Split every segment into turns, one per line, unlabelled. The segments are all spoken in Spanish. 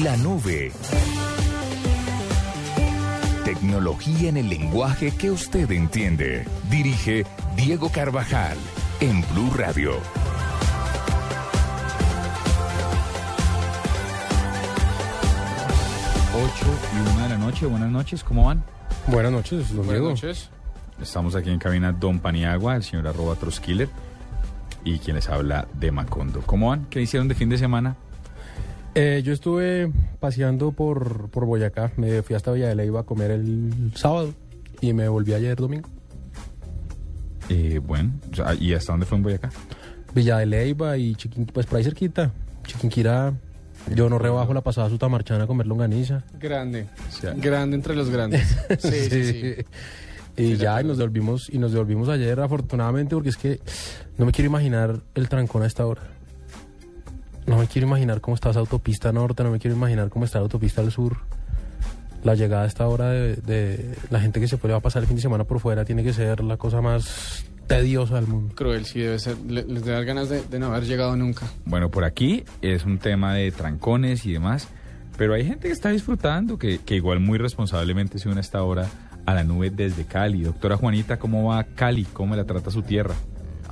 La nube. Tecnología en el lenguaje que usted entiende. Dirige Diego Carvajal en Blue Radio.
8 y 1 de la noche. Buenas noches, ¿cómo van?
Buenas noches, don
Buenas
Diego.
noches.
Estamos aquí en cabina Don Paniagua, el señor arroba Troskiller y quien les habla de Macondo. ¿Cómo van? ¿Qué hicieron de fin de semana?
Eh, yo estuve paseando por, por Boyacá. Me fui hasta Villa de Leyva a comer el sábado y me volví ayer domingo.
Eh, bueno, ¿y hasta dónde fue en Boyacá?
Villa de Leyva y Chiquinquirá, pues por ahí cerquita. Chiquinquirá. Yo no rebajo la pasada sutamarchana a comer longaniza.
Grande.
Sea,
Grande entre los grandes. Sí, sí, sí.
Y ya, y nos devolvimos, y nos devolvimos ayer, afortunadamente, porque es que no me quiero imaginar el trancón a esta hora. No me quiero imaginar cómo está esa autopista norte, no me quiero imaginar cómo está la autopista al sur. La llegada a esta hora de, de la gente que se puede va a pasar el fin de semana por fuera tiene que ser la cosa más tediosa del mundo.
Cruel, sí, debe ser. Le- les debe dar ganas de, de no haber llegado nunca.
bueno, por aquí es un tema de trancones y demás, pero hay gente que está disfrutando, que, que igual muy responsablemente se une a esta hora a la nube desde Cali. Doctora Juanita, ¿cómo va Cali? ¿Cómo la trata su tierra?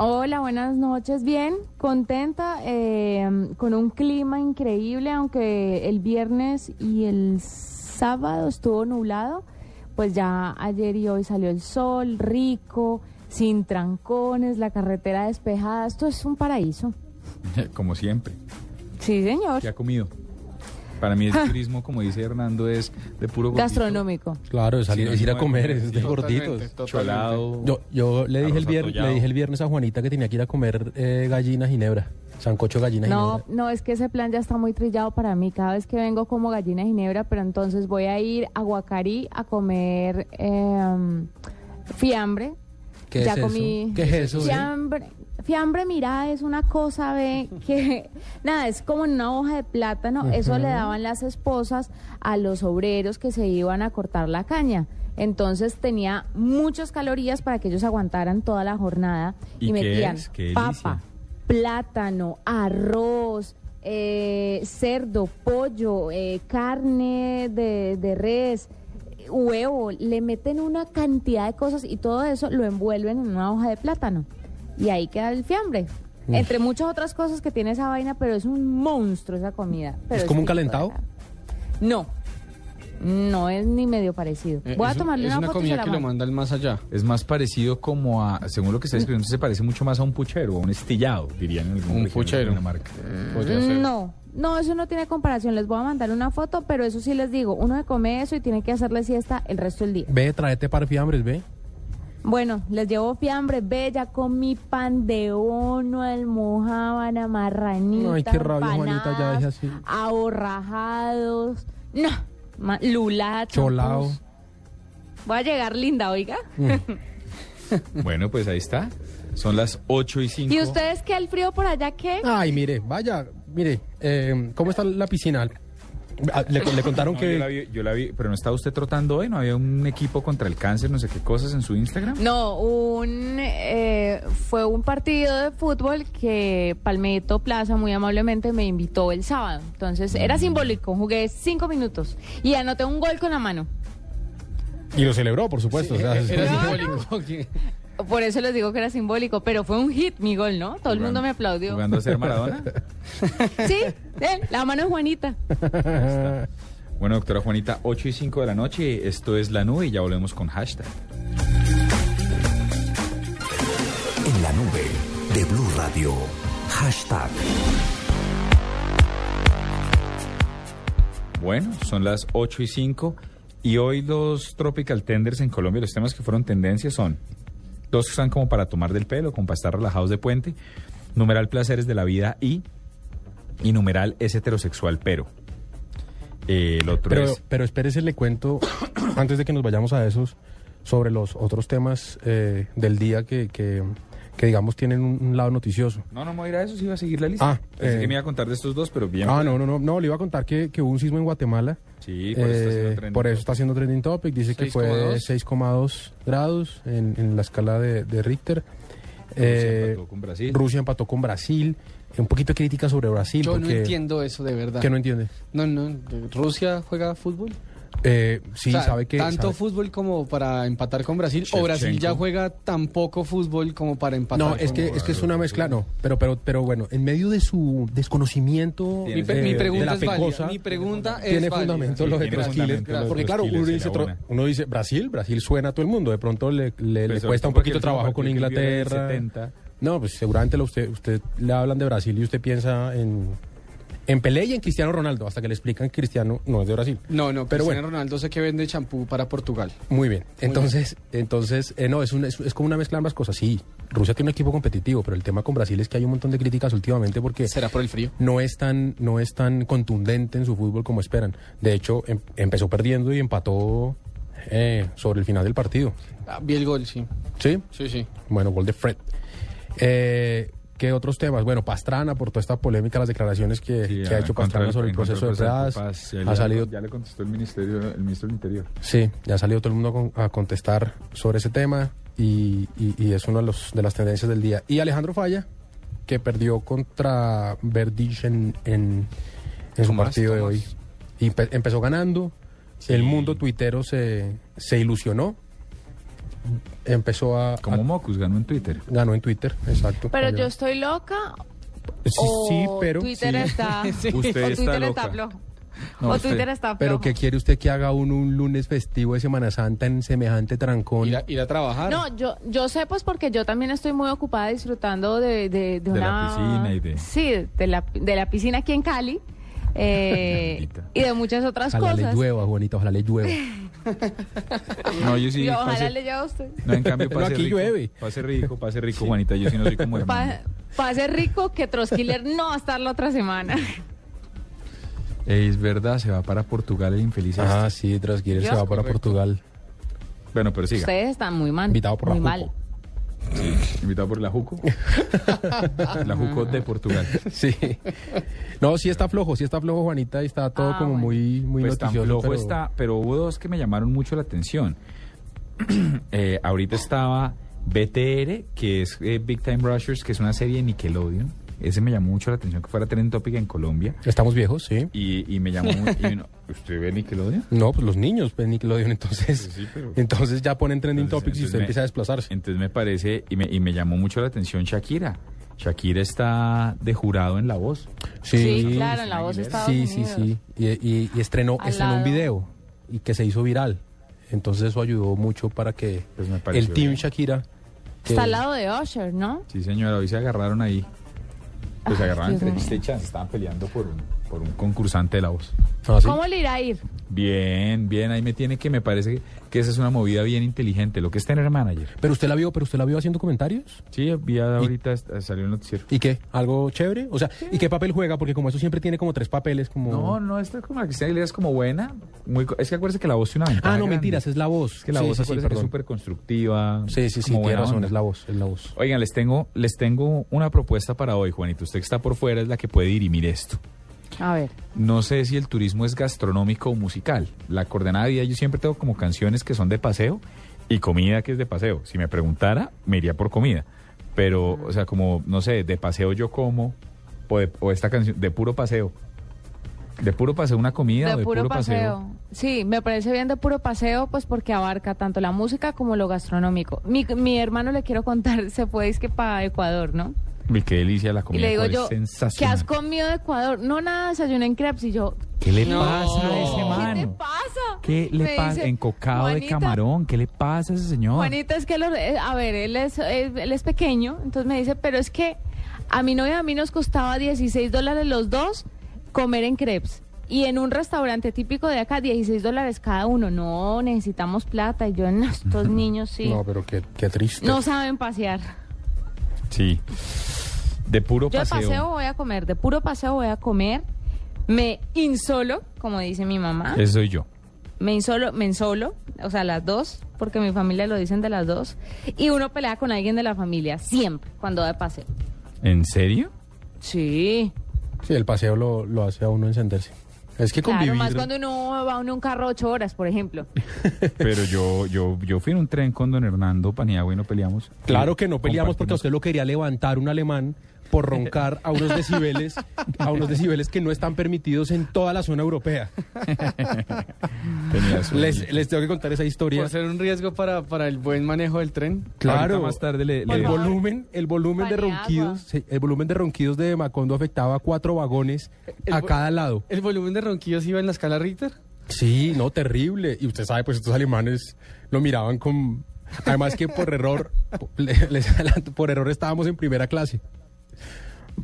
Hola, buenas noches. Bien, contenta, eh, con un clima increíble, aunque el viernes y el sábado estuvo nublado, pues ya ayer y hoy salió el sol, rico, sin trancones, la carretera despejada. Esto es un paraíso.
Como siempre.
Sí, señor.
¿Qué ha comido? Para mí el turismo, como dice Hernando, es de puro gordito.
Gastronómico.
Claro, es, salir-
Sí,
es ir a
no,
comer,
no,
es de
sí,
gorditos.
Cholado.
Yo, yo le, dije el viernes, le dije el viernes a Juanita que tenía que ir a comer eh, gallina ginebra, sancocho gallina
No,
ginebra.
no, es que ese plan ya está muy trillado para mí. Cada vez que vengo como gallina ginebra, pero entonces voy a ir a Guacarí a comer eh, fiambre.
¿Qué
ya
es eso?
comí.
¿Qué es eso, eh?
Fiambre, fiambre, mira, es una cosa, ve, que nada, es como en una hoja de plátano. Eso le daban las esposas a los obreros que se iban a cortar la caña. Entonces tenía muchas calorías para que ellos aguantaran toda la jornada
¿Y
metían papa, plátano, arroz, eh, cerdo, pollo, eh, carne de, de res, huevo, le meten una cantidad de cosas y todo eso lo envuelven en una hoja de plátano. Y ahí queda el fiambre. Entre muchas otras cosas que tiene esa vaina, pero es un monstruo esa comida. Pero
¿Es como un calentado?
No, no es ni medio parecido.
Eh,
Voy a
es-
tomarle
Es
una,
una
foto y se
comida
la
que lo manda al más allá.
Es más parecido como a, según lo que está escribiendo, se parece mucho más a un puchero, a un estillado, dirían en algún
Un puchero. Podría ser.
No, no, eso no tiene comparación. Les voy a mandar una foto, pero eso sí les digo, uno se come eso y tiene que hacerle siesta el resto del día.
Ve, tráete par fiambres, ve.
Bueno, les llevo fiambre, bella, con mi pan de ono, almohábana, marranita,
Ay, qué rabia, Juanita, ya deje así.
aborrajados, no, lulachos.
Cholao.
Voy a llegar linda, oiga.
Bueno, pues ahí está. Son las 8 y 5.
¿Y ustedes qué, el frío por allá qué?
Ay, mire, vaya, mire, eh, ¿cómo está la piscina? Ah, Le, le contaron
No, yo, la
que...
vi, yo la vi, pero no estaba usted trotando hoy, no había un equipo contra el cáncer, no sé qué cosas en su Instagram.
No, un, eh, fue un partido de fútbol que Palmetto Plaza muy amablemente me invitó el sábado. Entonces era simbólico, jugué cinco minutos y anoté un gol con la mano.
Y lo celebró, por supuesto. o sea,
Era simbólico.
Por eso les digo que era simbólico, pero fue un hit mi gol, ¿no? Todo el mundo me aplaudió.
Jugando a ser Maradona.
Sí, eh, la mano de Juanita.
Bueno, doctora Juanita, 8 y 5 de la noche, esto es La Nube y ya volvemos con hashtag.
En la nube de Blue Radio. Hashtag.
Bueno, son las 8 y 5 y hoy los Tropical Tenders en Colombia, los temas que fueron tendencia son dos que están como para tomar del pelo, como para estar relajados de puente, numeral placeres de la vida y, y numeral es heterosexual pero. Eh, el otro
pero,
es...
pero espérese, le cuento, antes de que nos vayamos a esos, sobre los otros temas eh, del día que, que, que, digamos, tienen un, un lado noticioso.
No, no me voy a ir a eso, sí iba a seguir la lista.
Ah,
Pensé
eh,
que me iba a contar de estos dos, pero bien.
Ah, no, no, no, no, le iba a contar que, que hubo un sismo en Guatemala.
Sí, por eso está haciendo
Eh,
trending
por eso
topic.
está haciendo trending topic. Dice que fue
6,2.
6,2 grados en, en la escala de, de Richter.
Rusia
Eh,
empató con Brasil.
Rusia empató con Brasil. un poquito de crítica sobre Brasil.
Yo no entiendo eso de verdad.
¿Qué no entiende?
No, no. ¿Rusia juega fútbol?
Eh, sí,
O sea,
sabe que...
¿Tanto
sabe-
fútbol como para empatar con Brasil? ¿O Brasil ya juega tan poco fútbol como para empatar
No,
con
es que, es que es una mezcla, no. Pero, pero, pero bueno, en medio de su desconocimiento
Mi, pe-
de,
mi
de
pregunta
la
es válida.
pecosa,
Mi pregunta es
tiene
válida.
fundamento lo de
fundamento lo de
Porque claro, uno dice, uno Brasil, Brasil suena a todo el mundo. De pronto le, le- le
Pues,
cuesta un poquito trabajo con Inglaterra.
70.
No, pues seguramente lo- usted, usted le hablan de Brasil y usted piensa en, en Pelé y en Cristiano Ronaldo, hasta que le explican que Cristiano no es de Brasil.
No, no,
Pero
Cristiano
bueno.
Ronaldo sé que vende champú para Portugal.
Muy bien. Entonces, entonces eh, no, es, un- es, es como una mezcla de ambas cosas. Sí, Rusia tiene un equipo competitivo, pero el tema con Brasil es que hay un montón de críticas últimamente porque
¿Será por el frío?
no es tan no es tan contundente en su fútbol como esperan. De hecho, em- empezó perdiendo y empató eh, sobre el final del partido.
Ah, vi el gol, sí.
¿Sí?
Sí, sí.
Bueno, gol de Fred. Eh, ¿Qué otros temas? Bueno, Pastrana, por toda esta polémica, las declaraciones que,
Sí,
que ha hecho Pastrana sobre el proceso de
ya
Ha
le-
salido,
Ya le contestó el ministerio, el ministro del Interior.
sí, ya ha salido todo el mundo a con- a contestar sobre ese tema y, y- y es una de, los, de las tendencias del día. Y Alejandro Falla, que perdió contra Verdich en, en, en su
Tomás,
partido de hoy. Y empe- empezó ganando, el mundo tuitero se, se ilusionó, empezó a...
Como
a-
Mocus ganó en Twitter.
ganó en Twitter, exacto.
Pero yo estoy loca.
Sí,
o
sí, pero...
Twitter
sí.
está.
Usted
o
está
Twitter
loca.
está flojo.
No,
o
usted-
Twitter está flojo.
Pero ¿qué quiere usted que haga un, un lunes festivo de Semana Santa en semejante trancón?
Ir a, ir a trabajar.
No, yo, yo sé pues porque yo también estoy muy ocupada disfrutando de, de, de
De
una...
la piscina y de-
Sí, de la, de la piscina aquí en Cali. Eh, y de muchas otras
Ojalá le
cosas.
llueva, Juanita, ojalá le llueva.
No, yo sí.
Y ojalá
pase-
le lleve a usted.
No, en cambio,
Pero
pase
aquí
rico.
llueve.
Pase rico, pase rico, Juanita. Yo sí no soy como Hernando.
Pa- Pase rico que Troskiller no va a estar la otra semana.
Es verdad, se va para Portugal el infeliz.
Ah,
este.
sí, Trasquiler se va para
correcto.
Portugal.
Bueno, pero siga.
Ustedes están muy mal.
Invitado por
muy mal.
Invitado por la Juco. la Juco de Portugal.
Sí. No, sí está flojo, sí está flojo, Juanita, y está todo
Ah,
como
bueno.
muy, muy
pues tan
noticioso.
flojo
pero-
está, pero hubo dos que me llamaron mucho la atención. Eh, ahorita estaba BTR, que es eh, Big Time Rushers, que es una serie de Nickelodeon. Ese me llamó mucho la atención que fuera Trend Topic en Colombia.
Estamos viejos, sí.
Y, y me llamó y uno, ¿Usted ve Nickelodeon?
No, pues los niños ven Nickelodeon, entonces,
sí, pero-
entonces ya ponen trending
Entonces-
topics y usted
me-
empieza a desplazarse.
Entonces me parece, y me, y me llamó mucho la atención Shakira. Shakira está de jurado en La Voz.
Sí, claro, en la voz Estados
Sí, sí, sí. Y, y- y estrenó, estrenó un video y que se hizo viral. Entonces eso ayudó mucho para que
Pues
el team
bien.
Shakira... que-
Está al lado de Usher, ¿no?
Sí, señora, hoy se agarraron ahí. Pues
Dios
entre estaban peleando por un, por un concursante de La Voz.
Ah, ¿sí?
¿Cómo le irá a ir?
Bien, bien, ahí me tiene que, me parece que esa es una movida bien inteligente, lo que es tener manager.
Pero usted la vio, pero usted la vio haciendo comentarios.
Sí, vi ahorita salió el noticiero.
¿Y qué? ¿Algo chévere? O sea, ¿y qué papel juega? Porque como eso siempre tiene como tres papeles, como...
No, no, esta es como la Cristina Aguilera es como buena. Muy, co- es que acuérdese que la voz tiene una ventaja
Ah, no,
grande.
mentiras, es la voz.
Es que la
Sí,
voz
sí, sí,
acuérdese que es súper constructiva.
Sí, sí, sí,
como
tiene
buena
razón,
onda.
es la voz, es la voz.
Oigan, les tengo, les tengo una propuesta para hoy, Juanito. Usted que está por fuera es la que puede dirimir esto.
A ver.
No sé si el turismo es gastronómico o musical. La coordenada de vida yo siempre tengo como canciones que son de paseo y comida que es de paseo. Si me preguntara, me iría por comida. Pero, o sea, como, no sé, de paseo yo como, o, de- o esta canción, de puro paseo. De puro paseo una comida o
De
de
puro, paseo. Sí, me parece bien de puro paseo, pues porque abarca tanto la música como lo gastronómico. Mi, mi hermano le quiero contar, se fue es que para Ecuador, ¿no?
Uy, qué delicia la
Y
comida.
le digo yo, ¿qué has comido de Ecuador? No, nada, desayuné en crepes. Y yo,
¿Qué le
No.
pasa a ese
¿Qué
mano?
¿qué te pasa?
¿Qué le
Me
pasa?
dice,
Encocado de
"Juanita,
camarón. ¿Qué le pasa a ese señor?
Juanita, es que, lo- eh, a ver, él es, él, él es pequeño, entonces me dice, pero es que a mi novia y a mí nos costaba 16 dólares los dos comer en crepes. Y en un restaurante típico de acá, 16 dólares cada uno. No, necesitamos plata. Y yo, no, estos niños sí.
No, pero qué, qué triste.
No saben pasear.
Sí. De puro
Yo de
paseo.
paseo voy a comer, de puro paseo voy a comer. Me insolo, como dice mi mamá.
Ese soy yo.
Me insolo, me insolo, o sea, las dos, porque mi familia lo dicen de las dos. Y uno pelea con alguien de la familia, siempre, cuando va de paseo.
¿En serio?
Sí.
Sí, el paseo lo, lo hace a uno encenderse. Es que
Claro,
convivir...
más cuando uno va en un carro ocho horas, por ejemplo.
Pero yo, yo, yo fui en un tren con don Hernando Paniagua y no peleamos.
Claro que no peleamos porque usted lo quería levantar un alemán por roncar a unos decibeles, a unos decibeles que no están permitidos en toda la zona europea. Les, les tengo que contar esa historia.
Por ser un riesgo para, para el buen manejo del tren.
Claro,
Ahorita más tarde le-
el volumen, el volumen de ronquidos, el volumen de ronquidos de Macondo afectaba a cuatro vagones
El
a cada lado.
¿El volumen de ronquillos iba en la escala Richter?
Sí, no, terrible. Y usted sabe, pues estos alemanes lo miraban con... Además que por error, le- les adelanto, por error estábamos en primera clase.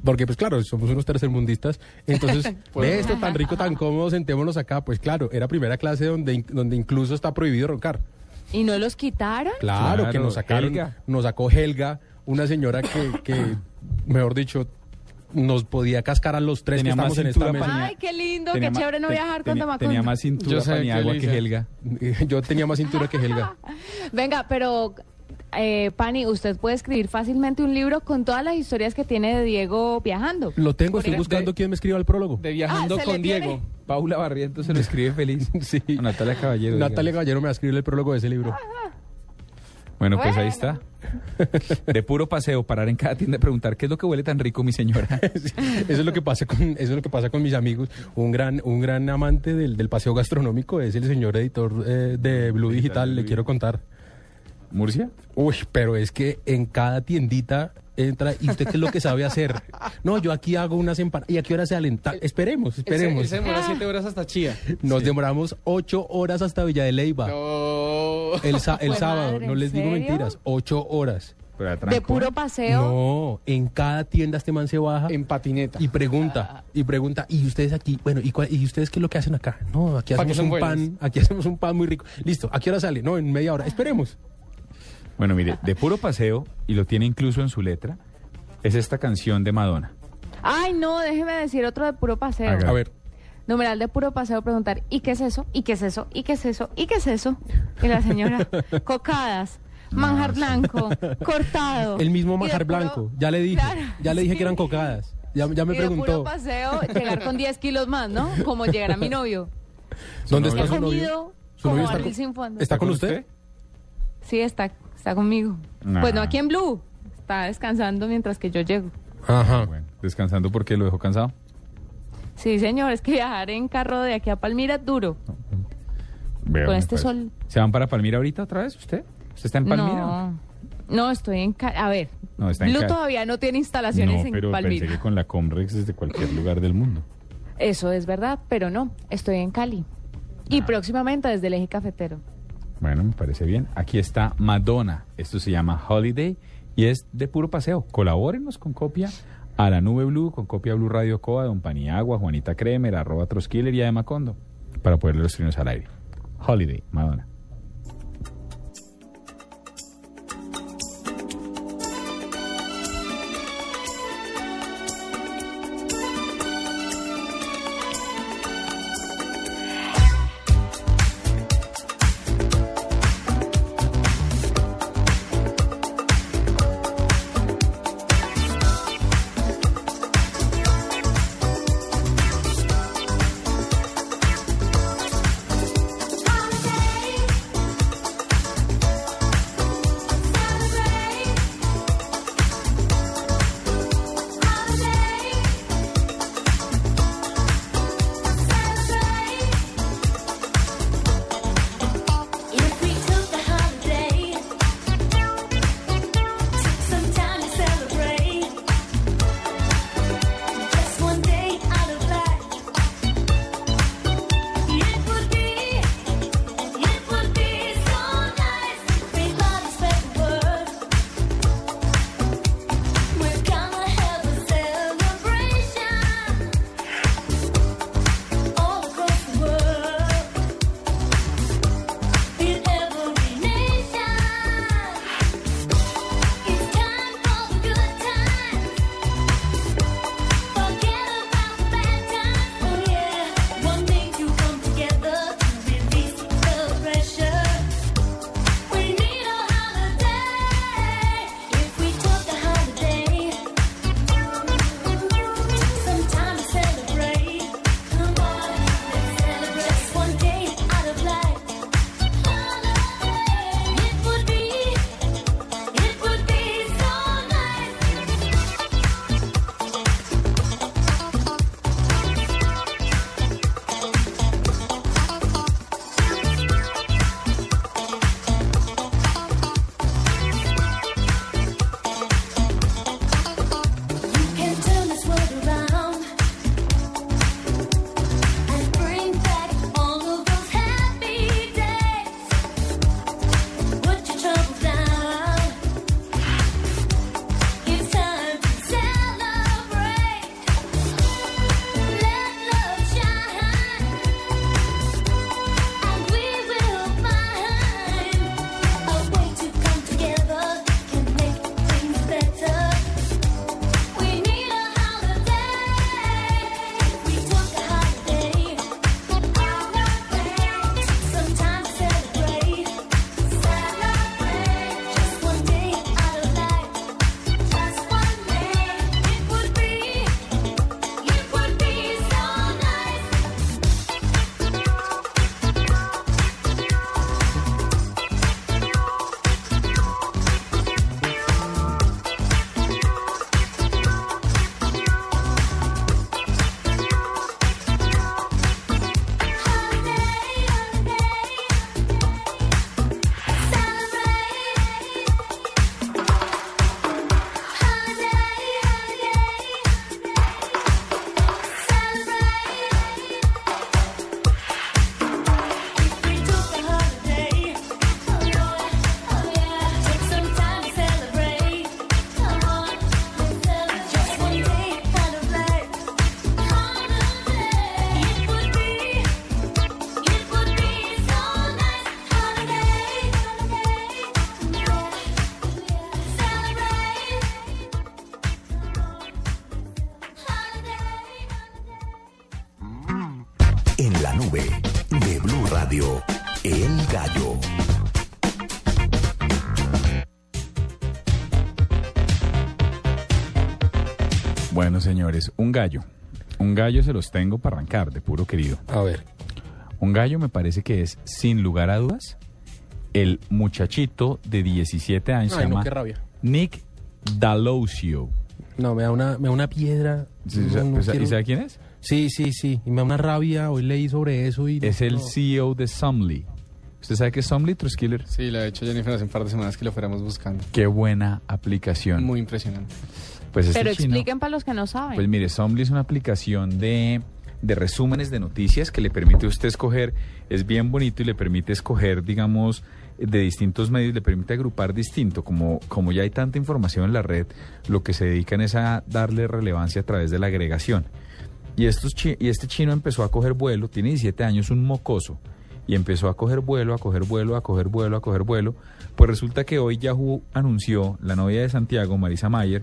Porque, pues claro, somos unos tercermundistas. Entonces, ve esto tan rico, tan cómodo, sentémonos acá. Pues claro, era primera clase donde, donde incluso está prohibido roncar.
¿Y no los quitaron?
Claro,
Claro,
que nos sacaron,
Helga.
nos sacó Helga, una señora que, que, mejor dicho, nos podía cascar a los tres
Tenía
que estamos en esta mesa.
Ay, qué lindo,
tenía
qué chévere no viajar con
tenía-
Tamacondo.
Tenía más cintura
Yo
que. Helga.
Yo tenía más cintura que Helga.
Venga, pero eh, Pani, usted puede escribir fácilmente un libro con todas las historias que tiene de Diego viajando.
Lo tengo, estoy buscando
de-
quién me escriba el prólogo.
De viajando
Ah, se le
con
tiene.
Diego.
Paula Barrientos se lo escribe feliz.
Sí.
A Natalia Caballero.
Natalia. Caballero me va a escribir el prólogo de ese libro.
Bueno, pues ahí está. De puro paseo, parar en cada tienda y preguntar qué es lo que huele tan rico, mi señora.
Eso es lo que pasa con, eso es lo que pasa con mis amigos. Un gran, un gran amante del, del paseo gastronómico es el señor editor eh, de Blue Digital, le quiero contar.
¿Murcia?
Uy, pero es que en cada tiendita entra y usted qué es lo que sabe hacer. No, yo aquí hago unas empanadas. ¿Y a qué hora se alenta? Esperemos,
Él se- él
esperemos.
se demora siete horas hasta Chía.
Nos demoramos ocho horas hasta Villa de Leyva.
No.
El, sa- el
Jue
sábado,
madre,
no
¿en
les digo
serio?
mentiras, ocho horas.
Pero
De puro paseo.
No, en cada tienda este man se baja
En patineta.
y pregunta, y pregunta, ¿y ustedes aquí? Bueno, ¿y, cuál- ¿y ustedes qué es lo que hacen acá? No, aquí
¿Pa' qué
hacemos un
buenos?
pan, aquí hacemos un pan muy rico. Listo, ¿a qué hora sale? No, en media hora. Esperemos.
Bueno, mire, de puro paseo, y lo tiene incluso en su letra, es esta canción de Madonna.
Ay, no, déjeme decir otro de puro paseo.
Haga.
A ver,
Numeral de puro paseo, preguntar, ¿y qué es eso? ¿Y qué es eso? ¿Y qué es eso? ¿Y qué es eso? Y la señora, cocadas, manjar blanco, cortado.
el mismo manjar
puro-
blanco, ya le dije,
Claro,
ya le dije
sí.
que eran cocadas. Ya, ya me
y de puro paseo, llegar con 10 kilos más, ¿no? Como llegar a mi novio.
¿dónde está
He
su novio?
comido
¿Su novio está con-
sin fondo.
¿Está con usted?
Sí, está, está conmigo. Pues no aquí en Blue. Está descansando mientras que yo llego.
Ajá.
Bueno, descansando porque lo dejó cansado.
Sí, señor, es que viajar en carro de aquí a Palmira es duro.
Veo,
Con este
parece.
sol.
¿Se van para Palmira ahorita otra vez usted? ¿Usted está en Palmira?
No, no, estoy en... A ver,
No, está en
Blue
Cali.
todavía no tiene instalaciones
No,
en
pero pensé
Palmira.
que con la Comrex desde cualquier lugar del mundo.
Eso es verdad, pero no, estoy en Cali. Y
Ah.
próximamente desde el eje cafetero.
Bueno, me parece bien. Aquí está Madonna. Esto se llama Holiday y es de puro paseo. Colabórenos con copia a la nube blue, con copia Blue Radio Coa, Don Paniagua, Juanita Kremer, arroba Troskiller y a Macondo para ponerle los trinos al aire. Holiday, Madonna. Un gallo. Un gallo se los tengo para arrancar, de puro querido.
A ver.
Un gallo me parece que es, sin lugar a dudas, el muchachito de 17 años. se
Ay, no,
llama
qué rabia.
Nick Dalosio.
No, me da una, me da una piedra.
¿Sí,
No,
pues, ¿Y sabe quién es?
Sí, sí, sí. Y me da una rabia. Hoy leí sobre eso y...
Es el. CEO de Somly. ¿Usted sabe qué es Somly, Truskiller?
Sí, lo ha hecho Jennifer hace un par de semanas que lo fuéramos buscando.
Qué buena aplicación.
Muy impresionante.
Pues este
Pero
chino-
expliquen para los que no saben.
Pues mire, Somly es una aplicación de, de resúmenes de noticias que le permite a usted escoger, es bien bonito y le permite escoger, digamos, de distintos medios, le permite agrupar distinto. Como, como ya hay tanta información en la red, lo que se dedican es a darle relevancia a través de la agregación. Y, estos chi- y este chino empezó a coger vuelo, tiene 17 años, un mocoso, y empezó a coger vuelo, a coger vuelo, a coger vuelo, a coger vuelo. Pues resulta que hoy Yahoo anunció, la novia de Santiago, Marisa Mayer,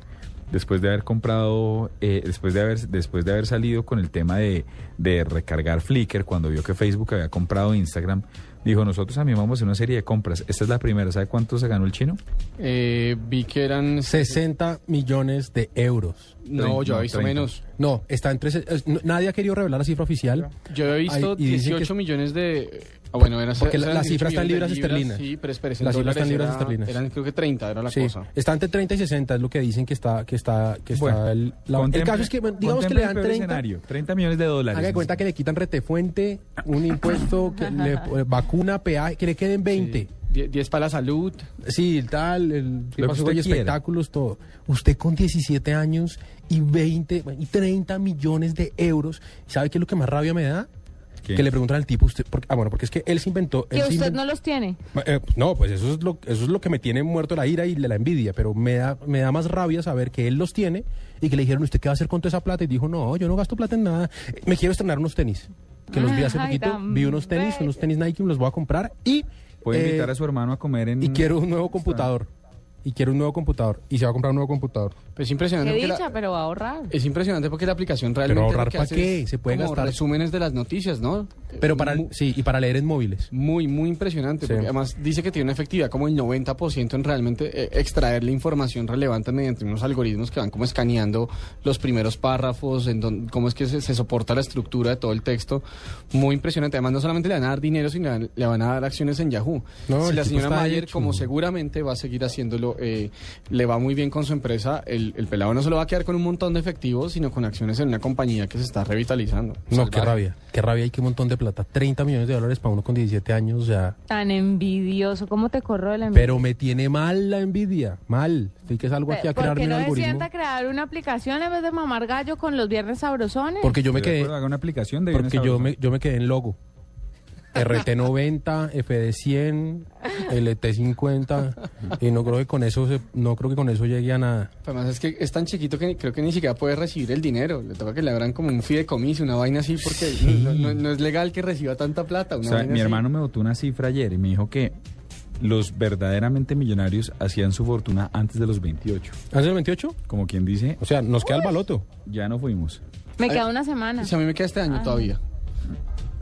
después de haber comprado, eh, después, de haber, después de haber salido con el tema de, de recargar Flickr, cuando vio que Facebook había comprado Instagram, dijo, nosotros también vamos a hacer una serie de compras. Esta es la primera, ¿sabe cuánto se ganó el chino?
Eh, vi que eran...
60 millones de euros.
No, yo he visto
30.
menos.
No, está entre... es- no- nadie ha querido revelar la cifra oficial.
Yo he visto
Ay, y dicen
18
que-
millones de... Ah, bueno, eran,
Porque la- la
18
cifra está en
de
libras esterlinas.
Sí, pero espérese,
La cifra está en libras
era-
esterlinas.
Eran creo que 30, era la
Sí,
cosa.
está entre 30 y 60, es lo que dicen que está, que está, que está
Bueno,
el, la- el caso es que, bueno, digamos que le dan
peor
30,
escenario, 30 millones de dólares.
haga de cuenta que le quitan retefuente, un impuesto, que le, eh, vacuna, peaje, que le queden 20.
Die- 10 para la salud.
Sí, el tal, el
que
pasó espectáculos, todo. Usted con 17 años y 20 bueno, y 30 millones de euros, ¿sabe qué es lo que más rabia me da?
¿Qué?
Que le preguntan al tipo, usted, porque- ah, bueno, porque es que él se inventó.
que usted
inventó-
no los tiene.
Eh, no, pues eso es lo eso es lo que me tiene muerto la ira y la envidia, pero me da me da más rabia saber que él los tiene y que le dijeron, "¿Usted qué va a hacer con toda esa plata?" y dijo, "No, yo no gasto plata en nada. Me quiero estrenar unos tenis." Que los vi hace
Ay,
poquito, vi unos tenis, unos tenis Nike, me los voy a comprar y
Puede
eh,
invitar a su hermano a comer en...
y quiero un nuevo computador. Y quiero un nuevo computador y se va a comprar un nuevo computador.
Pues es impresionante.
Qué
porque la-
dicha, pero va a ahorrar.
Es impresionante porque la aplicación realmente
Pero ahorrar
que
¿pa'
hace
qué? Se puede
como
gastar.
resúmenes de las noticias, ¿no?
Pero para sí, y para leer en móviles.
Muy, muy impresionante.
Sí.
Porque además dice que tiene una efectividad como el 90% en realmente eh, extraer la información relevante mediante unos algoritmos que van como escaneando los primeros párrafos, en don- cómo es que se, se soporta la estructura de todo el texto. Muy impresionante. Además, no solamente le van a dar dinero, sino le van- le van a dar acciones en Yahoo.
No,
si la señora Mayer,
hecho.
como seguramente va a seguir haciéndolo, eh, le va muy bien con su empresa, el, el pelado no solo va a quedar con un montón de efectivos, sino con acciones en una compañía que se está revitalizando.
No, qué
Salvaje.
rabia. Qué rabia y qué montón de plata. 30 millones de dólares para uno con 17 años, o sea,
Tan envidioso. ¿Cómo te corro de la envidia?
pero me tiene mal la envidia, mal. Estoy que salgo aquí a
¿Por qué
un
no se
algoritmo.
sienta a crear una aplicación en vez de mamar gallo con los viernes sabrosones?
Porque yo me quedé
una aplicación de
Porque yo me, yo me quedé en logo. RT90, FD100, LT50 y no creo que con eso se- no creo que con eso llegue a nada.
Además es que es tan chiquito que ni- creo que ni siquiera puede recibir el dinero. Le toca que le abran como un fideicomiso, una vaina así, porque no, no- no es legal que reciba tanta plata.
O sea,
vaina
mi
así.
hermano me botó una cifra ayer y me dijo que los verdaderamente millonarios hacían su fortuna antes de los 28.
¿Hace el 28?
Como quien dice,
O sea, nos queda el baloto.
ya no fuimos.
Me queda una semana.
Si a mí me queda este año
Ah.
todavía.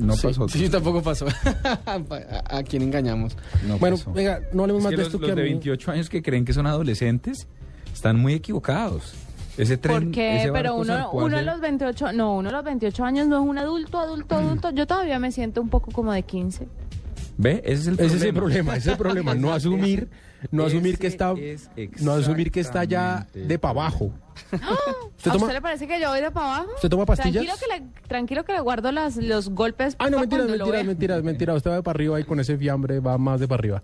No
sí,
pasó.
Sí, tampoco pasó. ¿A, a quién engañamos?
No
bueno,
pasó.
venga, no hablemos
Es
más
que
de
los,
esto
los
que a
de
mí-
28 años que creen que son adolescentes están muy equivocados. Ese tren,
¿Por qué?
ese
Pero uno, uno a los 28, no, uno a los 28 años no es un adulto, adulto, adulto. Yo todavía me siento un poco como de 15.
¿Ve? Ese es el
Ese
problema.
es el problema, ese es el problema, no asumir, no asumir que está
es
no asumir que está ya de para abajo. ¿Usted
¿A
toma
usted le parece que yo voy de para abajo?
¿Usted toma pastillas?
Tranquilo que le, tranquilo que le guardo las, los golpes.
Ah, no, mentiras,
vea.
mentiras, mentiras. Usted va de para arriba y con ese fiambre va más de para arriba.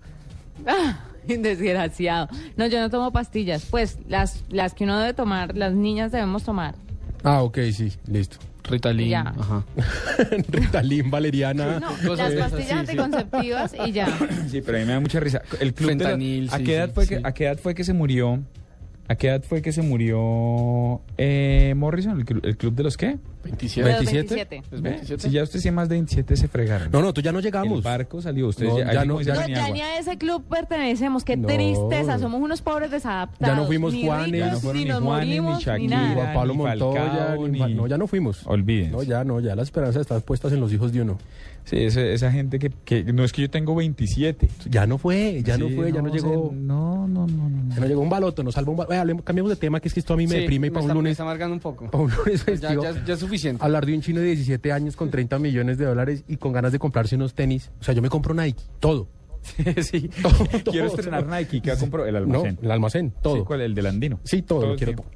Ah, desgraciado. No, yo no tomo pastillas. Pues las, las que uno debe tomar, las niñas debemos tomar.
Ah, ok, sí, listo.
Ritalin.
Ya.
Ajá.
Ritalin, valeriana.
No,
Cosas
las
de esas,
pastillas
sí, sí.
anticonceptivas y ya.
Sí, pero a mí me da mucha risa. El club de la- ¿a,
sí,
qué edad
sí,
fue
sí.
que, ¿A qué edad fue que se murió? ¿A qué edad fue que se murió eh, Morrison? ¿El, clu- el club de los qué?
27.
De los
27.
27.
¿Es
Ve,
27?
Si ya usted sí más de 27 se fregaron.
No, no, tú ya no
El
llegamos.
barco salió, usted
No,
ya,
ya no, ya-
No, ya ni a ese club pertenecemos. Qué
No.
tristeza. Somos unos pobres desadaptados.
Ya no fuimos
ni
Juanes.
ricos,
Ya no fueron
ni
ni Juanes, ni
morimos, ni
Shakira.
nada.
Juan Pablo
ni
Montoya,
Falcao,
ni Fa-
ni-
no, ya no fuimos.
Olvídense.
No, ya no, ya la esperanza está puesta en los hijos de uno.
Sí, esa, esa gente que, que no es que yo tengo 27.
Ya no fue, ya no fue, ya no, llegó.
sea, no, no, no, no.
Ya no llegó un baloto, nos salva un baloto. cambiemos de tema, que es que esto a mí me
Sí,
deprime y para un
me
lunes,
está amargando un poco.
pa' un lunes
Ya, ya- ya es suficiente.
hablar de un chino de 17 años con 30 millones de dólares y con ganas de comprarse unos tenis. O sea, yo me compro Nike, todo.
sí.
Todo,
Quiero
todo,
estrenar
todo.
Nike. ¿Qué compro? El
No,
almacén.
el almacén, todo.
Sí, ¿cuál? El del andino.
Sí, todo, lo
el
quiero
tiempo.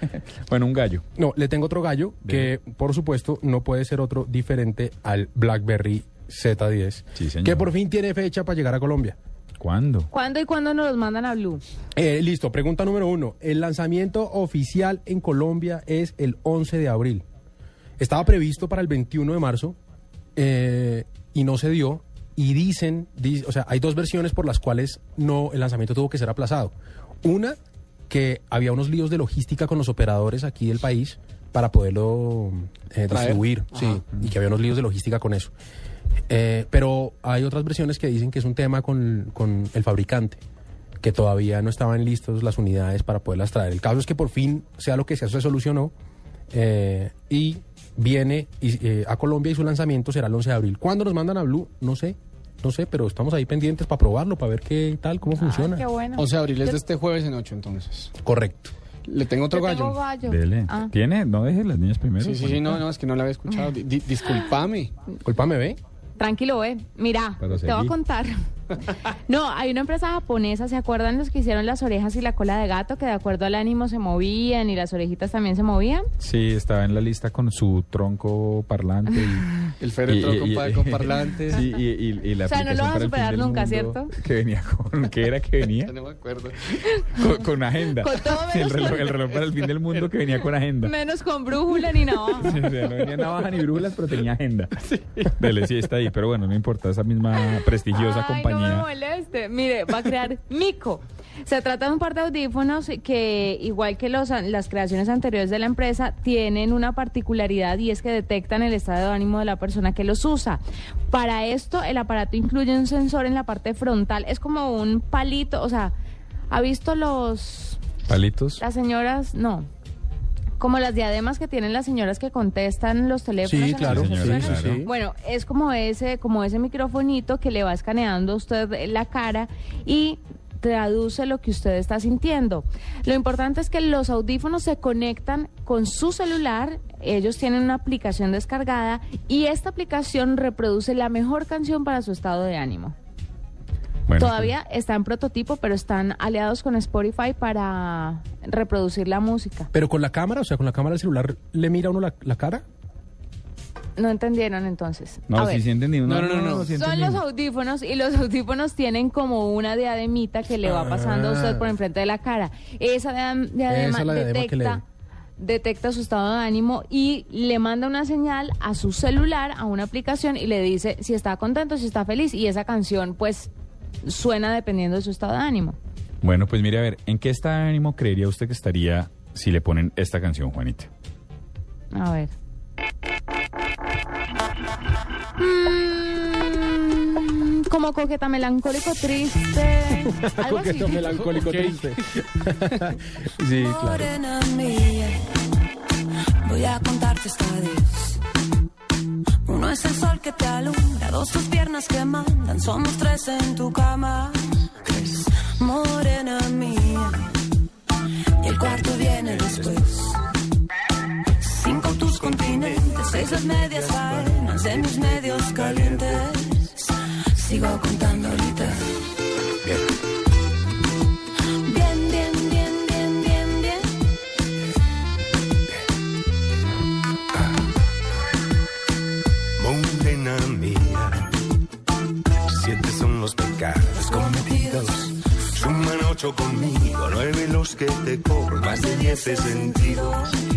Bueno, un gallo.
No, le tengo otro gallo que, por supuesto, no puede ser otro diferente al BlackBerry Z10,
Sí, señor.
que por fin tiene fecha para llegar a Colombia.
¿Cuándo?
¿Cuándo y cuándo nos los mandan a Blue?
Eh, listo, pregunta número uno. El lanzamiento oficial en Colombia es el 11 de abril. Estaba previsto para el 21 de marzo eh, y no se dio. Y dicen, di- o sea, hay dos versiones por las cuales no el lanzamiento tuvo que ser aplazado. Una, que había unos líos de logística con los operadores aquí del país para poderlo eh, distribuir,
Ajá.
sí, y que había unos líos de logística con eso. Eh, pero hay otras versiones que dicen que es un tema con, con el fabricante, que todavía no estaban listos las unidades para poderlas traer. El caso es que por fin, sea lo que sea, se solucionó eh, y viene y, eh, a Colombia y su lanzamiento será el 11 de abril. ¿Cuándo nos mandan a Blue? No sé, no sé, pero estamos ahí pendientes para probarlo, para ver qué tal, cómo funciona.
Ay, qué bueno.
11 de abril es de este jueves en 8, entonces.
Correcto.
Le tengo otro gallo.
tengo gallo.
Dele.
Ah.
¿Tiene? No deje las niñas primero.
Sí, sí, sí, no, no, es que no la había escuchado. Di- di- disculpame.
Culpame, ve.
Tranquilo, ve. Mira, te voy a contar. No, hay una empresa japonesa, ¿se acuerdan los que hicieron las orejas y la cola de gato? Que de acuerdo al ánimo se movían y las orejitas también se movían.
Sí, estaba en la lista con su tronco parlante y...
El féretro
y-
con,
y-
con parlantes.
Sí, y, y- y la
O sea, no lo vas a superar nunca, ¿cierto?
Que venía con... ¿Qué era que venía?
No me acuerdo.
Con, con agenda.
Con todo
Sí, el,
menos
reloj,
con-
el reloj para el fin del mundo que venía con agenda.
Menos con brújula ni.
O sea, no venía navaja ni brújulas, pero tenía agenda. Dele, sí, está ahí. Pero bueno, no importa, esa misma prestigiosa
Ay, no me
compañía.
moleste. Mire, va a crear Mico. Se trata de un par de audífonos que, igual que los, las creaciones anteriores de la empresa, tienen una particularidad y es que detectan el estado de ánimo de la persona que los usa. Para esto, el aparato incluye un sensor en la parte frontal. Es como un palito, o sea, ¿ha visto los...
Palitos.
las señoras? No. Como las diademas que tienen las señoras que contestan los teléfonos.
Sí, claro, sí,
bueno, es como ese, como ese microfonito que le va escaneando a usted la cara y traduce lo que usted está sintiendo. Lo importante es que los audífonos se conectan con su celular, ellos tienen una aplicación descargada y esta aplicación reproduce la mejor canción para su estado de ánimo.
Bueno,
Todavía está en prototipo, pero están aliados con Spotify para reproducir la música.
Pero con la cámara, o sea, con la cámara del celular, ¿le mira uno la, la cara?
No entendieron entonces.
No, sí, sí entendí.
No, no, no, no.
sí
Son los audífonos y los audífonos tienen como una diademita que le va pasando a usted por enfrente de la cara. Esa diadem- diadema
Esa la diadema
detecta, detecta su estado de ánimo y le manda una señal a su celular, a una aplicación y le dice si está contento, si está feliz y esa canción pues suena dependiendo de su estado de ánimo.
Bueno, pues mire, a ver, ¿en qué estado de ánimo creería usted que estaría si le ponen esta canción, Juanita?
A ver. Mm, como coqueta melancólico triste. Algo así.
Coqueto, melancólico, triste. sí, claro.
Morena mía, voy a contarte esta vez. Uno es el sol que te alumbra, dos tus piernas que mandan, somos tres en tu cama. Morena mía, y el cuarto viene después. Cinco tus continentes, seis las medias faenas de mis medios
más de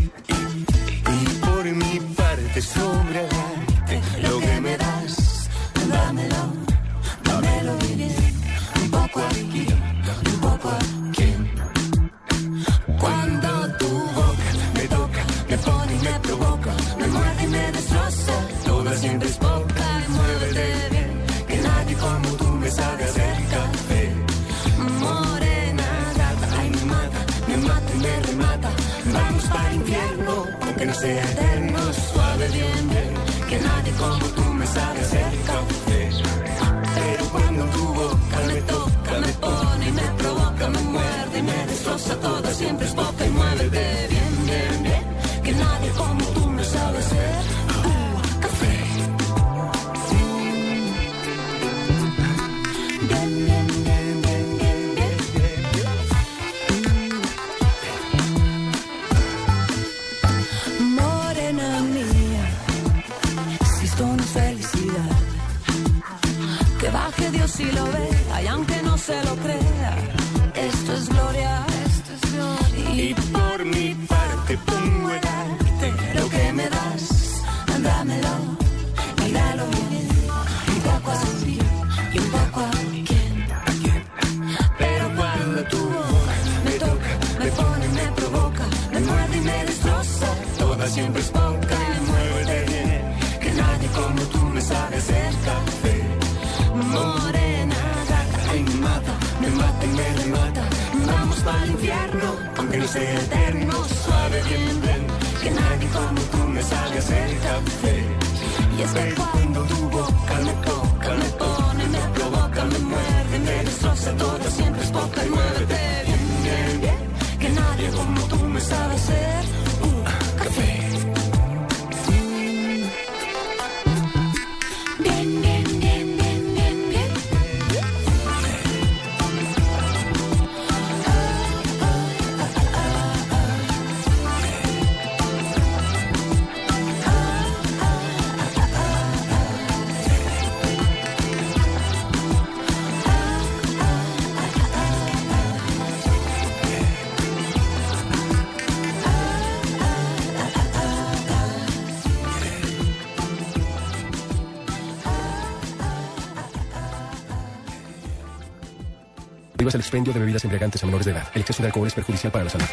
El expendio de bebidas embriagantes a menores de edad. El exceso de alcohol es perjudicial para la salud.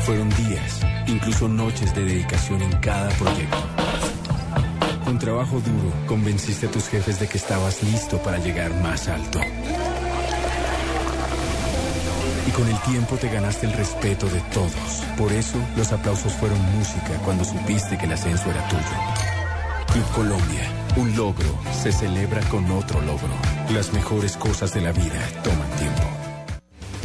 Fueron días, incluso noches de dedicación en cada proyecto. Con trabajo duro, convenciste a tus jefes de que estabas listo para llegar más alto. Y con el tiempo te ganaste el respeto de todos. Por eso, los aplausos fueron música cuando supiste que el ascenso era tuyo. Club Colombia, un logro se celebra con otro logro. Las mejores cosas de la vida toman tiempo.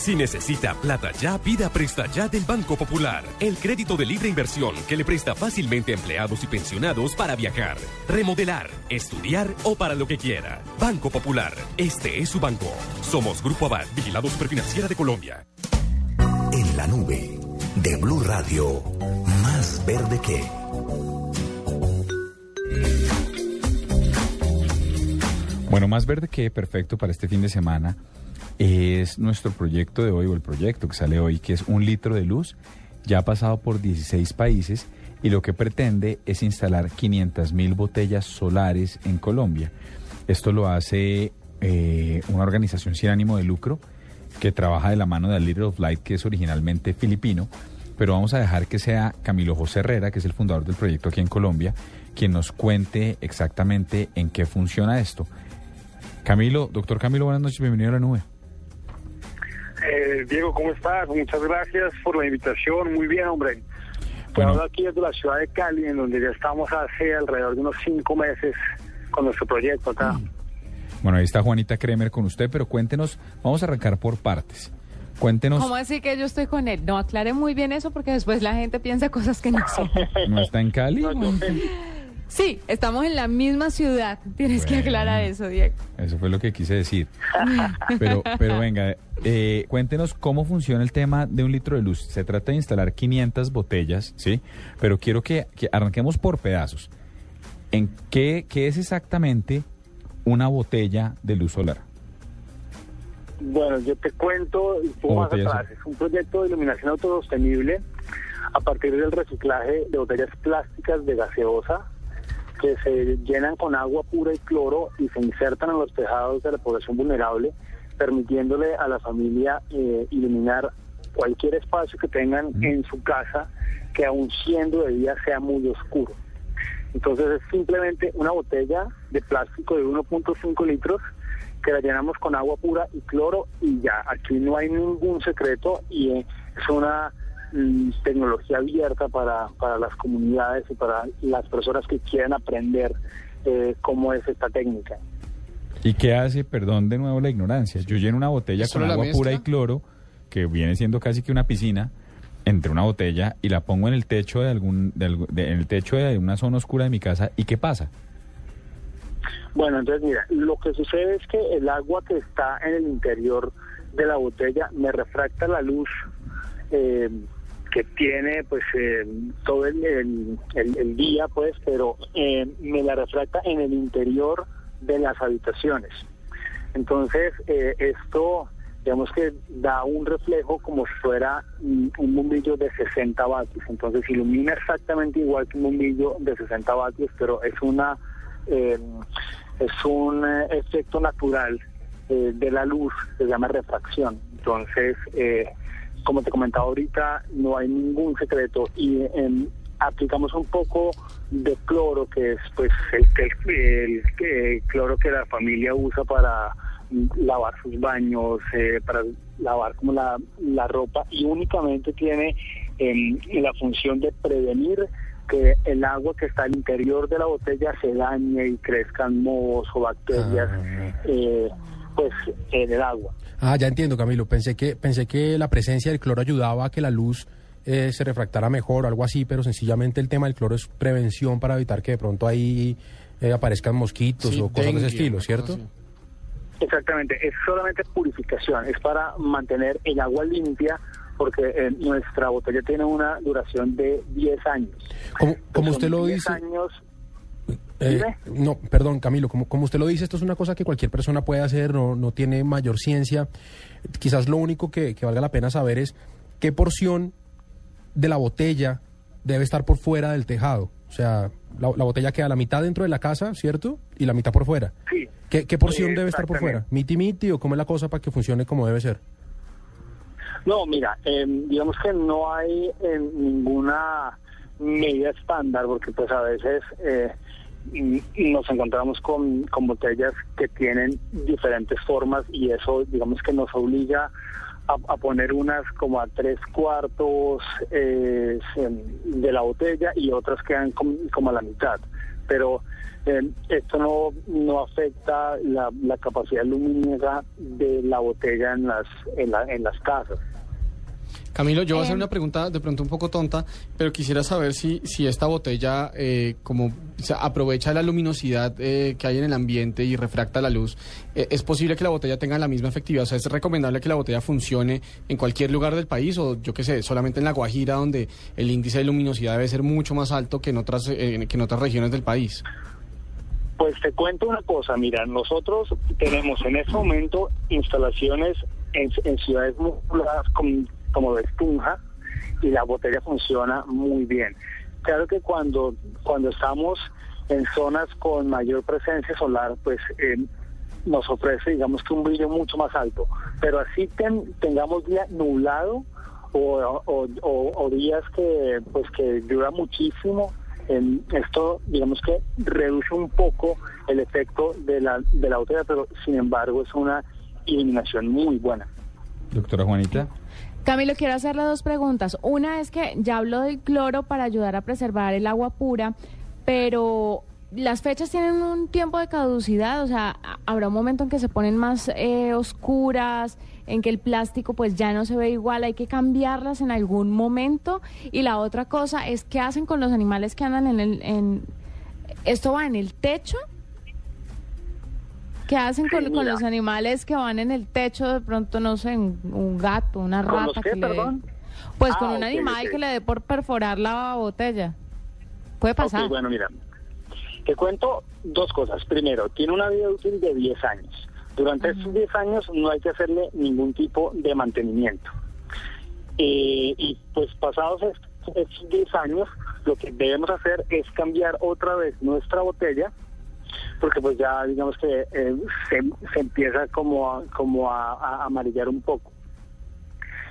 Si necesita plata ya, pida Presta Ya del Banco Popular. El crédito de libre inversión que le presta fácilmente a empleados y pensionados para viajar, remodelar, estudiar o para lo que quiera. Banco Popular, este es su banco. Somos Grupo Abad, Vigilado Superfinanciera de Colombia.
En la nube de Blue Radio, más verde que.
Bueno, más verde que perfecto para este fin de semana es nuestro proyecto de hoy, o el proyecto que sale hoy, que es un litro de luz. Ya ha pasado por 16 países y lo que pretende es instalar 500 mil botellas solares en Colombia. Esto lo hace eh, una organización sin ánimo de lucro que trabaja de la mano de A Little of Light, que es originalmente filipino, pero vamos a dejar que sea Camilo José Herrera, que es el fundador del proyecto aquí en Colombia, quien nos cuente exactamente en qué funciona esto. Camilo, doctor Camilo, buenas noches, bienvenido a la nube.
Eh, Diego, ¿cómo estás? Muchas gracias por la invitación. Muy bien, hombre. Te hablo aquí desde la ciudad de Cali, en donde ya estamos hace alrededor de unos cinco meses con nuestro proyecto acá.
Bueno, ahí está Juanita Kremer con usted, pero cuéntenos, vamos a arrancar por partes. Cuéntenos,
¿Cómo así que yo estoy con él? No, aclare muy bien eso porque después la gente piensa cosas que no son.
¿no está en Cali?
Sí, estamos en la misma ciudad. Tienes que aclarar eso, Diego.
Eso fue lo que quise decir. Pero, pero venga, eh, cuéntenos cómo funciona el tema de un litro de luz. Se trata de instalar 500 botellas, ¿sí? Pero quiero que, que arranquemos por pedazos. ¿En qué, qué es exactamente una botella de luz solar?
Bueno, yo te cuento un poco más
Botellas.
atrás. Es un proyecto de iluminación autosostenible a partir del reciclaje de botellas plásticas de gaseosa que se llenan con agua pura y cloro y se insertan en los tejados de la población vulnerable, permitiéndole a la familia eh, iluminar cualquier espacio que tengan en su casa que aun siendo de día sea muy oscuro. Entonces es simplemente una botella de plástico de 1.5 litros que la llenamos con agua pura y cloro y ya, aquí no hay ningún secreto y eh, es una tecnología abierta para, para las comunidades y para las personas que quieran aprender eh, cómo es esta técnica.
¿Y qué hace, perdón de nuevo la ignorancia? Yo lleno una botella
¿Es
con agua
mezcla?
pura y cloro, que viene siendo casi que una piscina, entre una botella y la pongo en el techo de algún, de algu- de- en el techo de una zona oscura de mi casa. ¿Y qué pasa?
Bueno, entonces mira, lo que sucede es que el agua que está en el interior de la botella me refracta la luz eh, que tiene pues eh, todo el, día, pues, pero eh, me la refracta en el interior de las habitaciones. Entonces, eh, esto, digamos que da un reflejo como si fuera un bombillo de 60 vatios. Entonces, ilumina exactamente igual que un bombillo de 60 vatios, pero es una eh, es un efecto natural eh, de la luz, se llama refracción. Entonces, eh, como te comentaba ahorita, no hay ningún secreto y em, aplicamos un poco de cloro, que es pues el, el- el- el cloro que la familia usa para lavar sus baños, eh, para lavar como la, la ropa y únicamente tiene em, la función de prevenir que el agua que está al interior de la botella se dañe y crezcan mohos o bacterias eh, pues en el agua.
Ah, ya entiendo, Camilo. Pensé que, pensé que la presencia del cloro ayudaba a que la luz eh, se refractara mejor o algo así, pero sencillamente el tema del cloro es prevención para evitar que de pronto ahí eh, aparezcan mosquitos
Sí,
o cosas de ese estilo, ¿cierto?
Exactamente, es solamente purificación, es para mantener el agua limpia porque eh, nuestra botella tiene una duración de 10 años.
Como, como
Son
usted lo
10
dice,
años,
Eh, no, perdón, Camilo, como, como usted lo dice, esto es una cosa que cualquier persona puede hacer, no, no tiene mayor ciencia. Quizás lo único que, que valga la pena saber es qué porción de la botella debe estar por fuera del tejado. O sea, la, la botella queda la mitad dentro de la casa, ¿cierto? Y la mitad por fuera.
Sí.
¿Qué, qué porción debe estar por fuera? ¿Miti miti o cómo es la cosa para que funcione como debe ser?
No, mira, eh, digamos que no hay eh, ninguna medida estándar porque pues a veces eh, nos encontramos con, con botellas que tienen diferentes formas y eso digamos que nos obliga a, a poner unas como a tres cuartos eh, de la botella y otras quedan com- como a la mitad. Pero eh, esto no, no afecta la, capacidad luminosa de la botella en las, en, la- en las casas.
Camilo, yo voy a hacer
Em.
una pregunta de pronto un poco tonta, pero quisiera saber si, si esta botella eh, como o sea, aprovecha la luminosidad eh, que hay en el ambiente y refracta la luz. Eh, ¿Es posible que la botella tenga la misma efectividad? O sea, ¿es recomendable que la botella funcione en cualquier lugar del país o yo qué sé, solamente en La Guajira donde el índice de luminosidad debe ser mucho más alto que en otras, eh, que en otras regiones del país?
Pues te cuento una cosa, mira, nosotros tenemos en este momento instalaciones en, en ciudades muy pobladas como, como de Tunja y la botella funciona muy bien. Claro que cuando, cuando estamos en zonas con mayor presencia solar, pues eh, nos ofrece, digamos que un brillo mucho más alto. Pero así ten- tengamos día nublado o, días que, pues que dura muchísimo, em, esto, digamos que reduce un poco el efecto de la, de la botella, pero sin embargo es una iluminación muy buena.
Doctora Juanita.
Camilo, quiero hacerle dos preguntas. Una es que ya habló del cloro para ayudar a preservar el agua pura, pero las fechas tienen un tiempo de caducidad, o sea, habrá un momento en que se ponen más eh, oscuras, en que el plástico pues ya no se ve igual, hay que cambiarlas en algún momento. Y la otra cosa es qué hacen con los animales que andan en el... En, ¿Esto va en el techo? ¿Qué hacen con, los animales que van en el techo? De pronto, no sé, un, un gato, una
¿Con
rata.
qué,
que le dé-
perdón?
Pues
Ah,
con un
ok,
animal que le dé por perforar la botella. Puede pasar.
Ok, bueno, mira, te cuento dos cosas. Primero, tiene una vida útil de 10 años. Durante estos 10 años no hay que hacerle ningún tipo de mantenimiento. Eh, y pues pasados estos 10 años, lo que debemos hacer es cambiar otra vez nuestra botella, porque pues ya digamos que eh, se, se empieza como a, como a, a amarillar un poco.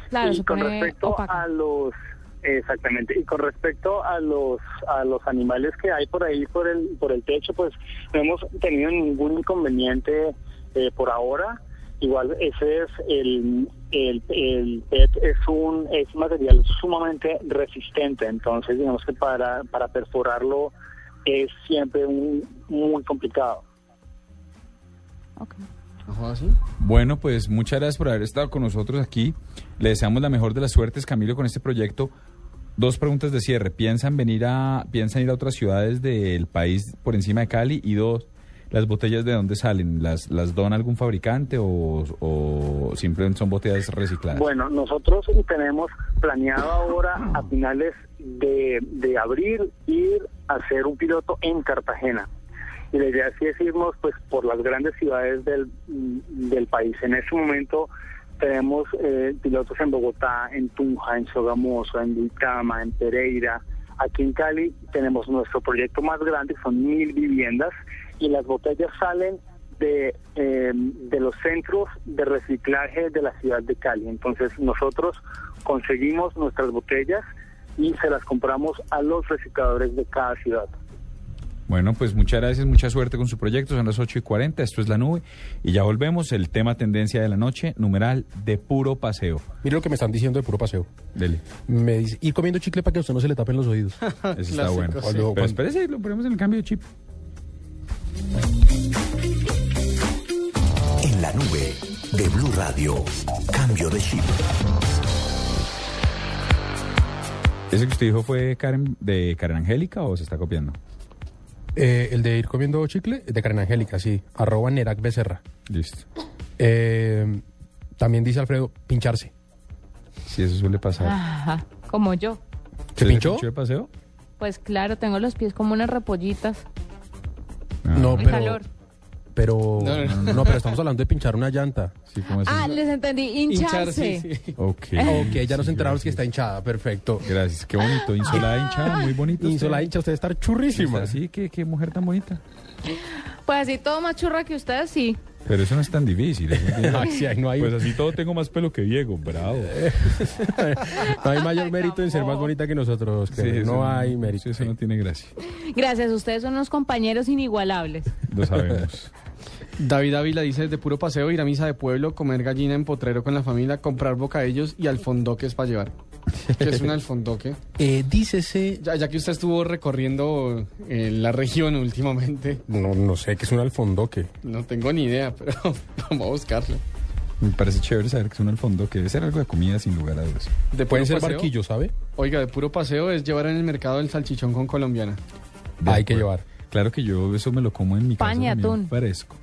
Claro,
y con respecto a los exactamente y con respecto a los a los animales que hay por ahí por el por el techo pues no hemos tenido ningún inconveniente eh, por ahora. Igual ese es el el, el PET es un es material sumamente resistente. Entonces digamos que para para perforarlo es siempre un, muy complicado
Bueno, pues muchas gracias por haber estado con nosotros aquí. Le deseamos la mejor de las suertes, Camilo, con este proyecto. Dos preguntas de cierre. ¿Piensan venir a, piensan ir a otras ciudades del país por encima de Cali? Y dos, ¿las botellas de dónde salen? ¿Las, las dona algún fabricante o, o simplemente son botellas recicladas?
Bueno, nosotros tenemos planeado ahora a finales de, de abril ir a hacer un piloto en Cartagena. Y la idea sí es irnos pues por las grandes ciudades del, del país. En este momento tenemos eh, pilotos en Bogotá, en Tunja, en Sogamoso, en Duitama, en Pereira. Aquí en Cali tenemos nuestro proyecto más grande, son mil viviendas, y las botellas salen de, eh, de los centros de reciclaje de la ciudad de Cali. Entonces nosotros conseguimos nuestras botellas y se las compramos a los recicladores de cada ciudad.
Bueno, pues muchas gracias, mucha suerte con su proyecto. Son las 8 y 40, esto es La Nube. Y ya volvemos, el tema tendencia de la noche, numeral de puro paseo.
Mire lo que me están diciendo de puro paseo.
Dele.
Me dice, ir comiendo chicle para que a usted no se le tapen los oídos.
Eso está bueno.
Cuando-
Pero espérese, lo ponemos en el cambio de chip.
En la nube de Blue Radio, cambio de chip.
¿Ese que usted dijo fue Karen, de Karen Angélica o se está copiando?
Eh, el de ir comiendo chicle, de Karen Angélica, sí. Arroba Nerac Becerra.
Listo.
Eh, también dice Alfredo, pincharse.
Sí, eso suele pasar.
Ajá, como yo.
¿Se pinchó?
de paseo?
Pues claro, tengo los pies como unas repollitas.
No,
El
pero...
calor.
Pero,
No, no, no.
no, pero estamos hablando de pinchar una llanta.
Sí, ¿cómo
Ah, les entendí, hincharse.
Ok.
Ok, ya nos enteramos que está hinchada, perfecto.
Gracias, qué bonito. Insolada hinchada, muy bonito. usted.
Insolada hincha, usted estar churrísima.
Sí, qué, qué mujer tan bonita.
Pues así todo más churra que ustedes, sí.
Pero eso no es tan difícil.
no hay-
Pues así todo tengo más pelo que Diego, bravo.
No hay mayor mérito en ser más bonita que nosotros.
Sí,
no hay mérito.
eso no tiene gracia.
Gracias, ustedes son unos compañeros inigualables.
Lo sabemos.
David Ávila dice de puro paseo ir a misa de pueblo, comer gallina en potrero con la familia, comprar bocadillos y alfondoques para llevar. ¿Qué es un alfondoque?
Eh, dícese...
Ya, ya que usted estuvo recorriendo eh, la región últimamente,
No, no sé qué es un alfondoque.
no tengo ni idea, pero vamos a buscarlo.
Me parece chévere saber que es un alfondo, que debe ser algo de comida sin lugar a dudas.
De
Pueden
puro
ser
paseo,
barquillos, ¿sabe?
Oiga, de puro paseo es llevar en el mercado el salchichón con colombiana.
De
Hay que llevar.
Claro que yo eso me lo como en mi casa. También,
atún.
Fresco.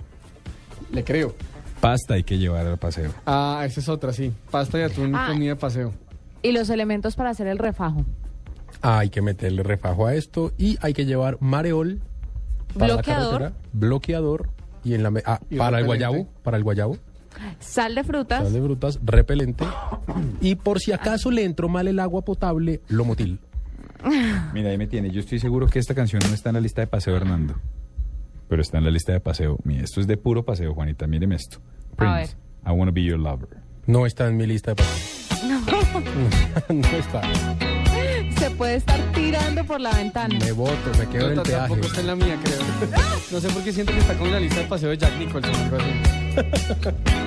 Le creo.
Pasta hay que llevar al paseo.
Ah, esa es otra, sí. Pasta y atún,
Ah.
comida de paseo.
Y los elementos para hacer el refajo.
Hay que meterle refajo a esto y hay que llevar mareol para la
Bloqueador.
carretera, bloqueador y en la ah,
Y
para el guayabo, para el guayabo,
Sal de frutas.
sal de frutas, repelente y por si acaso le entró mal el agua potable, lomotil.
Mira, ahí me tiene. Yo estoy seguro que esta canción no está en la lista de paseo, Hernando. Pero está en la lista de paseo. Mira, esto es de puro paseo, Juanita. Míreme esto.
A
Prince, I wanna be your lover.
No está en mi lista de paseo. no está.
Se puede estar tirando por la ventana.
Me voto, me quedo en el peaje.
tampoco está en la mía, creo. No sé por qué siento que está con la lista de paseo de Jack Nicholson.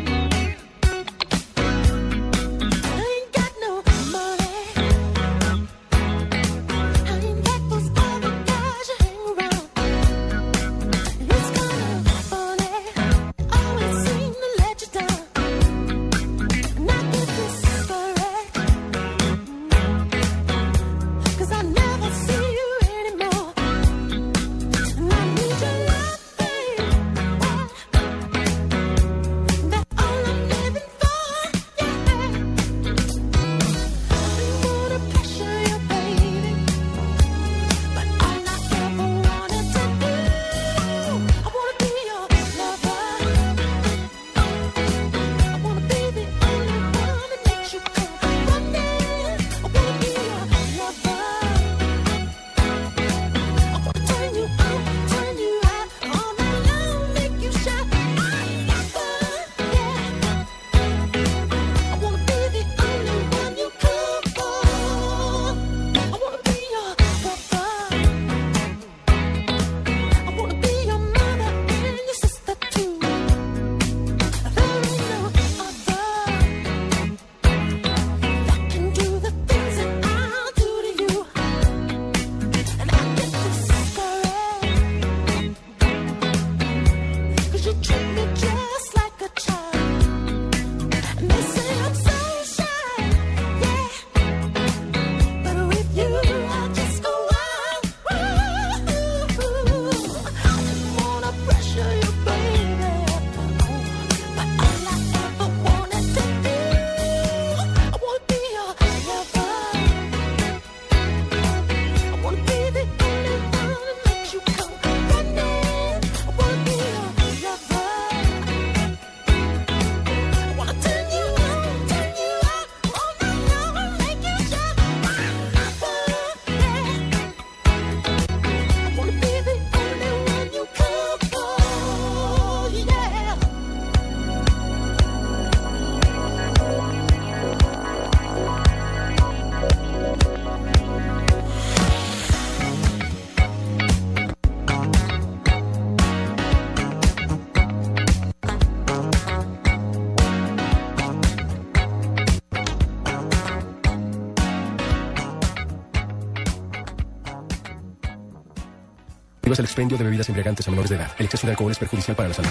expendio de bebidas embriagantes a menores de edad. El exceso de alcohol es perjudicial para la salud.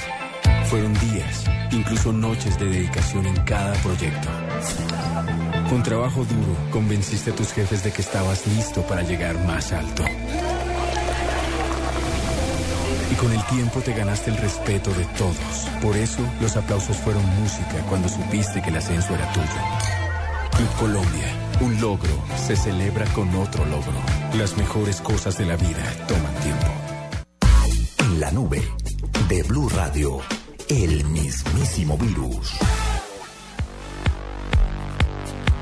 Fueron días, incluso noches de dedicación en cada proyecto. Con trabajo duro, convenciste a tus jefes de que estabas listo para llegar más alto. Y con el tiempo te ganaste el respeto de todos. Por eso, los aplausos fueron música cuando supiste que el ascenso era tuyo. Club Colombia, un logro se celebra con otro logro. Las mejores cosas de la vida.
En la nube de Blue Radio, el mismísimo virus.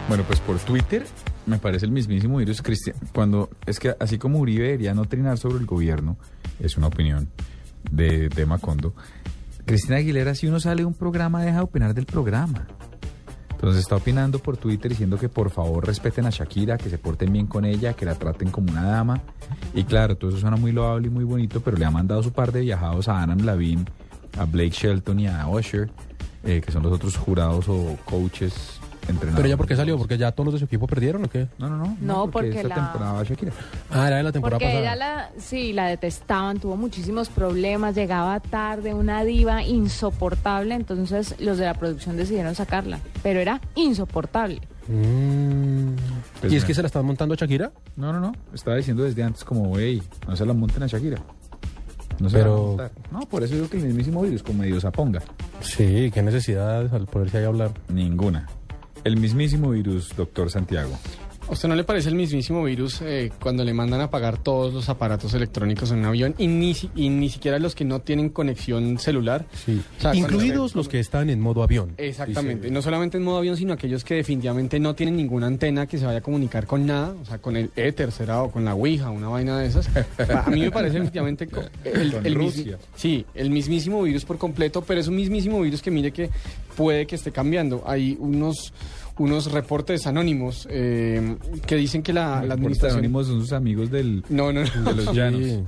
Bueno, pues por Twitter me parece el mismísimo virus Cristian. Cuando es que así como Uribe debería no trinar sobre el gobierno, es una opinión de, de Macondo. Cristina Aguilera, si uno sale de un programa, deja de opinar del programa. Entonces está opinando por Twitter diciendo que por favor respeten a Shakira, que se porten bien con ella, que la traten como una dama. Y claro, todo eso suena muy loable y muy bonito, pero le ha mandado su par de viajados a Anna Lavin, a Blake Shelton y a Usher, eh, que son los otros jurados o coaches
¿Pero ella por qué salió? ¿Porque ya todos los de su equipo perdieron o qué?
No, no, no.
No, porque
esta
la-
temporada Shakira.
Ah, era de la temporada
Porque
pasada.
ella la, sí, la detestaban, tuvo muchísimos problemas, llegaba tarde, una diva insoportable, entonces los de la producción decidieron sacarla, pero era insoportable.
Mm.
Pues
¿Y es que se la están montando a Shakira?
No, no, no. Estaba diciendo desde antes como, hey, no se la monten a Shakira. No se
Pero-
la van a montar. No, por eso digo que el mismísimo virus, como medio se ponga.
Sí, qué necesidad al ponerse ahí hablar.
Ninguna. El mismísimo virus, doctor Santiago.
¿A usted no le parece el mismísimo virus eh, cuando le mandan a apagar todos los aparatos electrónicos en un avión y ni, y ni siquiera los que no tienen conexión celular?
Sí.
O sea, cuando
Incluidos
se-
los que están en modo avión.
Exactamente, no solamente en modo avión, sino aquellos que definitivamente no tienen ninguna antena que se vaya a comunicar con nada, o sea, con el éter, será, o con la Ouija, una vaina de esas. A mí me parece efectivamente co- el, el mismi-
Rusia.
sí, el mismísimo virus por completo, pero es un mismísimo virus que mire que puede que esté cambiando. Hay unos unos reportes anónimos eh, que dicen que la, la
Los
administración...
anónimos son sus amigos del,
No, no, no.
de los llanos.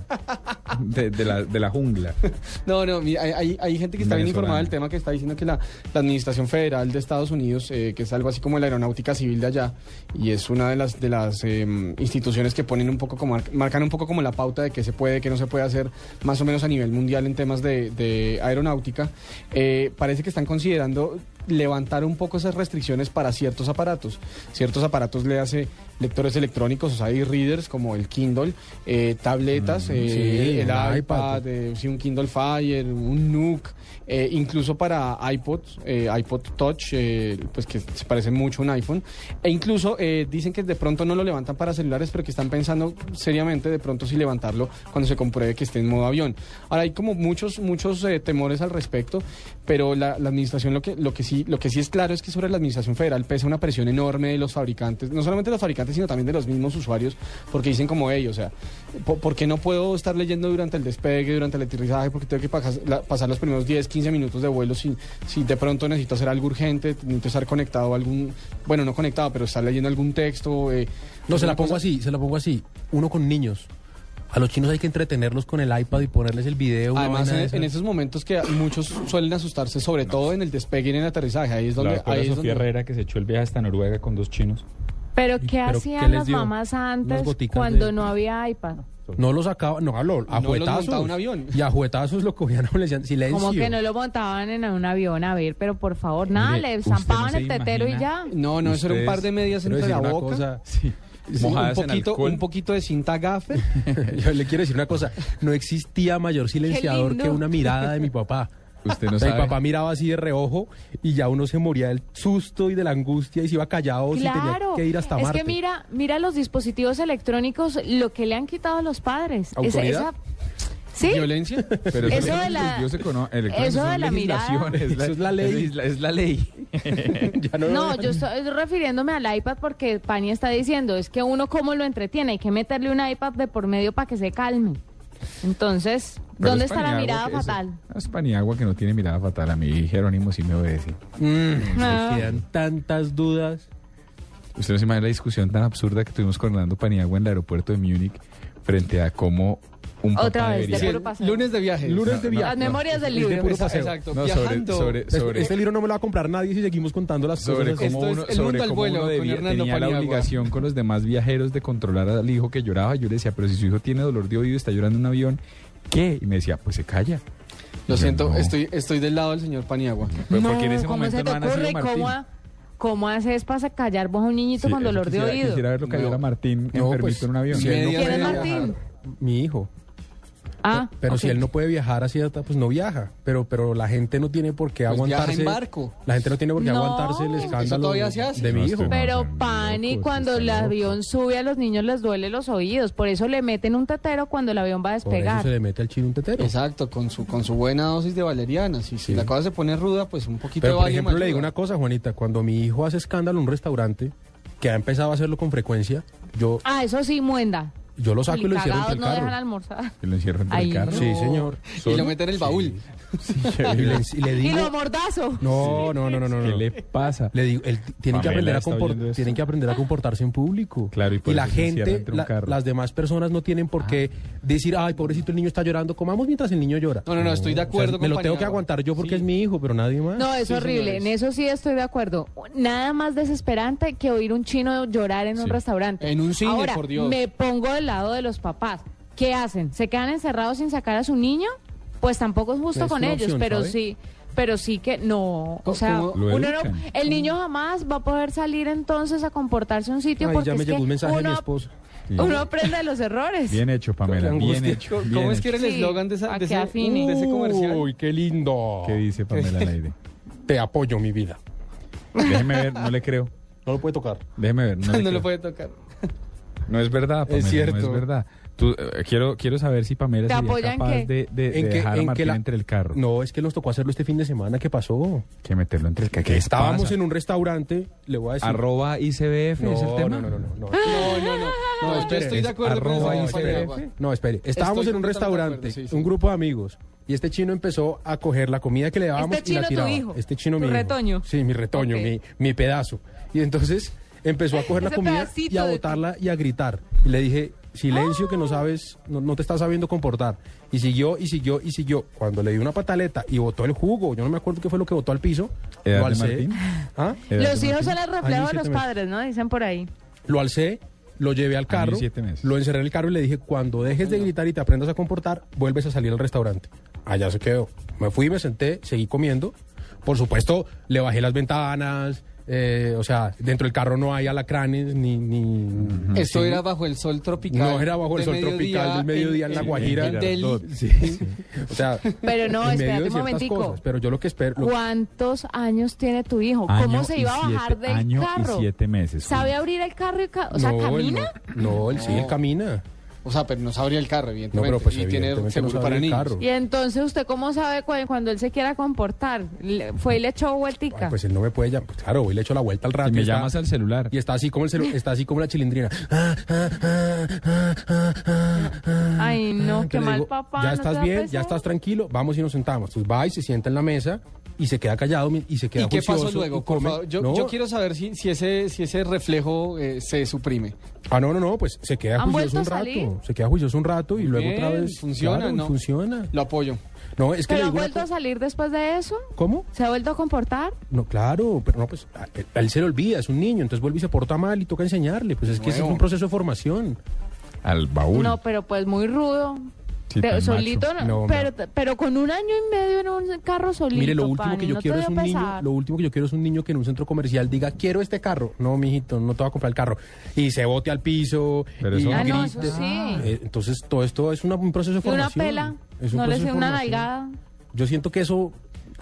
De, de la, de la jungla.
No, no, mira, hay, hay, hay gente que está bien informada del tema que está diciendo que la, la Administración Federal de Estados Unidos, eh, que es algo así como la aeronáutica civil de allá, y es una de las de las eh, instituciones que ponen un poco como marcan un poco como la pauta de qué se puede, qué no se puede hacer, más o menos a nivel mundial en temas de, de aeronáutica, eh, parece que están considerando levantar un poco esas restricciones para ciertos aparatos. Ciertos aparatos le hace lectores electrónicos, o sea, hay readers como el Kindle, eh, tabletas,
Mm,
eh,
sí,
el iPad,
iPad.
eh, sí, un Kindle Fire, un Nook, incluso para iPods, eh, iPod Touch, pues que se parecen mucho a un iPhone, e incluso dicen que de pronto no lo levantan para celulares, pero que están pensando seriamente de pronto si levantarlo cuando se compruebe que esté en modo avión. Ahora hay como muchos, muchos temores al respecto, pero la, la administración lo que, lo que sí, lo que sí es claro es que sobre la administración federal pesa una presión enorme de los fabricantes, no solamente de los fabricantes, sino también de los mismos usuarios, porque dicen como ellos, o sea, ¿por, por qué no puedo estar leyendo durante el despegue, durante el aterrizaje, porque tengo que pas- la- pasar los primeros 10, 15 minutos de vuelo si, si de pronto necesito hacer algo urgente, necesito estar conectado a algún, bueno, no conectado, pero estar leyendo algún texto. eh,
No, se la pongo
cosa-
así, se la pongo así. Uno con niños. A los chinos hay que entretenerlos con el iPad y ponerles el video.
Además, en, en esos momentos que muchos suelen asustarse, sobre todo en el despegue y en el aterrizaje, ahí es
La
donde...
doctora
Ahí es
Sofía
donde-
Herrera que se echó el viaje hasta Noruega con dos chinos.
Pero ¿qué
pero
hacían
qué
las mamás antes cuando
de-
no había iPad?
No los sacaban, no, a, lo- a
No
juetazos.
montaba un avión.
Y a juetazos lo cogían, le decían silencio.
Como que no lo montaban en un avión, a ver, pero por favor, nada,
Mire,
le
no
zampaban el tetero y ya.
No, no, eso era un par de medias entre la boca.
cosa.
Sí.
Sí, un poquito, un poquito de cinta gaffer.
Yo le quiero decir una cosa. No existía mayor silenciador que una mirada de mi papá.
Usted no sabe.
Mi papá miraba así de reojo y ya uno se moría del susto y de la angustia y se iba callado si tenía
Claro,
que ir hasta
es
Marte.
que mira, mira los dispositivos electrónicos, lo que le han quitado a los padres. Esa-
¿Autoridad?
esa- ¿Sí?
¿Violencia?
Pero
Eso de la- eso de la mirada.
Eso es la ley.
Es la, es la ley.
Ya no,
No, yo estoy refiriéndome al iPad porque Pani está diciendo, es que uno cómo lo entretiene, hay que meterle un iPad de por medio para que se calme. Entonces,
Pero
¿dónde
es
está la mirada
que
fatal?
Es Paniagua que no tiene mirada fatal. A mí Jerónimo sí me obedece.
Mm,
Ah.
Me quedan tantas dudas.
Usted no se imagina la discusión tan absurda que tuvimos con Orlando Paniagua en el aeropuerto de Múnich frente a cómo Un papá
Otra vez, de puro paseo.
Lunes de viajes.
Lunes de
No, no.
viaje.
Las memorias del
Es de
libro.
puro paseo.
Exacto,
No, sobre, sobre,
Este-
sobre,
Este libro no me lo va a comprar nadie si seguimos contando las
sobre
cosas.
cómo
es
uno,
El
sobre
Mundo al
cómo
Vuelo
uno
con
debía- tenía la
Paniagua.
obligación con los demás viajeros de controlar al hijo que lloraba. Yo le decía, pero si su hijo tiene dolor de oído y está llorando en un avión, ¿qué? Y me decía, pues se calla.
Lo
Yo,
siento,
no.
estoy, estoy del lado del señor Paniagua.
Pero
no,
porque en ese
¿cómo
momento
se te
no
ocurre? ¿Cómo, ¿Cómo haces para callar vos a un niñito
Sí,
con dolor de
quisiera-
oído?
Quisiera verlo callar
No.
a Martín
No,
enfermito
pues,
en un avión.
¿Quién es Martín?
Mi hijo.
Ah,
Pero si él no puede viajar así, pues no viaja. Pero, pero la gente no tiene por qué
Pues viaja
aguantarse.
en barco.
La gente no tiene por qué
No.
aguantarse el escándalo de mi hijo.
Pero Pani, cuando el avión sube a los niños les duele los oídos, por eso le meten un tetero cuando el avión va a
Por eso
despegar.
se le mete al chino un tetero.
Exacto, con su, con su buena dosis de valeriana. Si, si la cosa se pone ruda, pues un poquito
Pero
de
por ejemplo, le digo una cosa, Juanita. Cuando mi hijo hace escándalo en un restaurante, que ha empezado a hacerlo con frecuencia, yo,
Ah, eso sí, muenda.
Yo lo saco y lo encierro entre
no
el
dejan
carro.
almorzar.
Que lo encierro entre
Ay,
el carro.
no.
Sí, señor.
Y lo mete en el baúl.
Y le, y le
Y lo mordazo.
No, no, no, no, no.
¿Qué
no.
le pasa?
Le digo, él tienen que aprender a
está
compor-
oyendo esto.
tienen que aprender a comportarse en público.
Claro, y por
la gente, la- las demás personas no tienen por qué decir, ay, pobrecito el niño está llorando, comamos mientras el niño llora.
No, no, no, estoy de
O sea,
acuerdo
me lo tengo que aguantar yo porque
Sí.
es mi hijo, pero nadie más.
No, es
Sí,
horrible.
señores.
En eso sí estoy de acuerdo. Nada más desesperante que oír un chino llorar en un restaurante.
En un cine,
Ahora,
por Dios.
me pongo del lado de los papás. ¿Qué hacen? ¿Se quedan encerrados sin sacar a su niño? Pues tampoco es justo
Es
con ellos,
opción,
pero
¿sabe?
sí. Pero sí que no, o
¿Cómo-
sea, uno no, el niño jamás va a poder salir entonces a comportarse en un sitio
Ay,
porque
ya me
es
llegó
que
un mensaje de mi
uno,
esposa.
Sí.
uno aprende de los errores.
Bien hecho, Pamela. Bien hecho.
¿Cómo,
bien
cómo es
hecho.
que era el
Sí,
eslogan de, esa- de ese, de ese comercial?
Uy, qué lindo.
¿Qué dice Pamela al aire?
Te apoyo, mi vida.
Déjeme ver, no le creo.
No lo puede tocar.
Déjeme ver. No,
No,
le
lo puede tocar.
No es verdad, Pamela. No
cierto.
es verdad. Tú, eh, quiero, quiero saber si Pamela
¿Te
sería
apoyan
capaz
qué?
de, de- de
¿En qué-
dejar a
en qué
Martín
la-
entre el carro.
No, es que nos tocó hacerlo este fin de semana. ¿Qué pasó?
Que meterlo entre el carro. ¿Qué
Estábamos
pasa?
en un restaurante, le voy a decir.
Arroba ICBF
no,
es el tema.
no, no, no, no, no.
No, no, no. No, yo
espere,
estoy
es
de acuerdo con
arroba ICBF.
No, espere. Estábamos
Estoy
en un
de
restaurante,
acuerdo, sí, sí.
un grupo de amigos, y este chino empezó a coger la comida que le dábamos
Este
y la
tu
tiraba.
hijo,
Este chino
tu
mi hijo.
retoño.
Sí, mi retoño,
Ok.
mi, mi pedazo. Y entonces empezó a coger la
Ese
comida
pedacito
y a
de ti.
botarla y a gritar. Y le dije, silencio que no sabes, no, no te estás sabiendo comportar. Y siguió y siguió y siguió. Cuando le di una pataleta y botó el jugo, yo no me acuerdo qué fue lo que botó al piso.
¿Edad
Lo alcé. ¿Ah?
¿Edad
Los hijos
Martín?
son el reflejo de los
meses.
padres, ¿no? Dicen por ahí.
Lo alcé, lo llevé al carro,
siete meses.
lo encerré en el carro y le dije, cuando dejes de gritar y te aprendas a comportar, vuelves a salir al restaurante. Allá se quedó. Me fui, me senté, seguí comiendo. Por supuesto, le bajé las ventanas. Eh, o sea, dentro del carro no hay alacranes ni... ni
Esto
sí.
era bajo el sol tropical.
No era bajo el sol tropical del mediodía en, la Guajira.
En Delhi.
Sí, sí. O sea,
Pero no,
en
espérate un momentico.
cosas. Pero yo lo que espero... lo-
¿Cuántos años tiene tu hijo?
Año
¿Cómo se iba a bajar
siete-
del
año
carro?
y siete meses.
¿Sabe abrir el carro y ca- o sea,
no, él
camina?
No, no, él sí, él camina.
O sea, pero no sabría el carro, evidentemente.
No, pero pues
y tiene
evidentemente
seguro para niños.
carro.
Y entonces, ¿usted cómo sabe cu- cuando él se quiera comportar? Le- ¿Fue y le echó vueltica?
Ay, pues él no me puede llamar. Pues claro, hoy le echo la vuelta al rato.
Me
y está-
llamas al celular.
Y está así como el celu- está así como la chilindrina.
Ay, no, qué mal
digo,
papá.
Ya
¿no
estás bien, ya estás tranquilo, vamos y nos sentamos. Entonces va y se sienta en la mesa y se queda callado y se queda
¿Y qué pasó luego? Por favor, yo,
No,
yo quiero saber si, si, ese, si ese reflejo eh, se suprime.
Ah, no, no, no, pues se queda
¿Han
juicioso un rato.
salir?
Se queda juicioso un rato y luego otra vez.
funciona,
claro,
¿no?
Funciona.
Lo apoyo.
No, es que
¿Pero ha vuelto a salir después de eso?
¿Cómo?
¿Se ha vuelto a comportar?
No, claro, pero no, pues a, a él se le olvida, es un niño, entonces vuelve y se porta mal y toca enseñarle. Pues es que ese es un proceso de formación.
Al baúl.
No, pero pues muy rudo.
Sí, tan
solito,
macho.
no, pero, pero con un año y medio en un carro solito.
Mire, lo último que yo
¿no
quiero es un niño, lo último que yo quiero es un niño que en un centro comercial diga, quiero este carro. No, mijito, no te va a comprar el carro. Y se bote al piso.
Pero
y
eso-
Ah, no, eso sí.
Eh, entonces, todo esto es una- un proceso de
Y una
formación.
pela,
Es un
no le sé una
formación.
nalgada.
Yo siento que eso,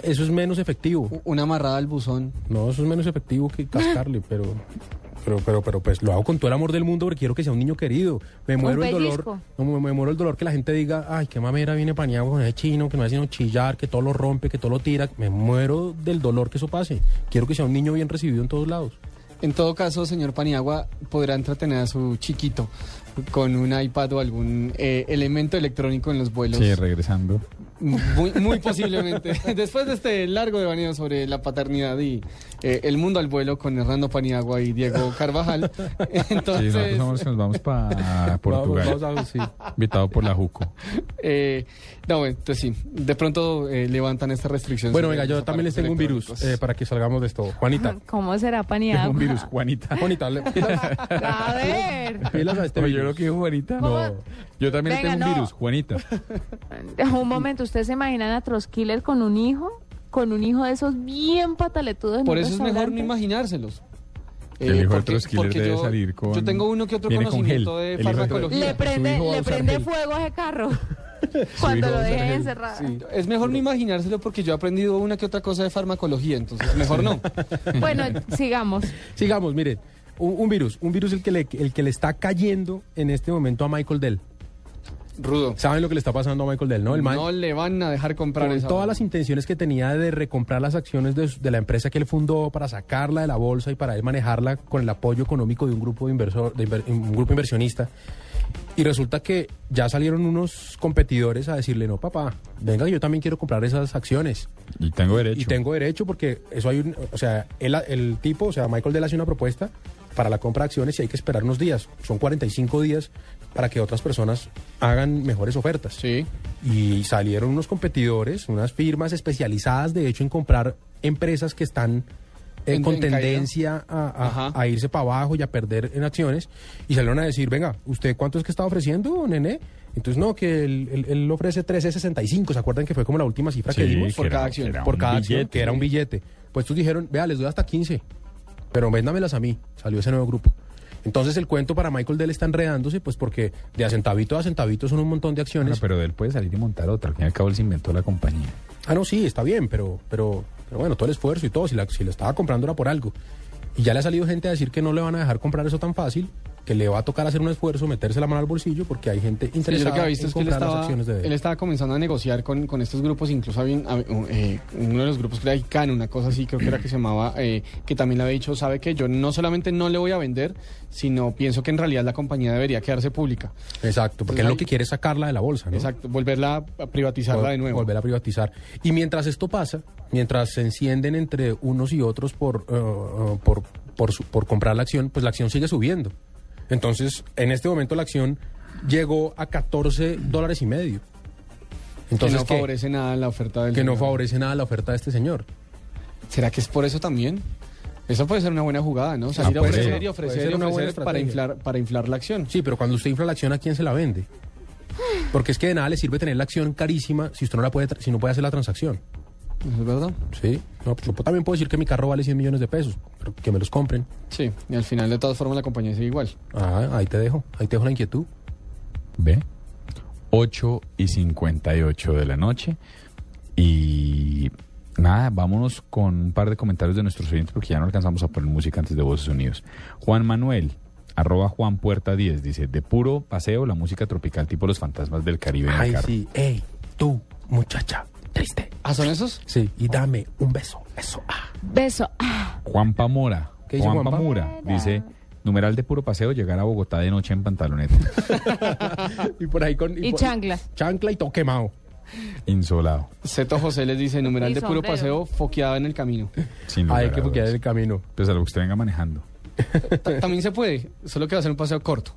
eso es menos efectivo.
Una amarrada al buzón.
No, eso es menos efectivo que cascarle, pero, pero, pero, pero, pues lo hago con todo el amor del mundo porque quiero que sea un niño querido. Me muero el dolor, no, me, me muero el dolor que la gente diga, ay, qué mamera viene pañado con ese chino, que no hace sino chillar, que todo lo rompe, que todo lo tira. Me muero del dolor que eso pase. Quiero que sea un niño bien recibido en todos lados.
En todo caso, señor Paniagua podrá entretener a su chiquito con un iPad o algún eh, elemento electrónico en los vuelos.
Sí, regresando.
Muy, muy posiblemente. Después de este largo devaneo sobre la paternidad y eh, el mundo al vuelo con Hernando Paniagua y Diego Carvajal, entonces...
Sí, nosotros somos los que nos vamos para Portugal.
Vamos, vamos a- sí.
Invitado por la Juco.
eh, no, bueno, entonces sí, de pronto eh, levantan esta restricción.
Bueno, venga, yo también les tengo un virus eh, para que salgamos de esto. Juanita.
¿Cómo será paniagua?
Tengo un virus, Juanita.
Juanita, le-
A ver.
pilas a este
Oye, yo lo que dijo Juanita.
¿Cómo?
Yo también
Venga,
tengo un
no.
virus, Juanita.
Un momento, ¿ustedes se imaginan a Troskiller con un hijo? Con un hijo de esos bien pataletudos
Por eso es mejor no imaginárselos.
El hijo de
porque-
Troskiller
porque
debe
yo,
salir con-
Yo tengo uno que otro
con
conocimiento
gel.
de farmacología.
Le prende, le prende fuego a ese carro cuando lo dejen encerrado.
Sí, es mejor no imaginárselo porque yo he aprendido una que otra cosa de farmacología, entonces mejor no.
Bueno, sigamos.
Sigamos, mire. Un, un virus, un virus el que, le, el que le está cayendo en este momento a Michael Dell.
Rudo.
¿Saben lo que le está pasando a Michael Dell, no? El man,
No le van a dejar comprar
con
esa
todas las intenciones que tenía de recomprar las acciones de, de la empresa que él fundó para sacarla de la bolsa y para él manejarla con el apoyo económico de un grupo de inversor, de inver- un grupo inversionista. Y resulta que ya salieron unos competidores a decirle, no, papá, venga, yo también quiero comprar esas acciones.
Y tengo derecho.
Y tengo derecho porque eso hay un, o sea, el, el tipo, o sea, Michael Dell hace una propuesta para la compra de acciones y hay que esperar unos días. Son 45 días para que otras personas hagan mejores ofertas.
Sí.
Y salieron unos competidores, unas firmas especializadas, de hecho, en comprar empresas que están eh,
En-
con
en
tendencia a, a-
Ajá.
a irse para abajo y a perder en acciones. Y salieron a decir, venga, ¿usted cuánto es que está ofreciendo, nene? Entonces, no, que él, él- él ofrece 13.65. ¿Se acuerdan que fue como la última cifra que
Sí,
dimos?
que
Por
era-
cada acción.
era
por cada acción, que era un billete. Pues estos dijeron, vea, les doy hasta 15, pero véndamelas a mí. Salió ese nuevo grupo. Entonces el cuento para Michael Dell está enredándose, pues porque de a centavito a centavito son un montón de
Bueno,
acciones.
pero él puede salir y montar otra. Al fin y al cabo, él se inventó la compañía.
Ah, no, sí, está bien, pero, pero, pero bueno, todo el esfuerzo y todo, si la, si la estaba comprando era por algo. Y ya le ha salido gente a decir que no le van a dejar comprar eso tan fácil, que le va a tocar hacer un esfuerzo, meterse la mano al bolsillo, porque hay gente
Sí,
interesada
lo que he visto
en
es que él
comprar las
estaba,
acciones de
él estaba comenzando a negociar con, con estos grupos, incluso había eh, uno de los grupos que era una cosa así, creo que era que se llamaba, eh, que también le había dicho, sabe que yo no solamente no le voy a vender, sino pienso que en realidad la compañía debería quedarse pública.
Exacto, porque
Entonces
él lo que quiere es sacarla de la bolsa, ¿no?
Exacto, volverla a privatizarla
Vol-
de nuevo.
Volver a privatizar. Y mientras esto pasa, mientras se encienden entre unos y otros por, eh, por, por, su- por comprar la acción, pues la acción sigue subiendo. Entonces, en este momento la acción llegó a 14 dólares y medio. Entonces,
que no
¿qué?
favorece nada la oferta del
que no favorece nada la oferta de este señor.
¿Será que es por eso también? Eso puede ser una buena jugada, ¿no? Salir a
puede
ofrecer y ofrecer
ser una buena
para inflar, para inflar la acción.
Sí, pero cuando usted infla la acción, ¿a quién se la vende? Porque es que de nada le sirve tener la acción carísima si usted no la puede, si no puede hacer la transacción.
¿Es verdad?
Sí. No, pues yo también puedo decir que mi carro vale 100 millones de pesos, pero que me los compren.
Sí, y al final de todas formas la compañía sigue igual.
Ah, ahí te dejo, ahí te dejo la inquietud.
¿Ve? 8 y 58 de la noche. Y nada, vámonos con un par de comentarios de nuestros oyentes porque ya no alcanzamos a poner música antes de Voces Unidos. Juan Manuel, arroba Juan Puerta 10, dice, de puro paseo la música tropical tipo Los Fantasmas del Caribe en el
Ay,
carro".
sí. Ey, tú, muchacha, triste.
¿Ah, son esos?
Sí, y dame un beso. Eso. Ah.
Beso. Ah,
Juan Pamora,
¿Qué Juanpa?
Pamura, dice, numeral de puro paseo, llegar a Bogotá de noche en pantaloneta,
y por ahí con.
y
por-
chanclas.
Chancla y todo quemado.
insolado.
Zeto José les dice, numeral
Y
de puro paseo, foqueada en el camino.
Sin
Hay que
dudas.
en el camino.
Pues a lo que usted venga manejando.
Ta- También se puede, solo que va a ser un paseo corto.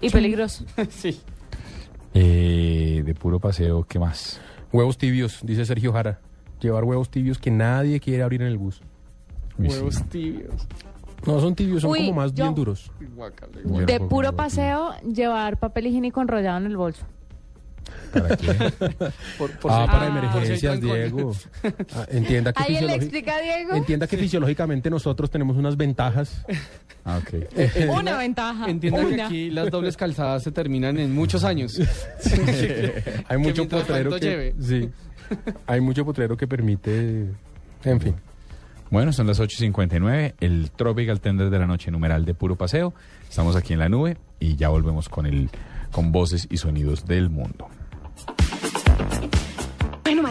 Y peligroso.
sí.
Eh, de puro paseo, ¿qué más?
Huevos tibios, dice Sergio Jara. Llevar huevos tibios que nadie quiere abrir en el bus.
Sí,
Huevos
no.
tibios.
No, son tibios, son
Uy,
como más
yo-
bien duros.
De puro paseo, llevar papel higiénico enrollado en el bolso.
¿Para qué?
Por- por
ah, para
Ah.
emergencias, Diego. Ah, entienda que
Ahí él le
fisiologi-
explica, Diego.
Entienda que fisiológicamente nosotros tenemos unas ventajas.
Ah, ok.
Una ventaja.
Entienda que aquí las dobles calzadas se terminan en muchos años.
Hay mucho potrero que
lleve.
sí. Hay mucho potrero que permite, en fin.
Bueno, son las 8.59, el Tropical Tender de la noche, numeral de puro paseo. Estamos aquí en la nube y ya volvemos con el con voces y sonidos del mundo.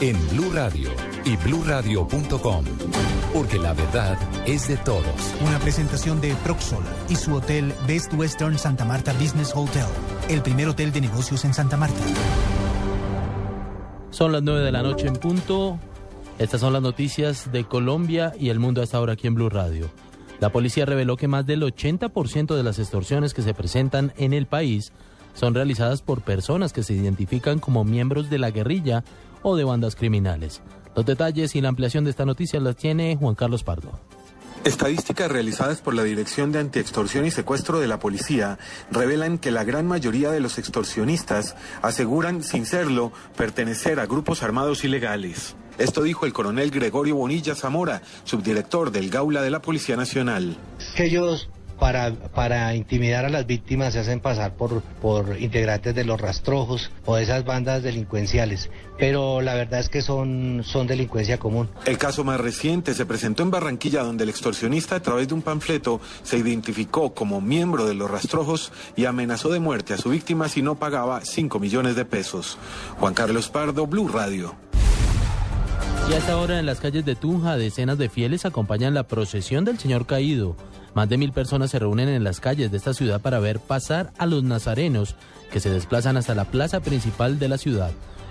en Blue Radio y bluradio.com. Porque la verdad es de todos.
Una presentación de Proxol y su hotel Best Western Santa Marta Business Hotel. El primer hotel de negocios en Santa Marta.
Son las 9 de la noche en punto. Estas son las noticias de Colombia y el mundo hasta ahora aquí en Blue Radio. La policía reveló que más del 80% de las extorsiones que se presentan en el país son realizadas por personas que se identifican como miembros de la guerrilla o de bandas criminales. Los detalles y la ampliación de esta noticia las tiene Juan Carlos Pardo.
Estadísticas realizadas por la Dirección de Antiextorsión y Secuestro de la Policía revelan que la gran mayoría de los extorsionistas aseguran, sin serlo, pertenecer a grupos armados ilegales. Esto dijo el coronel Gregorio Bonilla Zamora, subdirector del Gaula de la Policía Nacional.
que ellos para, para intimidar a las víctimas se hacen pasar por, por integrantes de los rastrojos o de esas bandas delincuenciales, pero la verdad es que son, son delincuencia común.
El caso más reciente se presentó en Barranquilla, donde el extorsionista, a través de un panfleto, se identificó como miembro de los rastrojos y amenazó de muerte a su víctima si no pagaba 5 millones de pesos. Juan Carlos Pardo, Blue Radio.
Y a esta hora en las calles de Tunja, decenas de fieles acompañan la procesión del Señor Caído. Más de mil personas se reúnen en las calles de esta ciudad para ver pasar a los nazarenos que se desplazan hasta la plaza principal de la ciudad.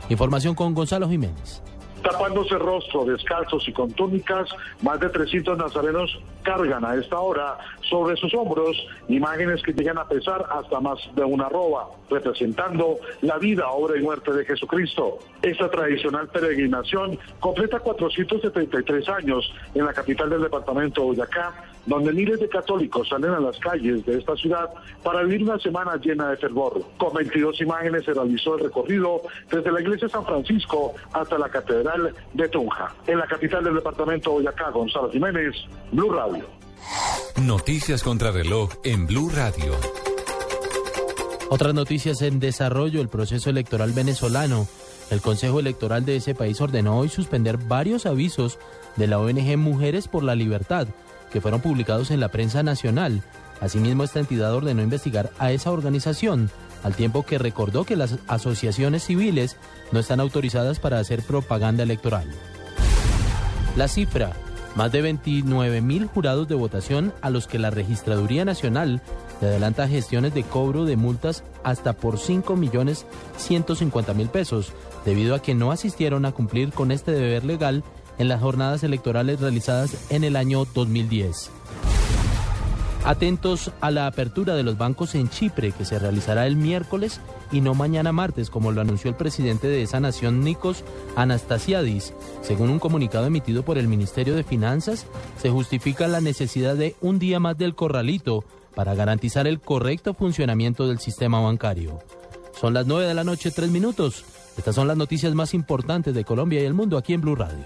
Información con Gonzalo Jiménez.
Tapándose rostro, descalzos y con túnicas, más de 300 nazarenos cargan a esta hora sobre sus hombros imágenes que llegan a pesar hasta más de una arroba, representando la vida, obra y muerte de Jesucristo. Esta tradicional peregrinación completa 473 años en la capital del departamento de Boyacá, donde miles de católicos salen a las calles de esta ciudad para vivir una semana llena de fervor. Con 22 imágenes se realizó el recorrido desde la iglesia San Francisco hasta la catedral de Tunja. En la capital del departamento de Boyacá, Gonzalo Jiménez, Blue Radio.
Noticias contra reloj en Blue Radio.
Otras noticias en desarrollo, el proceso electoral venezolano. El Consejo Electoral de ese país ordenó hoy suspender varios avisos de la ONG Mujeres por la Libertad, que fueron publicados en la prensa nacional. Asimismo, esta entidad ordenó investigar a esa organización, al tiempo que recordó que las asociaciones civiles no están autorizadas para hacer propaganda electoral. La cifra, más de 29 mil jurados de votación a los que la Registraduría Nacional le adelanta gestiones de cobro de multas hasta por 5 millones 150 mil pesos, debido a que no asistieron a cumplir con este deber legal en las jornadas electorales realizadas en el año 2010. Atentos a la apertura de los bancos en Chipre, que se realizará el miércoles y no mañana martes, como lo anunció el presidente de esa nación, Nikos Anastasiadis. Según un comunicado emitido por el Ministerio de Finanzas, se justifica la necesidad de un día más del corralito para garantizar el correcto funcionamiento del sistema bancario. Son las 9 de la noche, 3 minutos. Estas son las noticias más importantes de Colombia y el mundo aquí en Blue Radio.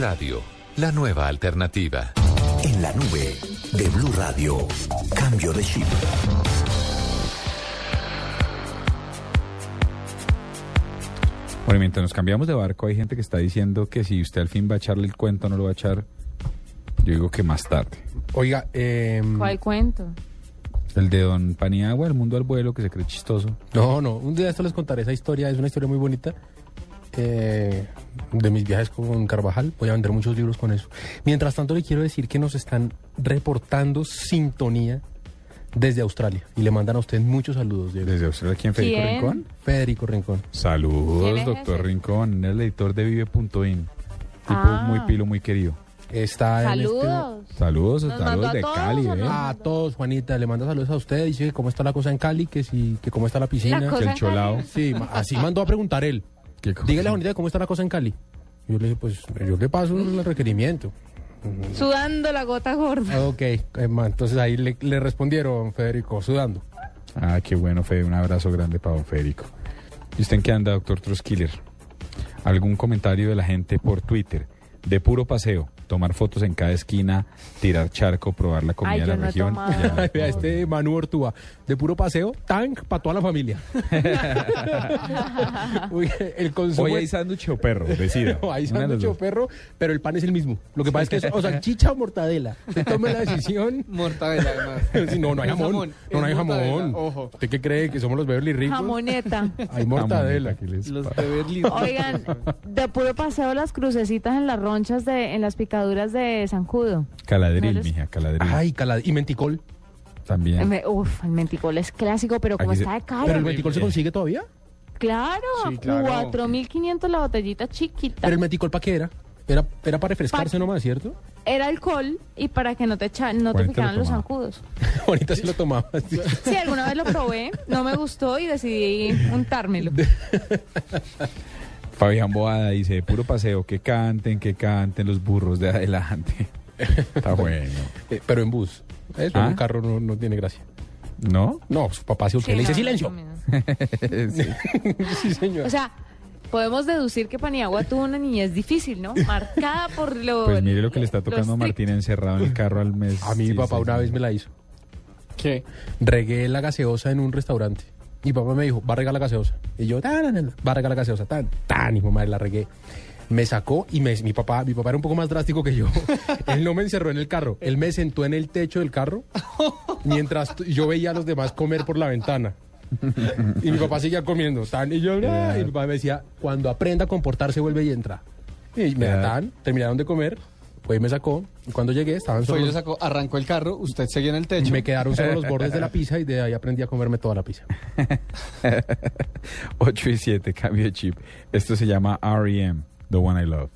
Radio la nueva alternativa.
En la nube de Blue Radio. Cambio de chip.
Bueno, mientras nos cambiamos de barco, hay gente que está diciendo que si usted al fin va a echarle el cuento, no lo va a echar. Yo digo que más tarde.
Oiga, eh,
¿Cuál cuento?
El de Don Paniagua, el mundo al vuelo, que se cree chistoso.
No, no, un día esto les contaré esa historia, es una historia muy bonita eh, de mis viajes con Carvajal. Voy a vender muchos libros con eso. Mientras tanto, le quiero decir que nos están reportando sintonía desde Australia y le mandan a usted muchos saludos. Diego.
¿Desde Australia quién, Federico
¿Quién?
Rincón?
Federico Rincón.
¿Quién
Saludos, doctor
ese?
Rincón, el editor de Vive.in. Tipo
Ah.
muy pilo, muy querido.
Está en este-
Saludos.
Saludos,
¿Nos mandó
saludos de
todos
Cali, ¿eh?
A todos, Juanita, le manda saludos a usted, dice que cómo está la cosa en Cali, que si, que cómo está la piscina.
La
Que el cholao.
Sí, así mandó a preguntar él. Dígale a Juanita cómo está la cosa en Cali. Yo le dije, pues yo le paso el requerimiento.
Sudando la gota gorda.
Ok, eh, entonces ahí le, le respondieron, Federico, sudando.
Ah, qué bueno, Fede. Un abrazo grande para don Federico. ¿Y usted en qué anda, doctor Troskiller? ¿Algún comentario de la gente por Twitter? De puro paseo, tomar fotos en cada esquina, tirar charco, probar la comida
Ay,
de la
no
región. Ya,
vea, este Manu Ortúa, de puro paseo, tank para toda la familia. Uy, el consumo
Hoy hay sándwich o perro, decida.
No, hay sándwich o perro, pero el pan es el mismo. Lo que pasa es que es o salchicha o mortadela. Usted tome la decisión.
Mortadela, además.
No, no hay jamón.
jamón,
No, no hay jamón.
ojo.
¿Usted qué cree? ¿Que somos los Beverly ricos?
Jamoneta.
Hay mortadela.
Jamoneta, ¿qué les
Los? Beverly.
Oigan, de puro paseo las crucecitas en las ronchas de, en las picaduras de Zancudo.
Caladril,
No
mija, caladril.
Ay, calad y menticol.
También.
Me- Uf, el menticol es clásico, pero como
Aquí se-
está de caro.
Pero el menticol se consigue todavía.
Claro,
Sí, claro.
4.500 la botellita chiquita.
Pero el menticol para qué era? Era, era para refrescarse
Pa-
nomás, ¿cierto?
Era alcohol y para que no te, echa- no te
Juanita lo
picaran los
tomaba.
zancudos.
Ahorita sí lo tomaba. sí.
Sí, alguna vez lo probé, no me gustó y decidí untármelo.
Fabián Boada dice, puro paseo, que canten, que canten los burros de adelante. Está bueno.
Eh, pero en bus. Eso
¿Ah?
en un carro no, no tiene gracia.
¿No?
No, su papá se
Sí,
le dice
no,
silencio.
no, no.
Sí.
sí, señor.
O sea, podemos deducir que Paniagua tuvo una niñez difícil, ¿no? Marcada por lo...
Pues mire lo que le está tocando a Martín encerrado en el carro al mes.
a mi
Sí,
papá
sí,
una
sí.
vez me la hizo.
¿Qué?
Regué la gaseosa en un restaurante. Mi papá me dijo, va a regar la gaseosa. Y yo, tan, tan, va a regar la gaseosa, tan, tan, y mi madre la regué. Me sacó y me, mi papá, mi papá era un poco más drástico que yo. Él no me encerró en el carro, él me sentó en el techo del carro mientras yo veía a los demás comer por la ventana. Y mi papá seguía comiendo, tan, y yo, "Ah", y mi papá me decía, cuando aprenda a comportarse vuelve y entra. Y me tan, terminaron de comer, fue y me sacó, y cuando llegué estaban
Fue y
solo
lo sacó, arrancó el carro, usted seguía en el techo.
me quedaron solo los bordes de la pizza y de ahí aprendí a comerme toda la pizza.
8 y 7, cambio de chip. Esto se llama R.E.M., The One I Love.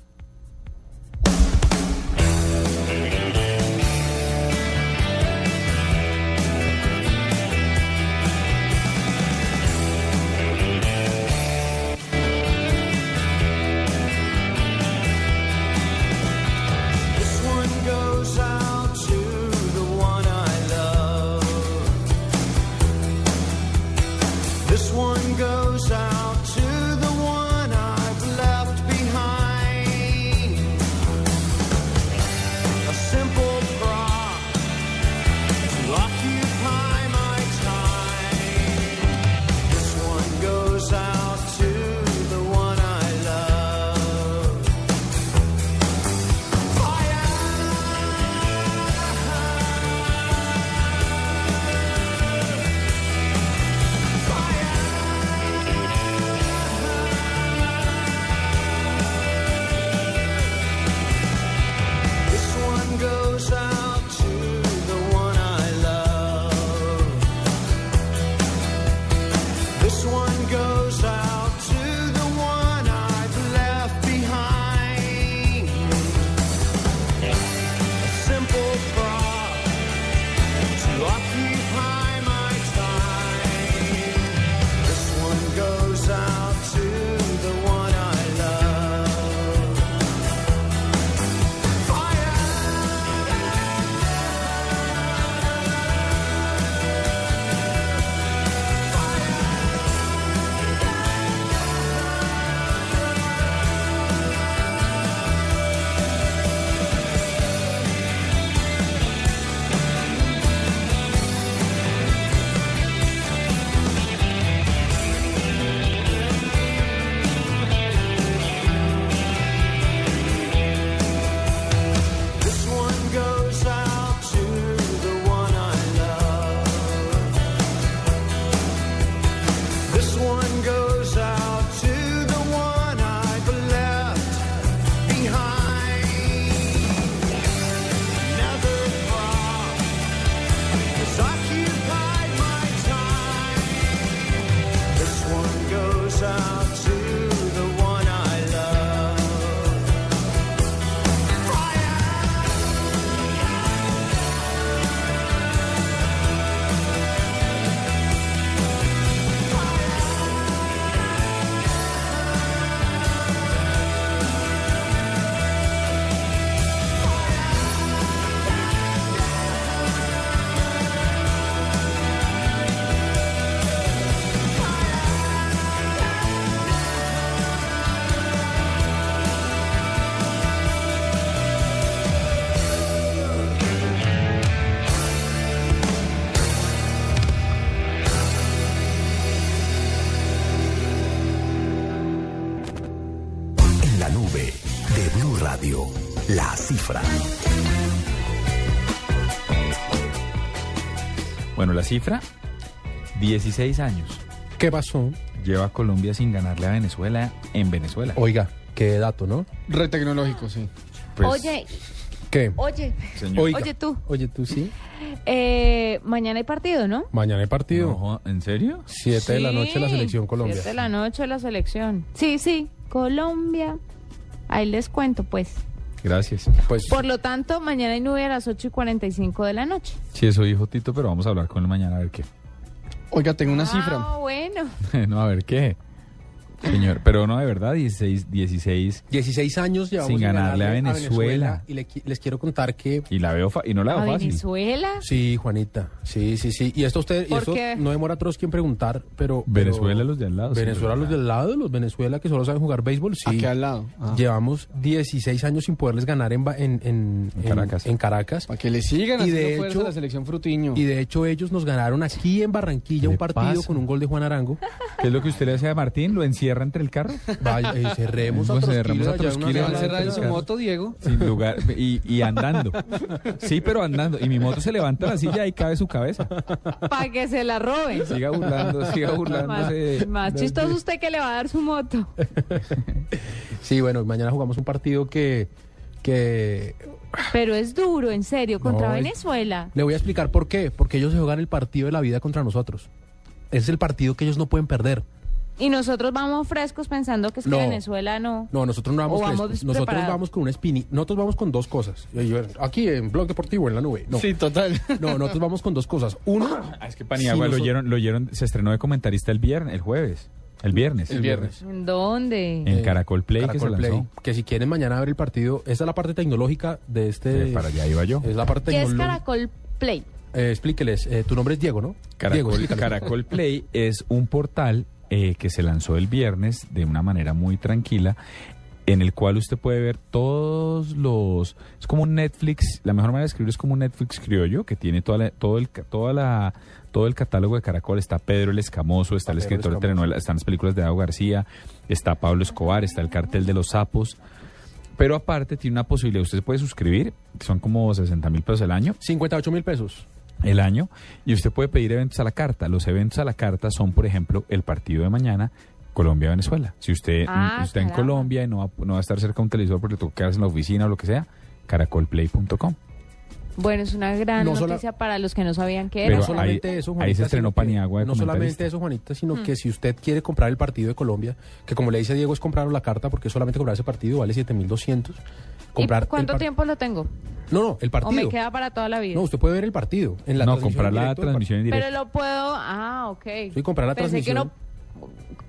Cifra,
16 años.
¿Qué pasó?
Lleva Colombia sin ganarle a Venezuela en Venezuela.
Oiga, qué dato, ¿no?
Re tecnológico, sí.
Pues,
Oye,
¿Qué?
oye,
Señor.
Oiga.
oye tú,
Oye, tú sí.
eh, mañana hay partido, ¿no?
Mañana hay partido.
No, ¿En serio?
Siete de la noche la selección Colombia.
siete de la noche la selección. Sí, sí, Colombia. Ahí les cuento, pues.
Gracias.
Pues
Por lo tanto, mañana hay nube a las 8 y 45 de la noche.
Sí, eso dijo Tito, pero vamos a hablar con él mañana a ver qué.
Oiga, tengo una cifra.
Ah, bueno.
no, a ver qué. Señor, pero no, de verdad, 16, 16.
16 años llevamos
Sin ganarle a Venezuela.
y le les quiero contar que
Y la veo fa- y no la
¿A
veo fácil.
Venezuela?
sí, Juanita. Sí, sí, sí. Y esto usted y
¿Por
esto
qué?
no demora Trotsky en preguntar, pero
Venezuela
pero-
los de al lado.
Venezuela los del lado, los Venezuela que solo saben jugar béisbol, sí.
Aquí al lado. Ah.
Llevamos 16 años sin poderles ganar en, ba- en, en-
En Caracas.
en Caracas.
Para que le sigan
Y de hecho-
a la selección Frutiño.
Y de hecho ellos nos ganaron aquí en Barranquilla un
¿Qué
partido
pasa?
con un gol de Juan Arango.
¿Qué es lo que usted le hace a Martín? ¿Lo encierra entre el carro?
Vaya, eh, cerremos a
Pues
Trotskile
cerremos a
allá en una
Trotskile
¿Le va a
sala
encerrar en
de
su
carro.
moto, Diego?
Sin lugar. Y, y andando. Sí, pero andando. Y mi moto se levanta la silla y cabe su cabeza.
Para que se la roben.
Siga burlando, siga
Más,
burlándose.
más
de-
chistoso usted que le va a dar su moto.
Sí, bueno, mañana jugamos un partido que, que
Pero es duro, en serio, contra
No,
Venezuela.
le voy a explicar por qué. Porque ellos se juegan el partido de la vida contra nosotros. Es el partido que ellos no pueden perder.
Y nosotros vamos frescos pensando que es que. Venezuela no.
No, nosotros no vamos,
vamos
frescos. Nosotros vamos con una espini. Nosotros vamos con dos cosas. Aquí en Blog Deportivo, en la nube. No,
Sí, total.
no nosotros vamos con dos cosas. Uno,
Ah, es que Paniagua
Sí,
lo, oyeron, lo oyeron, se estrenó de comentarista el viernes, el jueves. El viernes.
El viernes.
¿En dónde?
En Caracol Play que
Caracol
se
Play, que si quieren mañana ver el partido, esa es la parte tecnológica de este.
Eh, para allá iba yo.
Es la parte
¿Qué es
tecnológica.
Caracol Play?
Eh, explíqueles, eh, tu nombre es Diego, ¿no? Diego,
Caracol,
explícale.
Caracol Play es un portal eh, que se lanzó el viernes de una manera muy tranquila, en el cual usted puede ver todos los... Es como un Netflix, la mejor manera de escribir es como un Netflix criollo, que tiene toda la- todo, el, toda la, todo el catálogo de Caracol. Está Pedro el Escamoso, está el escritor de telenovela, están las películas de Dago García, está Pablo Escobar, está el cartel de los sapos. Pero aparte tiene una posibilidad, usted puede suscribir, son como 60 mil pesos al año
58 mil pesos.
El año y usted puede pedir eventos a la carta. Los eventos a la carta son, por ejemplo, el partido de mañana. Colombia-Venezuela. Si usted
Ah,
está en
caramba.
Colombia y no va, no va a estar cerca de un televisor porque le toca quedarse en la oficina o lo que sea, caracolplay.com.
Bueno, es una gran
No sola-
noticia para los que no sabían qué
Pero
era.
no solamente
ahí-
eso,
ahí
Juanita,
se estrenó
sino que-
Paniagua de
No solamente eso, Juanita, sino
Mm.
que si usted quiere comprar el partido de Colombia, que como le dice Diego, es comprar la carta, porque solamente comprar ese partido vale 7.200. Comprar
¿Y cuánto
par-
tiempo lo tengo?
No, no, el
¿O
partido.
me queda para toda la vida?
No, usted puede ver el partido. En la
no, comprar la transmisión en directo.
Pero lo puedo... Ah, ok.
Sí, comprar la
Pensé que
transmisión.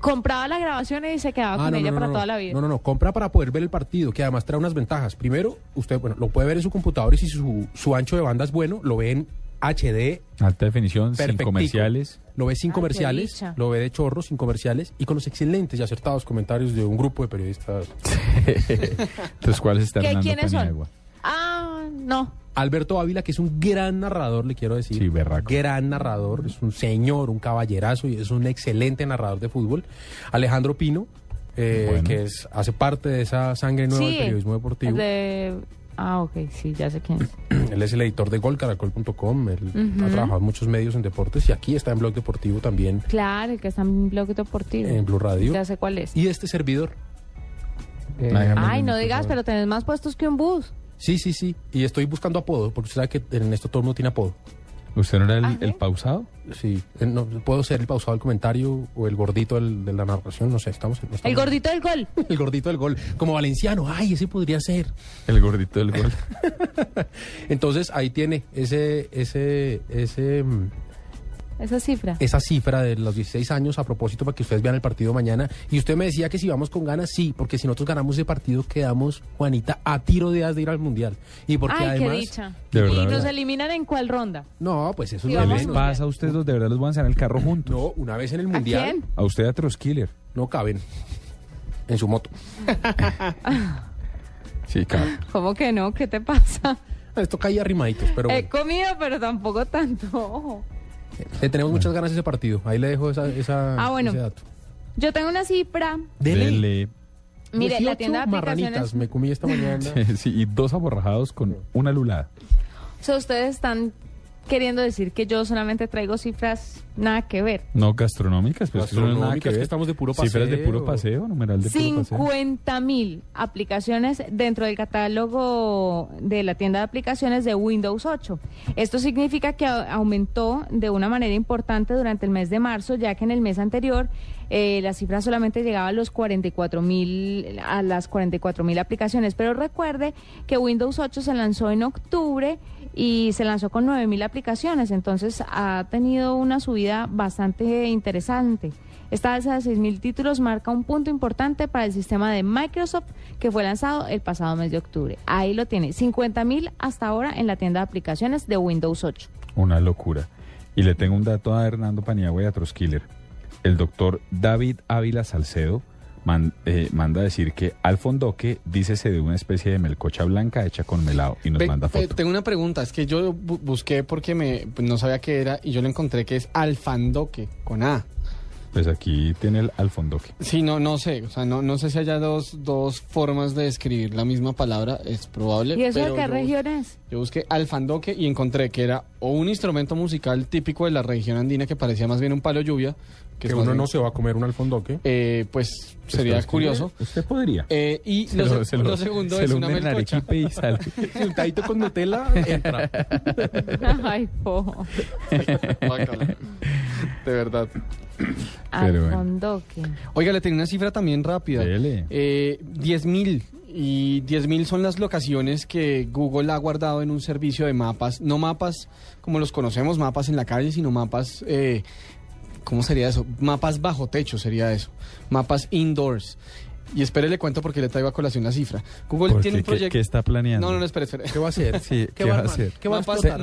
Compraba la grabación y se quedaba
Ah,
con
no,
ella
no, no,
para
no.
toda la vida.
No, no, no, compra para poder ver el partido, que además trae unas ventajas. Primero, usted, bueno, lo puede ver en su computador y si su, su ancho de banda es bueno, lo ve en HD,
Alta definición, sin comerciales.
lo ve sin
Ay, qué
comerciales, lo ve de chorro, sin comerciales y con los excelentes y acertados comentarios de un grupo de periodistas.
Entonces, ¿cuál es está
¿Qué,
Hernando
¿Quiénes son? Ah, no.
Alberto Ávila, que es un gran narrador, le quiero decir.
Sí, berraco.
Gran narrador, es un señor, un caballerazo y es un excelente narrador de fútbol. Alejandro Pino, eh,
Bueno.
que es, hace parte de esa sangre nueva
sí.
del periodismo deportivo.
de- Ah, ok, sí, ya sé quién es.
Él es el editor de golcaracol.com, él ha trabajado en muchos medios en deportes y aquí está en Blog Deportivo también,
Claro, el que está en Blog Deportivo.
en Blue Radio.
Ya sé cuál es.
Y este servidor. eh,
Ay, no digas, pero tenés más puestos que un bus.
Sí, sí, sí. Y estoy buscando apodo, porque usted sabe que en esto todo el mundo tiene apodo.
¿Usted no era el,
Ah, ¿sí?
el pausado?
Sí. Eh, no, puedo ser el pausado del comentario o el gordito del- de la narración, no sé, estamos... estamos-
El gordito del gol.
El gordito del gol. Como valenciano, ay, ese podría ser.
El gordito del gol.
Entonces ahí tiene ese, ese, ese, mm,
Esa cifra.
esa cifra de los 16 años a propósito para que ustedes vean el partido mañana. Y usted me decía que si vamos con ganas, sí, porque si nosotros ganamos ese partido quedamos, Juanita, a tiro de as de ir al Mundial. Y porque
Ay,
además...
qué dicha.
De verdad,
¿Y nos
verdad.
eliminan en cuál ronda?
No, pues eso
Sí,
es lo
¿Qué
de
vamos
les
a-
pasa a ustedes dos? De verdad los van a en el carro juntos.
No, una vez en el
¿A
Mundial
quién?
A usted a Troskiller.
no caben en su moto.
Sí, claro.
¿Cómo que no? ¿Qué te pasa?
Esto caía arrimaditos, pero
He
bueno.
comido, pero tampoco tanto.
Le tenemos muchas ganas a ese partido. Ahí le dejo esa, esa-
Ah, bueno.
ese dato.
Yo tengo una cifra
Dele.
Dele.
Mire, la
18
tienda de
marranitas me comí esta mañana.
Sí, y dos aborrajados con una lulada.
O sea, ustedes están queriendo decir que yo solamente traigo cifras nada que ver.
No gastronómicas, pero es que eso no es nada
Gastronómicas,
que ver.
que estamos de puro
Cifras de puro
paseo.
paseo, numeral de puro paseo.
50 mil aplicaciones dentro del catálogo de la tienda de aplicaciones de Windows 8. Esto significa que a- aumentó de una manera importante durante el mes de marzo, ya que en el mes anterior eh, la cifra solamente llegaba a los 44 mil a las 44 mil aplicaciones. Pero recuerde que Windows 8 se lanzó en octubre y se lanzó con 9 mil aplicaciones, entonces ha tenido una subida bastante interesante. Esta alza de 6.000 títulos marca un punto importante para el sistema de Microsoft que fue lanzado el pasado mes de octubre. Ahí lo tiene, 50.000 hasta ahora en la tienda de aplicaciones de Windows 8.
Una locura. Y le tengo un dato a Hernando Paniagua y a Troskiller. El doctor David Ávila Salcedo man- eh, manda a decir que al fondoque dícese de una especie de melcocha blanca hecha con melado y nos
Ve,
manda
eh,
foto.
tengo una pregunta, es que yo bu- busqué porque me pues, no sabía qué era y yo lo encontré que es alfandoque con A.
Pues aquí tiene el alfondoque.
Sí, no, no sé, o sea, no, no sé si haya dos, dos formas de escribir la misma palabra, es probable.
¿Y eso de qué región es?
Yo busqué alfandoque y encontré que era o un instrumento musical típico de la región andina que parecía más bien un palo lluvia.
Que uno
bien-
no se va a comer un alfondoque.
Eh, pues sería
Pues,
curioso.
Usted podría.
Eh, y
Se
lo,
lo-
se-
se lo-
lo segundo
se
es
lo
una melcocha.
y sale. Untadito con Nutella, entra.
Ay, po.
De verdad.
Pero bueno.
Alfondoque.
Oiga, le tenía una cifra también rápida.
Dele.
Eh, 10.000 y 10.000 son las locaciones que Google ha guardado en un servicio de mapas, no mapas como los conocemos, mapas en la calle, sino mapas, eh, ¿cómo sería eso? Mapas bajo techo sería eso, mapas indoors. Y espere, le cuento porque le traigo a colación la cifra. Google
¿Por
tiene un
¿Qué-
proyecto...
qué está planeando?
No, no, no, espere, espere.
¿Qué va a hacer?
Sí, ¿qué,
va
va a hacer?
¿Qué va a explotar?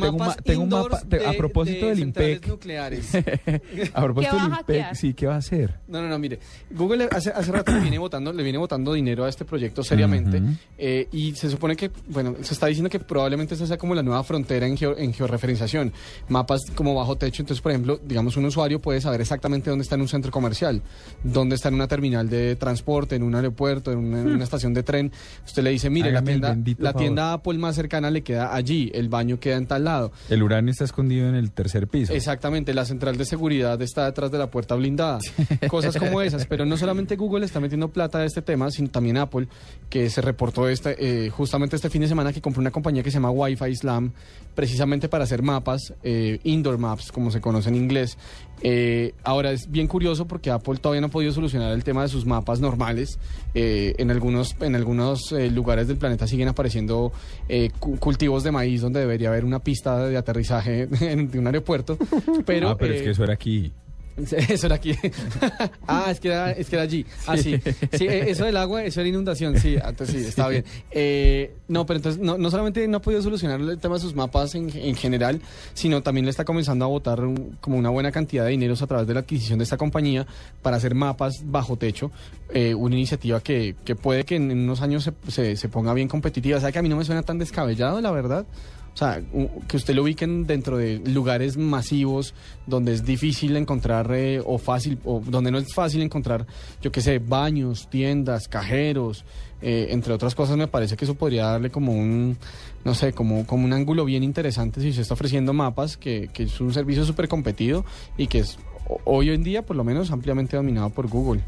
Tengo un, un mapa, te- a propósito
de
del IMPEC.
nucleares.
a propósito
¿Qué va a
del IMPEC, sí, ¿qué va a hacer?
No, no, no, mire. Google hace, hace rato le viene votando, le viene votando dinero a este proyecto seriamente. Eh, y se supone que, bueno, se está diciendo que probablemente esa sea como la nueva frontera en, geo- en georreferenciación. Mapas como bajo techo. Entonces, por ejemplo, digamos, un usuario puede saber exactamente dónde está en un centro comercial, dónde está en una terminal de transporte, en un aeropuerto, en una, en una estación de tren. Usted le dice, mire, la
Hágame
tienda, la
favor.
tienda Apple más cercana le queda allí, el baño queda en tal lado.
El uranio está escondido en el tercer piso.
Exactamente, la central de seguridad está detrás de la puerta blindada. Cosas como esas, pero no solamente Google está metiendo plata a este tema, sino también Apple, que se reportó este, eh, justamente este fin de semana que compró una compañía que se llama Wi-Fi Slam, precisamente para hacer mapas, eh, indoor maps, como se conoce en inglés. Eh, ahora es bien curioso porque Apple todavía no ha podido solucionar el tema de sus mapas normales. Eh, en algunos, en algunos eh, lugares del planeta siguen apareciendo eh, cu- cultivos de maíz donde debería haber una pista de aterrizaje en- de un aeropuerto. Pero,
ah, pero es
eh,
que eso era aquí.
eso era aquí. ah, es que era, es que era allí. Ah, sí. Sí, eh, eso del agua, eso era inundación. Sí, ah, entonces sí, está bien. Eh, no, pero entonces no, no solamente no ha podido solucionar el tema de sus mapas en, en general, sino también le está comenzando a botar un- como una buena cantidad de dineros a través de la adquisición de esta compañía para hacer mapas bajo techo. Eh, una iniciativa que, que puede que en unos años se, se, se ponga bien competitiva. ¿Sabe que a mí no me suena tan descabellado, la verdad? O sea, que usted lo ubiquen dentro de lugares masivos donde es difícil encontrar eh, o fácil, o donde no es fácil encontrar, yo qué sé, baños, tiendas, cajeros, eh, entre otras cosas, me parece que eso podría darle como un, no sé, como, como un ángulo bien interesante si se está ofreciendo mapas, que, que es un servicio súper competido y que es hoy en día, por lo menos, ampliamente dominado por Google.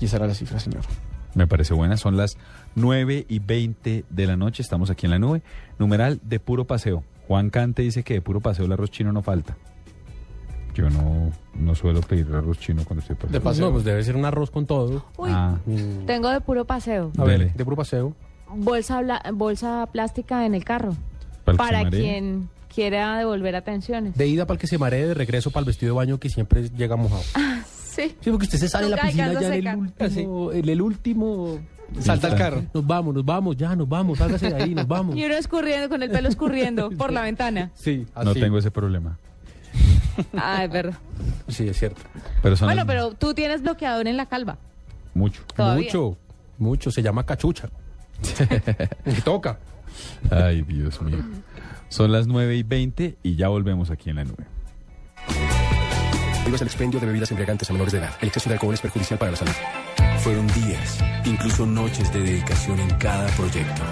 Y esa era la cifra, señor.
Me parece buena. Son las 9 y 20 de la noche. Estamos aquí en la nube. Numeral de puro paseo. Juan Cante dice que de puro paseo el arroz chino no falta. Yo no, no suelo pedir arroz chino cuando estoy paseo.
No, pues debe ser un arroz con todo.
Uy,
Ah,
tengo de puro paseo.
A ver,
Dele.
de puro paseo.
Bolsa, bla- bolsa plástica en el carro.
Para
quien quiera devolver atenciones.
De ida para el que se maree, de regreso para el vestido de baño que siempre llega mojado.
Sí.
Sí, porque usted se sale de la piscina ya en el último, en el último.
Salta al carro.
Nos vamos, nos vamos, ya, nos vamos, sálgase de ahí, nos vamos.
Y uno escurriendo, con el pelo escurriendo por la ventana.
Sí,
no
así.
tengo ese problema.
Ah, es verdad.
Sí, es cierto.
Pero son
Bueno,
las-
pero tú tienes bloqueador en la calva.
mucho.
Todavía.
Mucho, mucho. Se llama cachucha. Y toca.
Ay, Dios mío. Son las 9 y 20 y ya volvemos aquí en la nube.
Prohíbas el expendio de bebidas embriagantes a menores de edad. El exceso de alcohol es perjudicial para la salud.
Fueron días, incluso noches de dedicación en cada proyecto.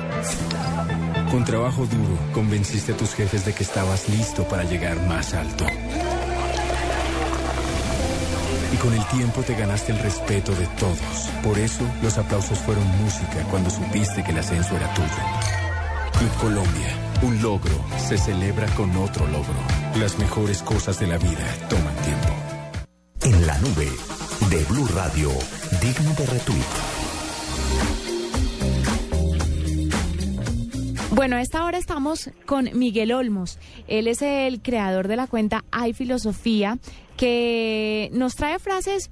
Con trabajo duro, convenciste a tus jefes de que estabas listo para llegar más alto. Y con el tiempo te ganaste el respeto de todos. Por eso, los aplausos fueron música cuando supiste que el ascenso era tuyo. Club Colombia, un logro se celebra con otro logro. Las mejores cosas de la vida toman tiempo.
En la nube de Blue Radio, digno de retweet.
Bueno, a esta hora estamos con Miguel Olmos. Él es el creador de la cuenta Hay Filosofía, que nos trae frases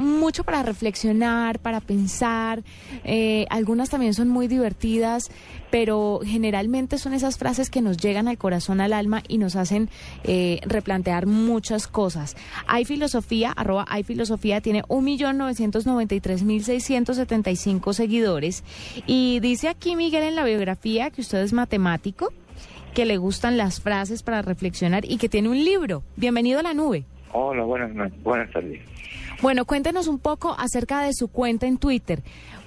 mucho para reflexionar, para pensar. eh, algunas también son muy divertidas, pero generalmente son esas frases que nos llegan al corazón, al alma y nos hacen eh, replantear muchas cosas. Hay filosofía, arroba hay filosofía, tiene 1.993.675 seguidores y dice aquí Miguel en la biografía que usted es matemático, que le gustan las frases para reflexionar y que tiene un libro. Bienvenido a la nube.
Hola, buenas, buenas tardes.
Bueno, cuéntenos un poco acerca de su cuenta en Twitter.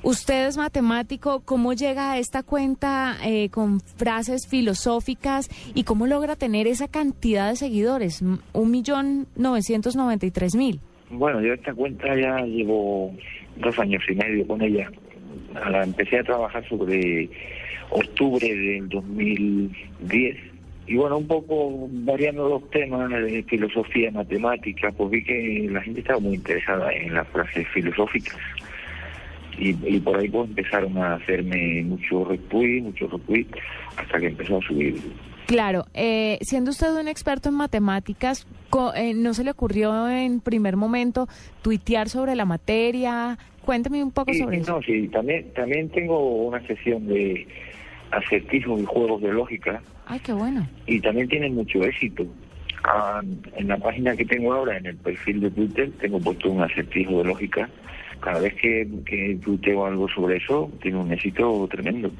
Usted es matemático, ¿cómo llega a esta cuenta eh, con frases filosóficas y cómo logra tener esa cantidad de seguidores? Un millón novecientos noventa y tres mil.
Bueno, yo esta cuenta ya llevo dos años y medio con ella. La empecé a trabajar sobre octubre del 2010 y bueno, un poco variando los temas de filosofía, matemática, pues vi que la gente estaba muy interesada en las frases filosóficas. Y, y por ahí pues empezaron a hacerme muchos retweets, muchos retweets, hasta que empezó a subir
Claro, eh, siendo usted un experto en matemáticas, co- eh, ¿no se le ocurrió en primer momento tuitear sobre la materia? Cuénteme un poco
Sí,
sobre eso.
no, sí, también, también tengo una sesión de acertijos y juegos de lógica
Ay, qué bueno.
y también tienen mucho éxito. Ah, en la página que tengo ahora, en el perfil de Twitter, tengo puesto un acertijo de lógica. Cada vez que, que tuiteo algo sobre eso, tiene un éxito tremendo.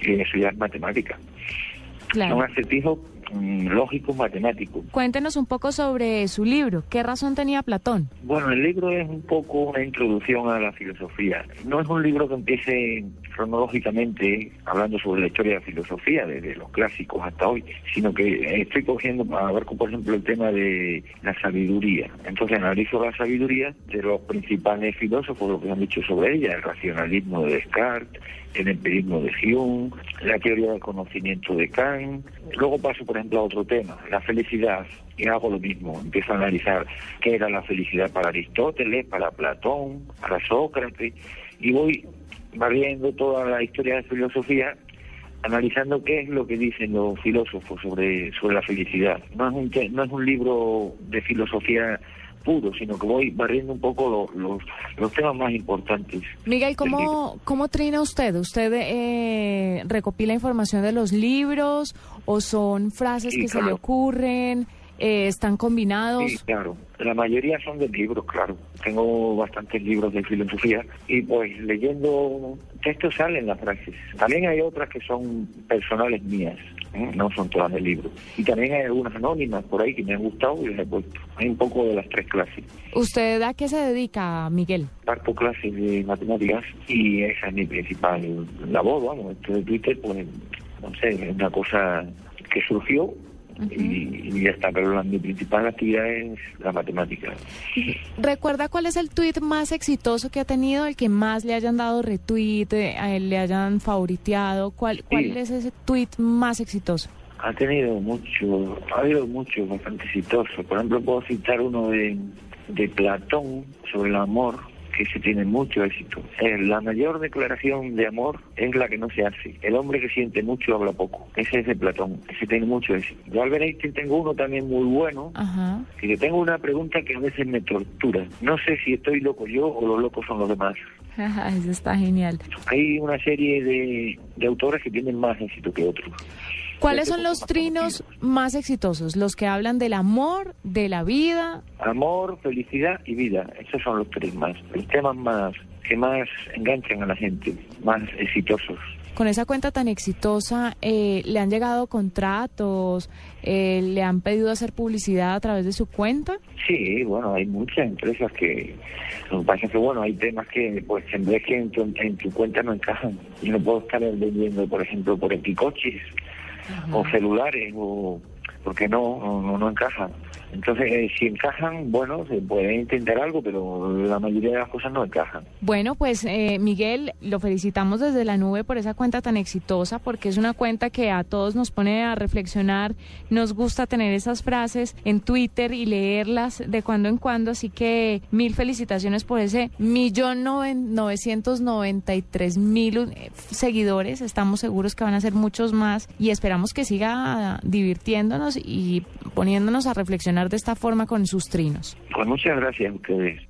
Y eso ya es matemática.
Claro.
Son acertijos lógicos matemáticos.
Cuéntenos un poco sobre su libro. ¿Qué razón tenía Platón?
Bueno, el libro es un poco una introducción a la filosofía. No es un libro que empiece cronológicamente hablando sobre la historia de la filosofía, desde los clásicos hasta hoy, sino que estoy cogiendo, abarco por ejemplo el tema de la sabiduría. Entonces analizo la sabiduría de los principales filósofos, lo que han dicho sobre ella, el racionalismo de Descartes, el empirismo de Hume, la teoría del conocimiento de Kant. Luego paso, por otro tema, la felicidad, y hago lo mismo. Empiezo a analizar qué era la felicidad para Aristóteles, para Platón, para Sócrates, y voy barriendo toda la historia de filosofía analizando qué es lo que dicen los filósofos sobre, sobre la felicidad. No es, un no es un libro de filosofía puro, sino que voy barriendo un poco lo- los, los temas más importantes.
Miguel, ¿cómo, cómo trina usted? ¿Usted eh, recopila información de los libros o son frases
Sí,
que se le
claro.
ocurren? Eh, ¿Están combinados?
Sí, claro. La mayoría son de libros, claro. Tengo bastantes libros de filosofía y pues leyendo textos salen las frases. También hay otras que son personales mías, ¿eh? no son todas de libro. Y también hay algunas anónimas por ahí que me han gustado y las he puesto. Hay un poco de las tres clases.
¿Usted a qué se dedica, Miguel?
Parto clases de matemáticas y esa es mi principal labor, vamos. Esto de Twitter, pues, no sé, es una cosa que surgió y, y ya está, pero la, mi principal actividad es la matemática.
¿Recuerda cuál es el tweet más exitoso que ha tenido, el que más le hayan dado retweet, eh, a él le hayan favoriteado? ¿Cuál, cuál
Sí.
es ese tweet más exitoso?
Ha tenido mucho, ha habido muchos bastante exitosos. Por ejemplo, puedo citar uno de, de Platón sobre el amor, que se tiene mucho éxito. Eh, la mayor declaración de amor es la que no se hace. El hombre que siente mucho habla poco. Ese es de Platón. Ese tiene mucho éxito. Yo Albert Einstein tengo uno también muy bueno,
Ajá.
y le tengo una pregunta que a veces me tortura. No sé si estoy loco yo o los locos son los demás.
Eso está genial.
Hay una serie de, de autores que tienen más éxito que otros.
¿Cuáles son los trinos más exitosos? Los que hablan del amor, de la vida.
Amor, felicidad y vida. Esos son los tres más. Los temas más que más enganchan a la gente, más exitosos.
con esa cuenta tan exitosa, eh, ¿le han llegado contratos? Eh, ¿Le han pedido hacer publicidad a través de su cuenta?
Sí, bueno, hay muchas empresas que... Lo que pasa es que, bueno, hay temas que, pues, en vez que en tu, en tu cuenta no encajan. Yo no puedo estar vendiendo, por ejemplo, por o celulares o... Porque no, no, no, no encajan. Entonces, eh, si encajan, bueno, se puede intentar algo, pero la mayoría de las cosas no encajan.
Bueno, pues eh, Miguel, lo felicitamos desde la nube por esa cuenta tan exitosa, porque es una cuenta que a todos nos pone a reflexionar. Nos gusta tener esas frases en Twitter y leerlas de cuando en cuando, así que mil felicitaciones por ese millón novecientos noventa y tres mil eh, seguidores. Estamos seguros que van a ser muchos más y esperamos que siga divirtiéndonos y poniéndonos a reflexionar de esta forma con sus trinos.
Pues muchas gracias a ustedes.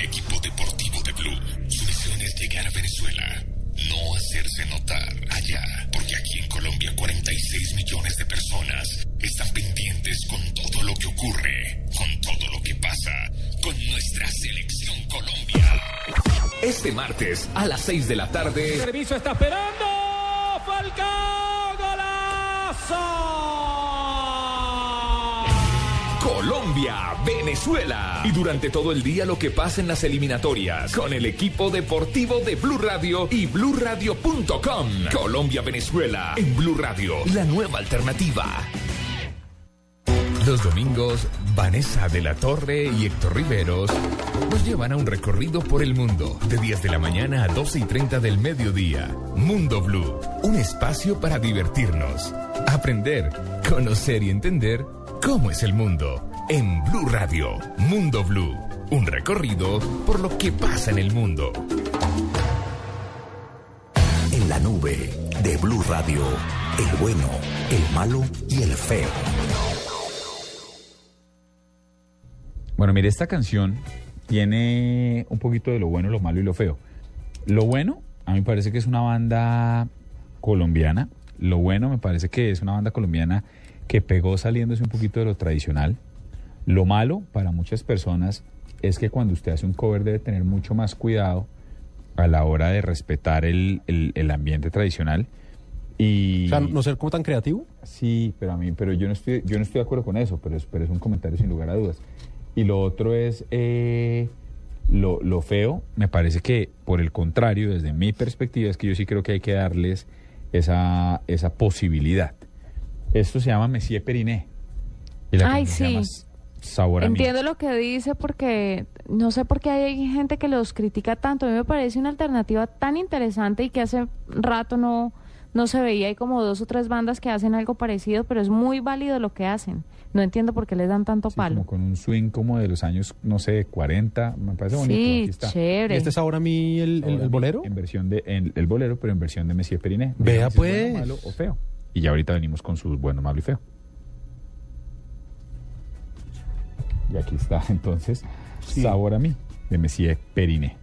Equipo deportivo de Blue. Su misión es llegar a Venezuela, no hacerse notar allá, porque aquí en Colombia 46 millones de personas están pendientes con todo lo que ocurre, con todo lo que pasa, con nuestra selección Colombia.
Este martes a las 6 de la tarde.
Servicio está esperando. Falcao, golazo.
Colombia, Venezuela. Y durante todo el día lo que pasa en las eliminatorias con el equipo deportivo de Blue Radio y bluradio.com. Colombia, Venezuela en Blue Radio, la nueva alternativa.
Los domingos, Vanessa de la Torre y Héctor Riveros nos llevan a un recorrido por el mundo de 10 de la mañana a 12 y 30 del mediodía. Mundo Blue, un espacio para divertirnos, aprender, conocer y entender cómo es el mundo. En Blue Radio, Mundo Blue, un recorrido por lo que pasa en el mundo.
En la nube de Blue Radio, el bueno, el malo y el feo.
Bueno, mire, esta canción tiene un poquito de lo bueno, lo malo y lo feo. Lo bueno, a mí me parece que es una banda colombiana. Lo bueno me parece que es una banda colombiana que pegó saliéndose un poquito de lo tradicional. Lo malo para muchas personas es que cuando usted hace un cover debe tener mucho más cuidado a la hora de respetar el, el- el ambiente tradicional. Y,
O sea, no ser como tan creativo.
Sí, pero a mí, pero yo no estoy, yo no estoy de acuerdo con eso, pero es, pero es un comentario sin lugar a dudas. Y lo otro es eh, lo, lo feo, me parece que por el contrario, desde mi perspectiva, es que yo sí creo que hay que darles esa, esa posibilidad. Esto se llama Messier Periné. Y la
Ay,
canción se llama
sí.
Sabor a mí.
Entiendo lo que dice porque no sé por qué hay gente que los critica tanto. A mí me parece una alternativa tan interesante y que hace rato no, no se veía. Hay como dos o tres bandas que hacen algo parecido, pero es muy válido lo que hacen. No entiendo por qué les dan tanto palo.
Como con un swing como de los años, no sé, 40. Me parece bonito.
Sí,
aquí está.
chévere. ¿Y este es
ahora a mí el, el bolero?
En versión de, en- el bolero, pero en versión de Messier Periné.
Vea,
Dígame si es bueno,
pues.
malo o feo. Y ya ahorita venimos con sus bueno, malo y feo. Y aquí está entonces Sabor a mí, de Messier Periné.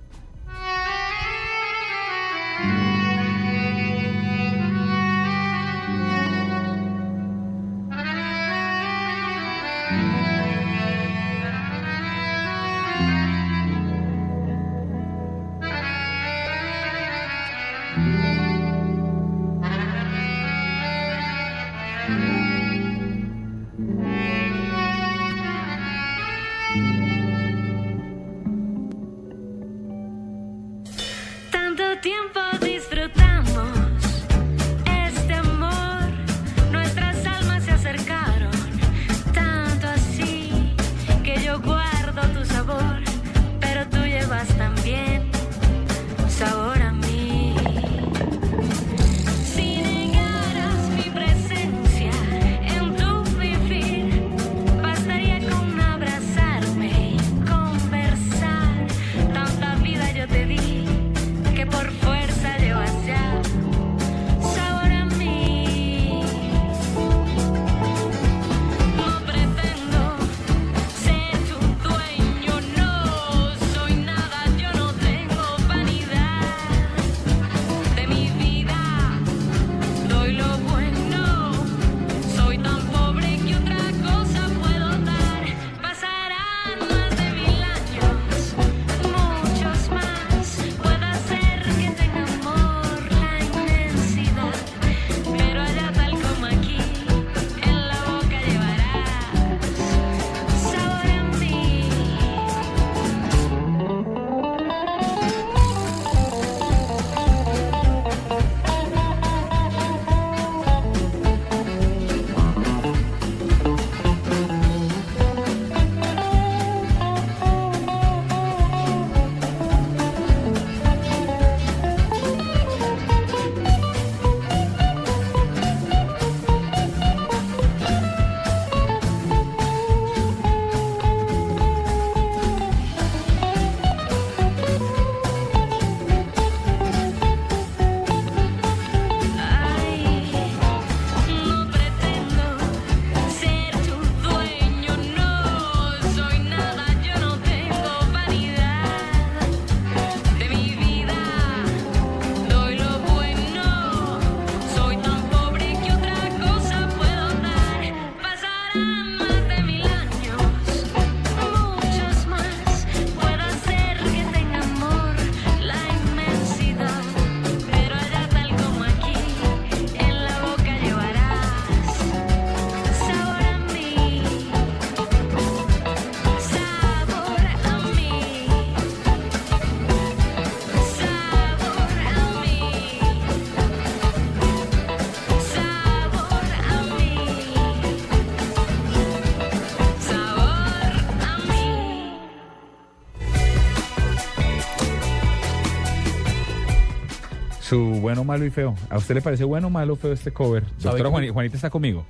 Su bueno, malo y feo. ¿A usted le parece bueno, malo, feo este cover? Doctora? Juani- Juanita está conmigo.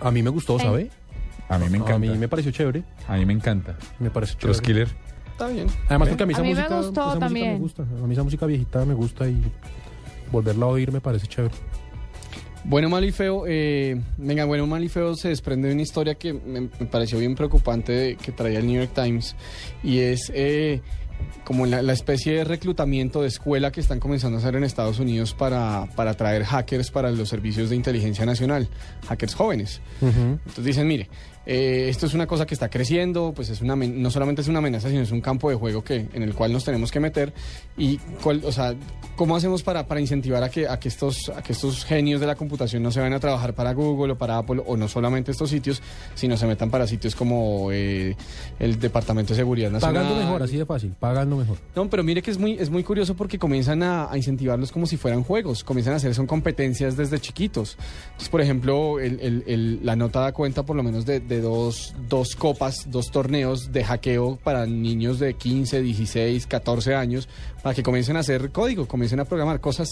A mí me gustó, ¿sabe?
A mí me encanta.
A mí me pareció chévere.
A mí me encanta.
Me parece chévere.
Killer.
Está bien.
Además, porque a mí esa
A mí me
música,
gustó
esa música
también.
me gusta. A mí esa música viejita me gusta y volverla a oír me parece chévere.
Bueno, malo y feo. eh, venga, bueno, malo y feo se desprende de una historia que me, me pareció bien preocupante de- que traía el New York Times y es eh, como la, la especie de reclutamiento de escuela que están comenzando a hacer en Estados Unidos para, para atraer hackers para los servicios de inteligencia nacional, hackers jóvenes. Entonces dicen, mire, eh, esto es una cosa que está creciendo, pues es una no solamente es una amenaza, sino es un campo de juego que, en el cual nos tenemos que meter. Y, cuál, o sea, ¿cómo hacemos para, para incentivar a que, a, que estos, a que estos genios de la computación no se vayan a trabajar para Google o para Apple, o no solamente estos sitios, sino se metan para sitios como eh, el Departamento de Seguridad Nacional?
Pagando mejor, así de fácil. Pagando mejor.
No, pero mire que es muy, es muy curioso porque comienzan a, a incentivarlos como si fueran juegos, comienzan a hacer son competencias desde chiquitos. Entonces, por ejemplo, el- el- el- la nota da cuenta por lo menos de, de dos, dos copas, dos torneos de hackeo para niños de 15, 16, 14 años, para que comiencen a hacer código, comiencen a programar cosas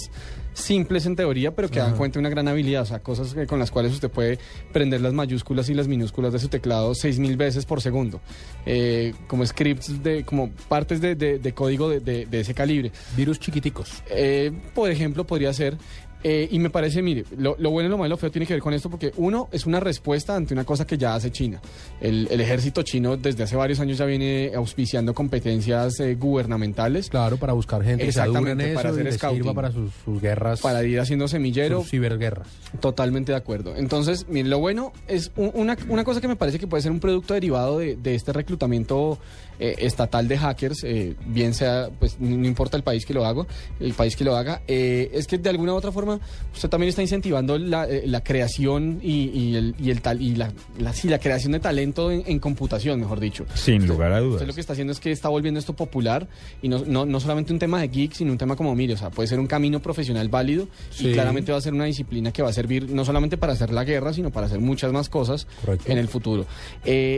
simples en teoría, pero que dan
Ajá.
cuenta de una gran habilidad, o sea, cosas que- con las cuales usted puede prender las mayúsculas y las minúsculas de su teclado seis mil veces por segundo, Eh, como scripts de, como partes de, de- de código de ese calibre.
Virus chiquiticos.
Eh, por ejemplo, podría ser. Eh, y me parece, mire, lo, lo bueno y lo malo, lo feo tiene que ver con esto porque uno es una respuesta ante una cosa que ya hace China. El, el ejército chino desde hace varios años ya viene auspiciando competencias eh, gubernamentales.
Claro, para buscar gente que se
Exactamente,
eso
para
y
hacer scouting.
sirva para sus, sus guerras.
Para ir haciendo semillero.
Sus ciberguerras.
Totalmente de acuerdo. Entonces, miren, lo bueno es un- una, una cosa que me parece que puede ser un producto derivado de, de este reclutamiento eh, estatal de hackers, eh, bien sea, pues no importa el país que lo haga, el país que lo haga, eh, es que de alguna u otra forma usted también está incentivando la, la creación y, y el, y el tal y la, la, sí, la creación de talento en, en computación, mejor dicho.
Sin lugar a dudas.
Usted lo que está haciendo es que está volviendo esto popular y no, no, no solamente un tema de geek, sino un tema como, mire, o sea, puede ser un camino profesional válido
Sí.
y claramente va a ser una disciplina que va a servir no solamente para hacer la guerra, sino para hacer muchas más cosas en el futuro.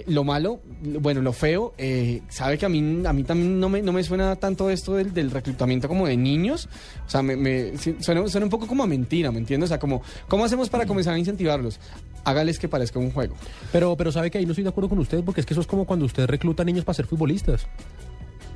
Lo malo, bueno, lo feo, eh, sabe que a mí, a mí también no me, no me suena tanto esto del, del reclutamiento como de niños, o sea, me, me- suena, suena un poco como a mentira, ¿me entiendes? O sea, como, ¿cómo hacemos para comenzar a incentivarlos? Hágales que parezca un juego.
Pero, pero sabe que ahí no estoy de acuerdo con usted porque es que eso es como cuando usted recluta niños para ser futbolistas.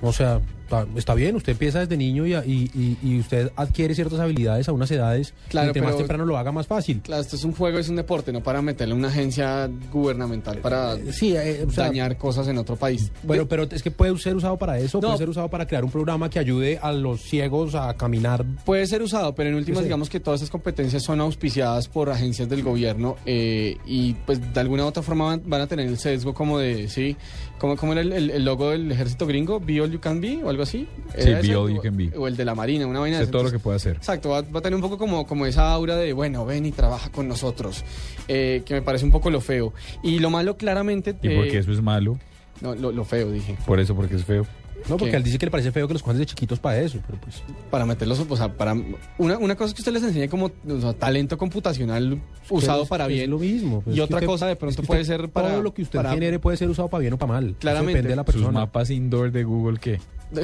O sea, está, está bien, usted empieza desde niño y, y- y- usted adquiere ciertas habilidades a unas edades
Claro,
entre más temprano lo haga más fácil.
Claro, esto es un juego, es un deporte, no para meterle una agencia gubernamental para
sí, eh, o sea,
dañar cosas en otro país.
Bueno, pero es que puede ser usado para eso,
No.
puede ser usado para crear un programa que ayude a los ciegos a caminar.
Puede ser usado, pero en últimas digamos que todas estas competencias son auspiciadas por agencias del gobierno eh, y pues de alguna u otra forma van, van a tener el sesgo como de, sí, como, como era el, el- el logo del ejército gringo, Be All You Can Be o algo así.
Sí,
¿Era
Be? All You Can Be.
O el de la Marina, una vaina
Sé todo lo que puede hacer.
Exacto, va, va a tener un poco como, como esa aura de, bueno, ven y trabaja con nosotros, eh, que me parece un poco lo feo. Y lo malo claramente...
Y
eh,
porque eso es malo,
No, lo, lo feo, dije.
por eso, porque es feo.
No, porque
¿Qué?
él dice que le parece feo que los cojan de chiquitos para eso, pero pues...
Para meterlos, o sea, para... Una, una cosa es que usted les enseñe como o sea, talento computacional usado
es-
para
es
bien.
lo mismo. pues,
y otra
usted-
cosa de
es
pronto
que
puede ser para...
Todo lo que usted
para-
genere puede ser usado para bien o para mal. Eso
Claramente.
depende de la
Sus
persona.
mapas indoor de Google, ¿qué?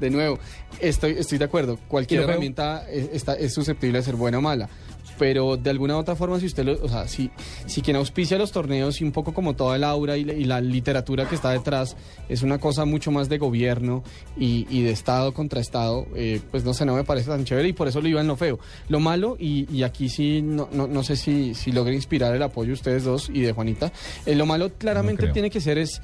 De nuevo, estoy, estoy de acuerdo. Cualquier herramienta es, está- es susceptible de ser buena o mala. Pero de alguna u otra forma, si usted lo, o sea, si, si quien auspicia los torneos y un poco como toda el aura y la, y la literatura que está detrás es una cosa mucho más de gobierno y, y de Estado contra Estado, eh, pues no sé, no me parece tan chévere y por eso lo iba en lo feo. Lo malo, y, y aquí sí, no, no, no sé si, si logre inspirar el apoyo de ustedes dos y de Juanita, eh, lo malo claramente tiene que ser es,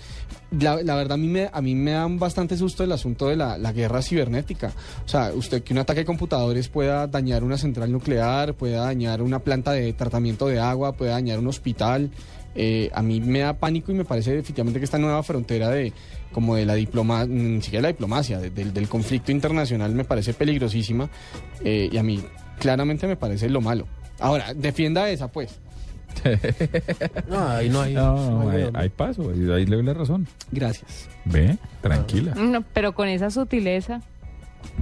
la, la verdad a mí, me, a mí me dan bastante susto el asunto de la, la guerra cibernética. O sea, usted que un ataque de computadores pueda dañar una central nuclear, pueda dañar una planta de tratamiento de agua, pueda dañar un hospital. eh, a mí me da pánico y me parece efectivamente que esta nueva frontera de como de la diplomacia, ni siquiera la diplomacia, de- del, del conflicto internacional me parece peligrosísima eh, y a mí claramente me parece lo malo. Ahora, defienda esa pues.
No, ahí no hay...
No,
no
no,
hay-
hay, hay paso, ahí ahí le doy la razón.
Gracias.
Ve, tranquila.
No, pero con esa sutileza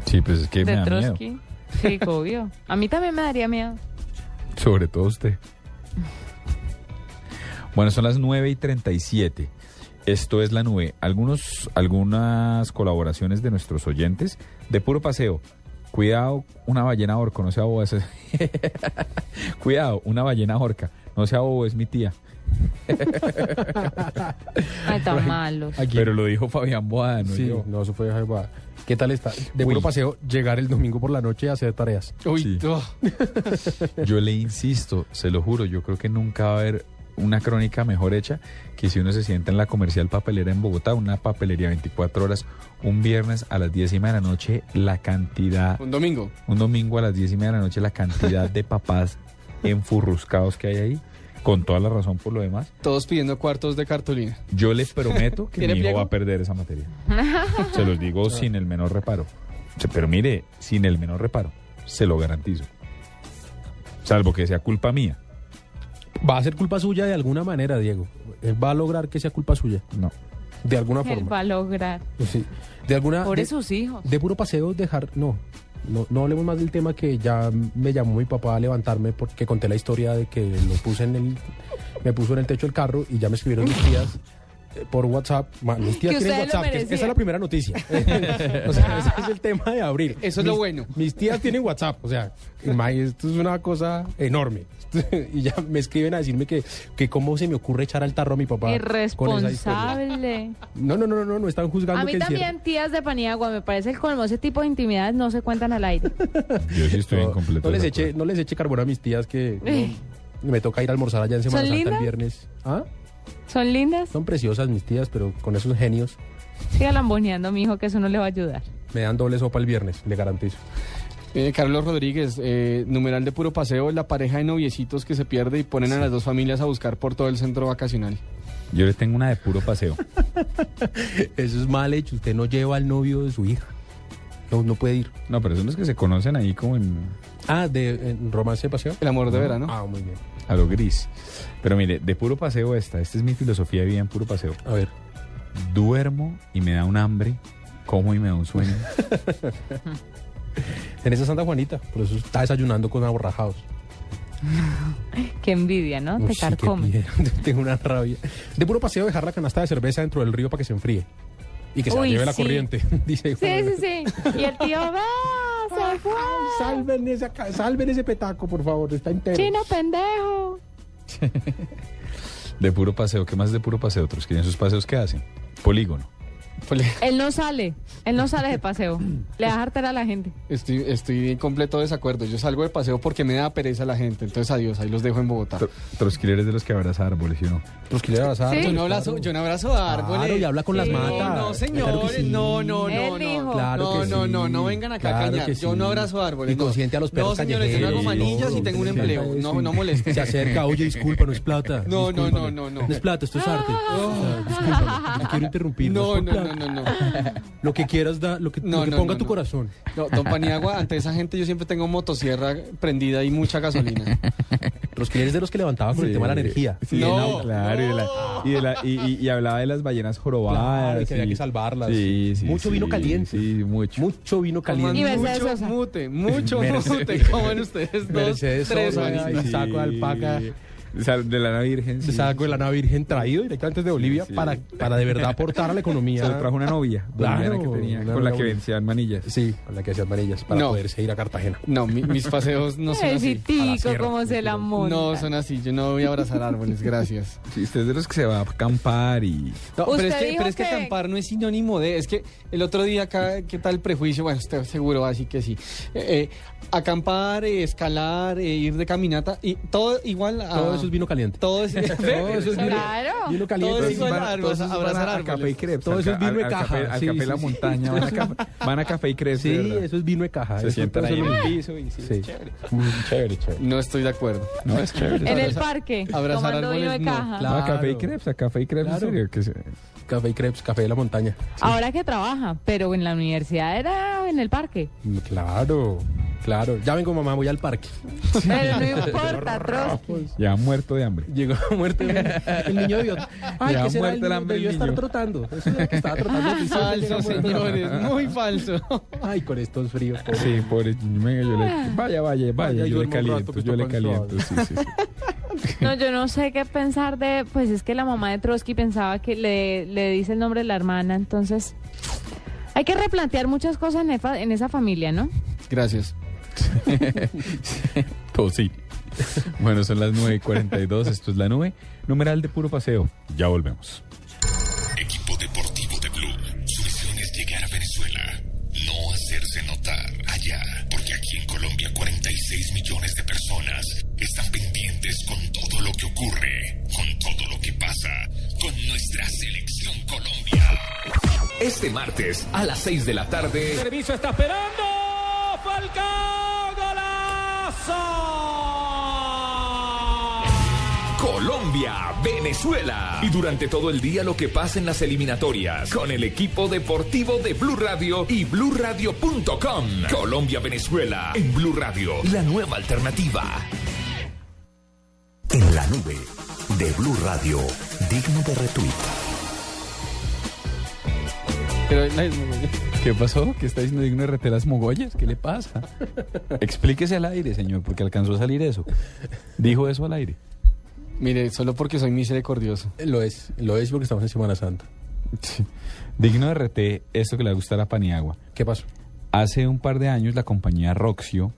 Sí, pues es que me da miedo.
Trotsky. Sí, obvio. A mí también me daría miedo.
Sobre todo usted. Bueno, son las 9 y 37. Esto es la nube. Algunos, algunas colaboraciones de nuestros oyentes de puro paseo. Cuidado, una ballena orca, no sea bobo. ese- Cuidado, una ballena orca, no sea bobo, es mi tía.
Ay, tan malos.
Pero lo dijo Fabián Boada, no
Sí,
yo.
no, eso fue Jaime Boada. ¿Qué tal está? De
Uy.
puro paseo, llegar el domingo por la noche a hacer tareas.
Uy,
Sí. Yo le insisto, se lo juro, yo creo que nunca va a haber una crónica mejor hecha que si uno se sienta en la comercial papelera en Bogotá, una papelería 24 horas, un viernes a las 10 y media de la noche, la cantidad,
Un domingo.
un domingo a las 10 y media de la noche, la cantidad de papás enfurruscados que hay ahí, con toda la razón por lo demás.
Todos pidiendo cuartos de cartulina.
Yo les prometo que
¿Tiene
mi hijo
pliego?
va a perder esa materia. Se los digo sin el menor reparo. Pero mire, sin el menor reparo, se lo garantizo. Salvo que sea culpa mía.
Va a ser culpa suya de alguna manera, Diego. Él va a lograr que sea culpa suya.
No.
De alguna
Él
forma.
va a lograr.
Sí. De alguna.
Por
de,
sus hijos.
de puro paseo, dejar. No. No, no hablemos más del tema que ya me llamó mi papá a levantarme porque conté la historia de que lo puse en el. Me puso en el techo del carro y ya me escribieron mis tías por WhatsApp. Ma- Mis tías tienen WhatsApp. que esa es la primera noticia. o sea, ese es el tema de abril.
Eso es lo bueno.
Mis tías tienen WhatsApp. O sea, ma, esto es una cosa enorme. y ya me escriben a decirme que, que cómo se me ocurre echar al tarro a mi papá.
Irresponsable.
No, no, no, no, no están juzgando
A mí
que
también tías de Paniagua, me parece el colmo. Ese tipo de intimidades no se cuentan al aire.
Yo sí estoy en
No,
completo.
no les eche, no les eche carbón a mis tías que no, me toca ir a almorzar allá en Semana
¿Son
Santa el viernes. ¿Ah?
¿Son lindas?
Son preciosas mis tías, pero con esos genios
Siga lamboneando, mi hijo, que eso no le va a ayudar.
me dan doble sopa el viernes, le garantizo.
Eh, Carlos Rodríguez, eh, numeral de puro paseo, la pareja de noviecitos que se pierde y ponen a las dos familias a buscar por todo el centro vacacional.
Yo le tengo una de puro paseo.
Eso es mal hecho, usted no lleva al novio de su hija. No, no puede ir.
No, pero son los que se conocen ahí como en
Ah, de en romance de paseo.
El amor de verano.
Ah, muy bien.
A lo gris. Pero mire, de puro paseo esta, esta es mi filosofía de vida en puro paseo.
A ver.
Duermo y me da un hambre, como y me da un sueño.
En esa Santa Juanita, por eso está desayunando con aborrajados.
Qué envidia, ¿no? Te
sí,
carcome.
Tengo una rabia. De puro paseo dejar la canasta de cerveza dentro del río para que se enfríe. Y que se la lleve la corriente. Dice
Sí, sí, sí. Y el tío, va, se fue.
Salven, esa ca- salven ese petaco, por favor, está entero.
Chino pendejo.
De puro paseo, ¿qué más de puro paseo? Otros que en sus paseos, ¿qué hacen? Polígono.
Él no sale. Él no sale de paseo. Le da hartera a la gente.
Estoy, estoy en completo desacuerdo. Yo salgo de paseo porque me da pereza la gente. Entonces, adiós, ahí los dejo en Bogotá.
Trosquiler es de los que abraza árboles, ¿sí o no?
Trosquiler abraza
Yo no abrazo, yo no abrazo árboles.
Claro, y habla con las
No,
matas.
No, señores,
sí.
no, no, no,
Él
no.
dijo.
Claro
no,
que
no,
sí.
no, no vengan acá a cañar. Yo no abrazo árboles.
Y
no.
consiente a los perros
No, señores, yo no hago manillas y tengo un empleo.
sí.
No, no molesten.
Se acerca, oye, disculpa, no es plata.
No, no, no, no, no.
No es plata, esto es arte. No quiero interrumpir.
No,
por
no, no, no, no.
Lo que quieras, da, lo que,
No,
lo que
no,
ponga
no,
tu
no.
corazón.
No, don Paniagua, ante esa gente yo siempre tengo motosierra prendida y mucha gasolina.
Los que eres de los que levantaba con el tema de la energía.
Sí,
No.
claro, y, de la- y, de la- y- y- y hablaba de las ballenas jorobadas.
Claro, y que había que salvarlas.
Sí, sí,
Mucho
sí,
vino caliente.
Sí, mucho.
Mucho vino caliente.
Y
mucho
Sosa.
mute, mucho mute. Coman ustedes dos,
Mercedes
tres,
Sosa, y saco de alpaca.
O sea, de la Nana Virgen.
Se
sí.
sacó de la nave virgen traído directamente de Bolivia
Sí.
para, para de verdad aportar a la economía.
Se lo trajo una novia
Claro,
que tenía,
una
con la que vencían manillas.
Sí, con la que hacían manillas para
No.
poderse ir a Cartagena.
No, mi- mis paseos no son así.
sierra,
como se la monta.
No son así. Yo no voy a abrazar árboles, gracias.
Sí, usted es de los que se va a acampar y...
No, pero es, que,
dijo
pero es que
que-
acampar no es sinónimo de. Es que el otro día acá, ¿qué tal el prejuicio? Bueno, usted seguro va a decir que sí. Eh, eh, acampar, eh, escalar, eh, ir de caminata, y todo igual a.
Todo eso es vino caliente.
Todo es,
Todo eso es vino,
Claro.
vino caliente.
Todo igual
van- todos
abrazar-
van
abrazar
a, a café y
árboles.
crepes.
Todo eso es vino de
al
caja,
al
sí,
café
sí,
La
sí.
Montaña, van a, café, van a café y crepes.
Sí,
verdad.
eso es vino de caja.
Se sientan
todo
ahí en el piso y sí, es chévere.
Mm, Chévere, chévere.
No estoy de acuerdo.
No, es chévere.
En el parque,
abrazar
tomando vino de
árboles, no.
caja.
Claro.
a café y crepes, a café y crepes,
Claro.
en serio.
Café y crepes, café de la montaña.
Ahora que trabaja, pero en la universidad era en el parque.
Mm, Claro, claro. Ya vengo mamá, voy al parque.
Pero no importa, Trotsky.
ya muerto de hambre.
Llegó muerto el, el niño. Ay,
Ya
¿qué será?
muerto el hambre
debió
el
estar
niño.
trotando. Eso es lo que estaba trotando.
Falso, señores, muy falso.
Ay, con estos fríos. pobre.
Sí, pobre. Venga, yo le, vaya, vaya, vaya,
Vaya,
yo le caliento,
que
yo le caliento. Sí, sí, sí.
No, yo no sé qué pensar de, pues es que la mamá de Trotsky pensaba que le, le dice el nombre de la hermana, entonces hay que replantear muchas cosas en, efa- en esa familia, ¿no?
Gracias.
Todo sí. Bueno, son las 9.42, esto es la nube. Numeral de puro paseo. Ya volvemos.
Equipo deportivo de Blue. Su misión es llegar a Venezuela. No hacerse notar allá. Porque aquí en Colombia 46 millones de personas están pendientes con todo lo que ocurre. Con todo lo que pasa. Con nuestra selección Colombia.
Este martes a las 6 de la tarde.
Servicio está esperando. Golazo.
Colombia, Venezuela. Y durante todo el día lo que pasa en las eliminatorias con el equipo deportivo de Blue Radio y bluradio.com. Colombia, Venezuela en Blue Radio, la nueva alternativa.
En la nube de Blue Radio, digno de retweet.
¿Qué pasó? ¿Qué está diciendo digno de las mogollas? ¿Qué le pasa? Explíquese al aire, señor, porque alcanzó a salir eso. Dijo eso al aire.
Mire, solo porque soy misericordioso.
Lo es, lo es porque estamos en Semana Santa.
Digno de RT, esto que le gusta a la Paniagua.
¿Qué pasó?
Hace un par de años la compañía Roxio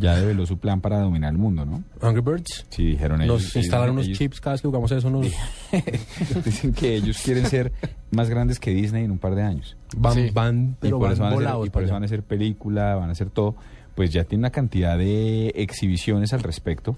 ya develó su plan para dominar el mundo, ¿no?
Angry Birds.
Sí, dijeron ellos.
Nos instalaron unos
ellos-
chips cada vez que jugamos eso. Nos...
Dicen que ellos quieren ser más grandes que Disney en un par de años.
Van,
Sí.
van,
y
pero
por
van
eso van, a hacer, y por eso van a hacer película, van a hacer todo. Pues ya tiene una cantidad de exhibiciones al respecto.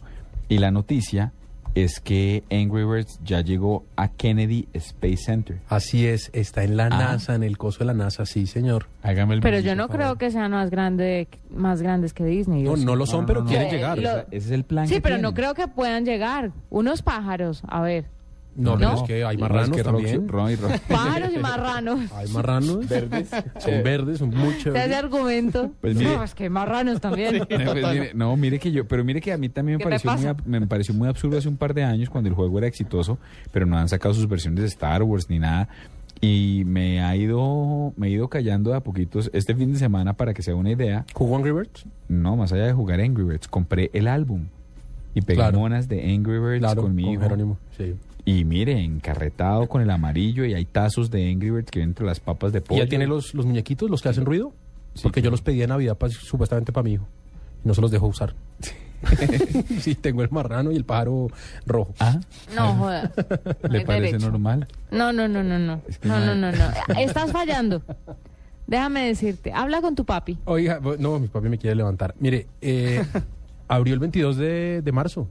Y la noticia es que Angry Birds ya llegó a Kennedy Space Center.
Así es, está en la
Ah.
NASA, en el coso de la NASA, sí, señor.
Hágame el
Pero yo no creo
favor.
que sean más, grande, más grandes que Disney.
No, lo son, pero quieren llegar.
lo-
Ese es el plan
Sí,
que
pero no creo que puedan llegar. Unos pájaros, a ver.
No, pero es que hay marranos
que
también.
Roxy- Ron y Ron-
Pájaros y marranos.
Hay marranos.
Verdes.
Son verdes, son
hace
chéveres.
argumento.
Pues mire-
no, es que marranos también.
Eh, pues mire, no, mire que yo, pero mire que a mí también me
¿Qué me
pareció, muy, me pareció muy absurdo hace un par de años cuando el juego era exitoso, pero no han sacado sus versiones de Star Wars ni nada. Y me ha ido, me he ido callando de a poquitos este fin de semana para que sea una idea.
¿Jugó Angry Birds?
No, más allá de jugar Angry Birds, compré el álbum y pegué
Claro.
monas de Angry Birds
Claro,
con
con
mi hijo.
Jerónimo, sí.
Y mire, encarretado con el amarillo y hay tazos de Angry Birds que vienen entre las papas de
¿Y
pollo.
ya tiene los, los muñequitos, los que hacen ruido? Porque yo los pedí en Navidad pa- supuestamente para mi hijo. Y no se los dejo usar. sí, tengo el marrano y el pájaro rojo.
Ah,
No, jodas.
¿le
Hay
parece
derecho.
normal?
No, no, no, no, no.
que
No,
no
no. Estás fallando. Déjame decirte. Habla con tu papi.
Oiga, no, mi papi me quiere levantar. Mire, eh, abrió el 22 de, de marzo.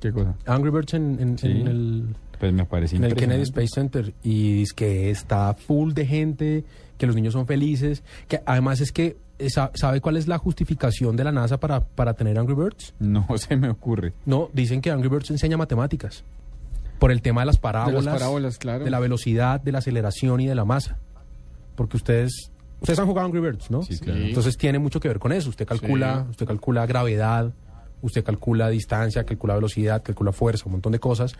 ¿Qué cosa?
Angry Birds en, en-
Sí.
en el,
Pues me parece
en el Kennedy. Space Center. Y es que está full de gente, que los niños son felices. Que además es que, eh, sa- ¿sabe cuál es la justificación de la NASA para, para tener Angry Birds?
No se me ocurre.
No, dicen que Angry Birds enseña matemáticas. Por el tema de las parábolas,
parábolas, claro.
de la velocidad, de la aceleración y de la masa. Porque ustedes, ustedes han jugado Angry Birds, ¿no?
Sí, claro.
Entonces tiene mucho que ver con eso. Usted calcula,
Sí.
usted calcula gravedad, usted calcula distancia, calcula velocidad, calcula fuerza, un montón de cosas.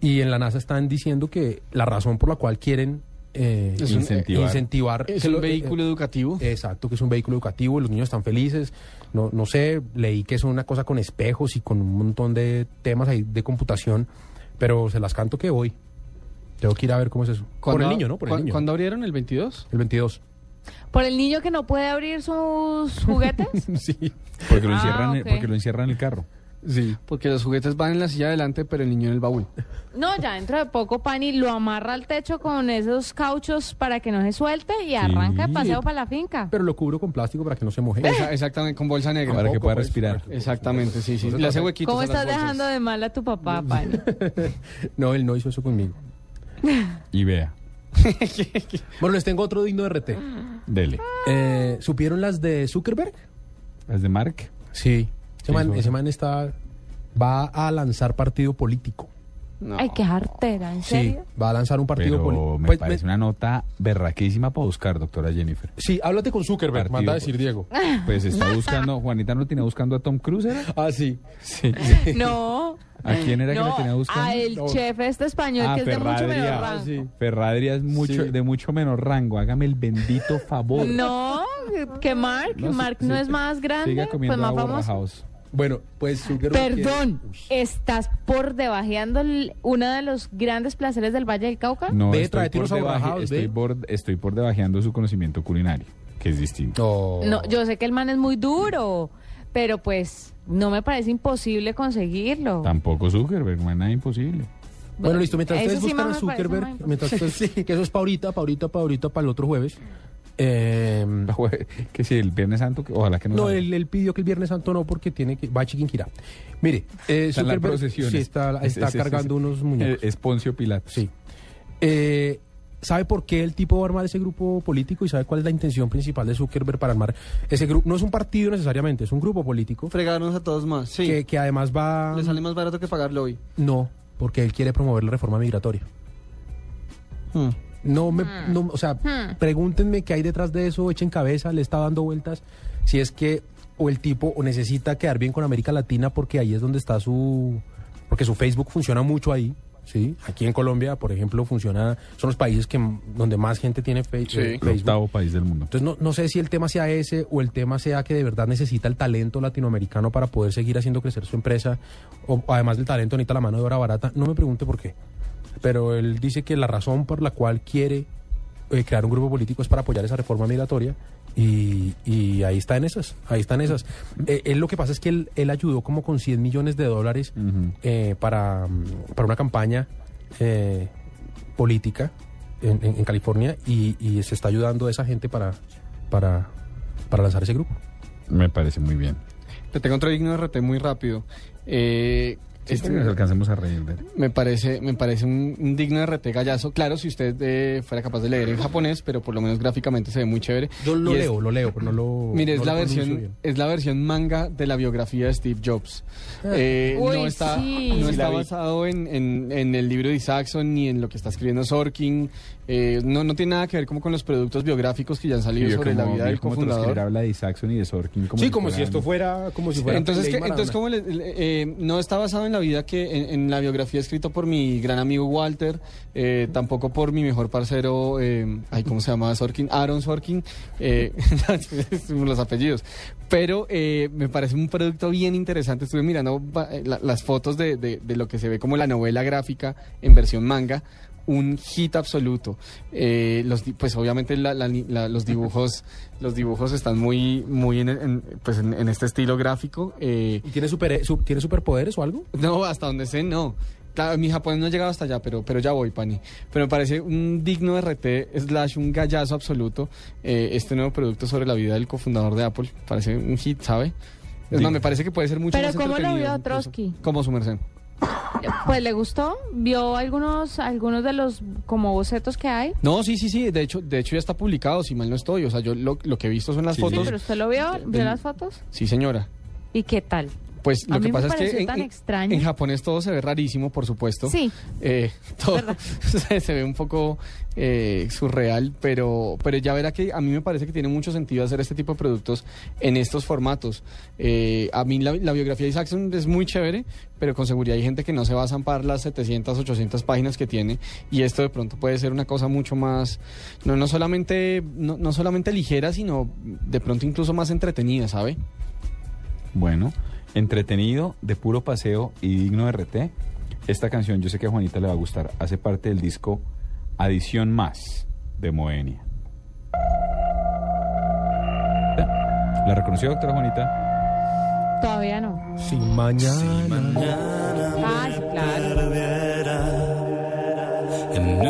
Y en la NASA están diciendo que la razón por la cual quieren eh,
Es un-
Incentivar.
incentivar
Es
que
un
lo-
vehículo educativo.
Exacto, que es un vehículo educativo, los niños están felices. No, no sé, leí que es una cosa con espejos y con un montón de temas ahí de computación, pero se las canto que voy. Tengo que ir a ver cómo es eso. Por
¿Cuándo-
el niño, ¿no? Por el
cuán-
niño.
¿Cuándo abrieron? ¿El 22?
El 22.
¿Por el niño que no puede abrir sus juguetes?
sí.
Porque lo,
Ah,
encierran, porque lo encierran en el carro.
Sí.
Porque los juguetes van en la silla adelante, pero el niño en el baúl.
No, ya dentro de poco Pani lo amarra al techo con esos cauchos para que no se suelte y arranca de paseo para la finca.
Pero lo cubro con plástico para que no se moje.
Esa- exactamente, con bolsa negra.
Para que pueda
pues,
respirar.
Exactamente, sí, sí.
Se
Le hace huequitos
¿Cómo
a las
estás
bolsas.
dejando de mal a tu papá, Pani?
No, él no hizo eso conmigo.
Y vea,
Bueno, les tengo otro digno de RT.
dele.
Eh, ¿Supieron las de Zuckerberg?
¿Las de Mark?
Sí. Ese, man está, va a lanzar partido político.
No.
Ay, qué jartera, ¿en
Sí,
serio?
va a lanzar un partido
Pero
político.
me
Pues,
parece una nota berraquísima para buscar, doctora Jennifer.
Sí, háblate con Zuckerberg,
Partido
manda a decir Diego.
Pues está buscando, Juanita no tiene buscando a Tom Cruise, ¿era?
Ah, sí.
Sí.
No.
¿A quién era que
no,
la tenía buscando?
a el
No.
chef este español
Ah,
que es de mucho
Ferradria.
menor
Ah,
rango.
sí.
Ferradria es mucho,
Sí.
de mucho menor rango. Hágame el bendito favor.
No, que Mark,
No,
Mark
sí,
no
sí.
es más grande,
Siga
pues
comiendo
más famoso.
House.
Bueno, pues Zuckerberg.
Perdón,
quiere-
¿estás por debajeando uno de los grandes placeres del Valle del Cauca?
No,
Ve,
estoy por, debaje- estoy, por, estoy por debajeando su conocimiento culinario. que es distinto.
No, yo sé que el man es muy duro, pero pues no me parece imposible conseguirlo.
Tampoco Zuckerberg, no es nada imposible.
Bueno, listo, mientras ustedes
sí
buscan a Zuckerberg, mientras ustedes- que eso es para ahorita, ahorita, para el otro jueves. Eh,
que si el Viernes Santo, que ojalá que no.
no, él, él pidió que el Viernes Santo no, porque tiene que. Va a Chiquinquirá. Mire, eh,
Están las
Zuckerberg sí, está,
Es-
está
es- es-
cargando
es-
unos muñecos.
Es Poncio Pilato.
Sí. Eh, ¿Sabe por qué el tipo va a armar ese grupo político y sabe cuál es la intención principal de Zuckerberg para armar ese grupo? No es un partido necesariamente, es un grupo político.
Fregarnos a todos más, sí.
Que, que además va...
Le sale más barato que pagarlo hoy.
No, porque él quiere promover la reforma migratoria.
Hmm.
No me, no, o sea,
Hmm.
pregúntenme qué hay detrás de eso, echen cabeza, le está dando vueltas. Si es que o el tipo o necesita quedar bien con América Latina porque ahí es donde está su, porque su Facebook funciona mucho ahí. Sí, aquí en Colombia, por ejemplo, funciona, son los países que donde más gente tiene fe- eh,
El
Facebook.
octavo país del mundo.
Entonces no, no sé si el tema sea ese o el tema sea que de verdad necesita el talento latinoamericano para poder seguir haciendo crecer su empresa o además del talento necesita la mano de obra barata. No me pregunte por qué. Pero él dice que la razón por la cual quiere eh, crear un grupo político es para apoyar esa reforma migratoria y, y ahí está en esas, ahí están esas. Eh, él lo que pasa es que él, él ayudó como con 100 millones de dólares eh, para, mm, para una campaña eh, política en, en- en California y, y se está ayudando a esa gente para, para, para lanzar ese grupo.
Me parece muy bien.
Te tengo otro digno de RT muy rápido. Eh, este-
que nos alcancemos a reír.
Me parece, me parece un, un digno de RT gallazo. Claro, si usted eh, fuera capaz de leer en japonés, pero por lo menos gráficamente se ve muy chévere.
Yo lo
Y es-
leo, lo leo, pero no lo.
Mire,
no
es, la versión,
bien.
es la versión manga de la biografía de Steve Jobs.
Ah.
Eh,
Uy,
no está,
sí.
no está basado en, en- en el libro de Isaacson ni en lo que está escribiendo Sorkin. Eh, no, no tiene nada que ver como con los productos biográficos que ya han salido sobre
como-
la vida
vi
del cofundador.
habla de Isaacson y de Sorkin. Como
sí,
si
como si esto fuera, como si fuera.
Entonces, que- entonces como le- le- eh, no está basado en la vida que en, en la biografía escrita por mi gran amigo Walter, eh, tampoco por mi mejor parcero, eh, ay, ¿cómo se llama? Sorkin, Aaron Sorkin, eh, los apellidos. Pero eh, me parece un producto bien interesante. Estuve mirando la- las fotos de, de- de lo que se ve como la novela gráfica en versión manga. Un hit absoluto. Eh, los, pues obviamente la- la la- los dibujos, los dibujos están muy, muy en, en- pues en, en este estilo gráfico. eh,
¿Y tiene, super, su- tiene superpoderes o algo?
no, hasta donde sé, no. Claro, mi japonés no ha llegado hasta allá, pero, pero ya voy, Pani. Pero me parece un digno RT, slash un gallazo absoluto, eh, este nuevo producto sobre la vida del cofundador de Apple. Parece un hit, ¿sabe? Es más, me parece que puede ser mucho
Pero
más
¿cómo lo vio. Trotsky?
Como su merced.
Pues le gustó, vio algunos algunos de los como bocetos que hay.
No, sí, sí, sí. De hecho, de hecho ya está publicado, si mal no estoy. O sea, yo lo, lo que he visto son las
Sí,
fotos.
pero usted lo vio, vio las fotos
Sí, señora.
y qué tal.
Pues
A
lo
mí
que
me
pasa es que en,
tan
en-
extraño.
en japonés todo se ve rarísimo, por supuesto.
Sí.
Eh, todo se, se ve un poco eh, surreal, pero, pero ya verá que a mí me parece que tiene mucho sentido hacer este tipo de productos en estos formatos. Eh, a mí la, biografía de Isaacson es muy chévere, pero con seguridad hay gente que no se va a zampar las 700, 800 páginas que tiene y esto de pronto puede ser una cosa mucho más, no, no, solamente, no, no solamente ligera, sino de pronto incluso más entretenida, ¿sabe?
Bueno, entretenido, de puro paseo y digno de RT. Esta canción yo sé que a Juanita le va a gustar. Hace parte del disco Adición Más de Moenia. ¿La reconoció, doctora Juanita?
Todavía no.
Sin mañana.
Ah, sí, claro.
en un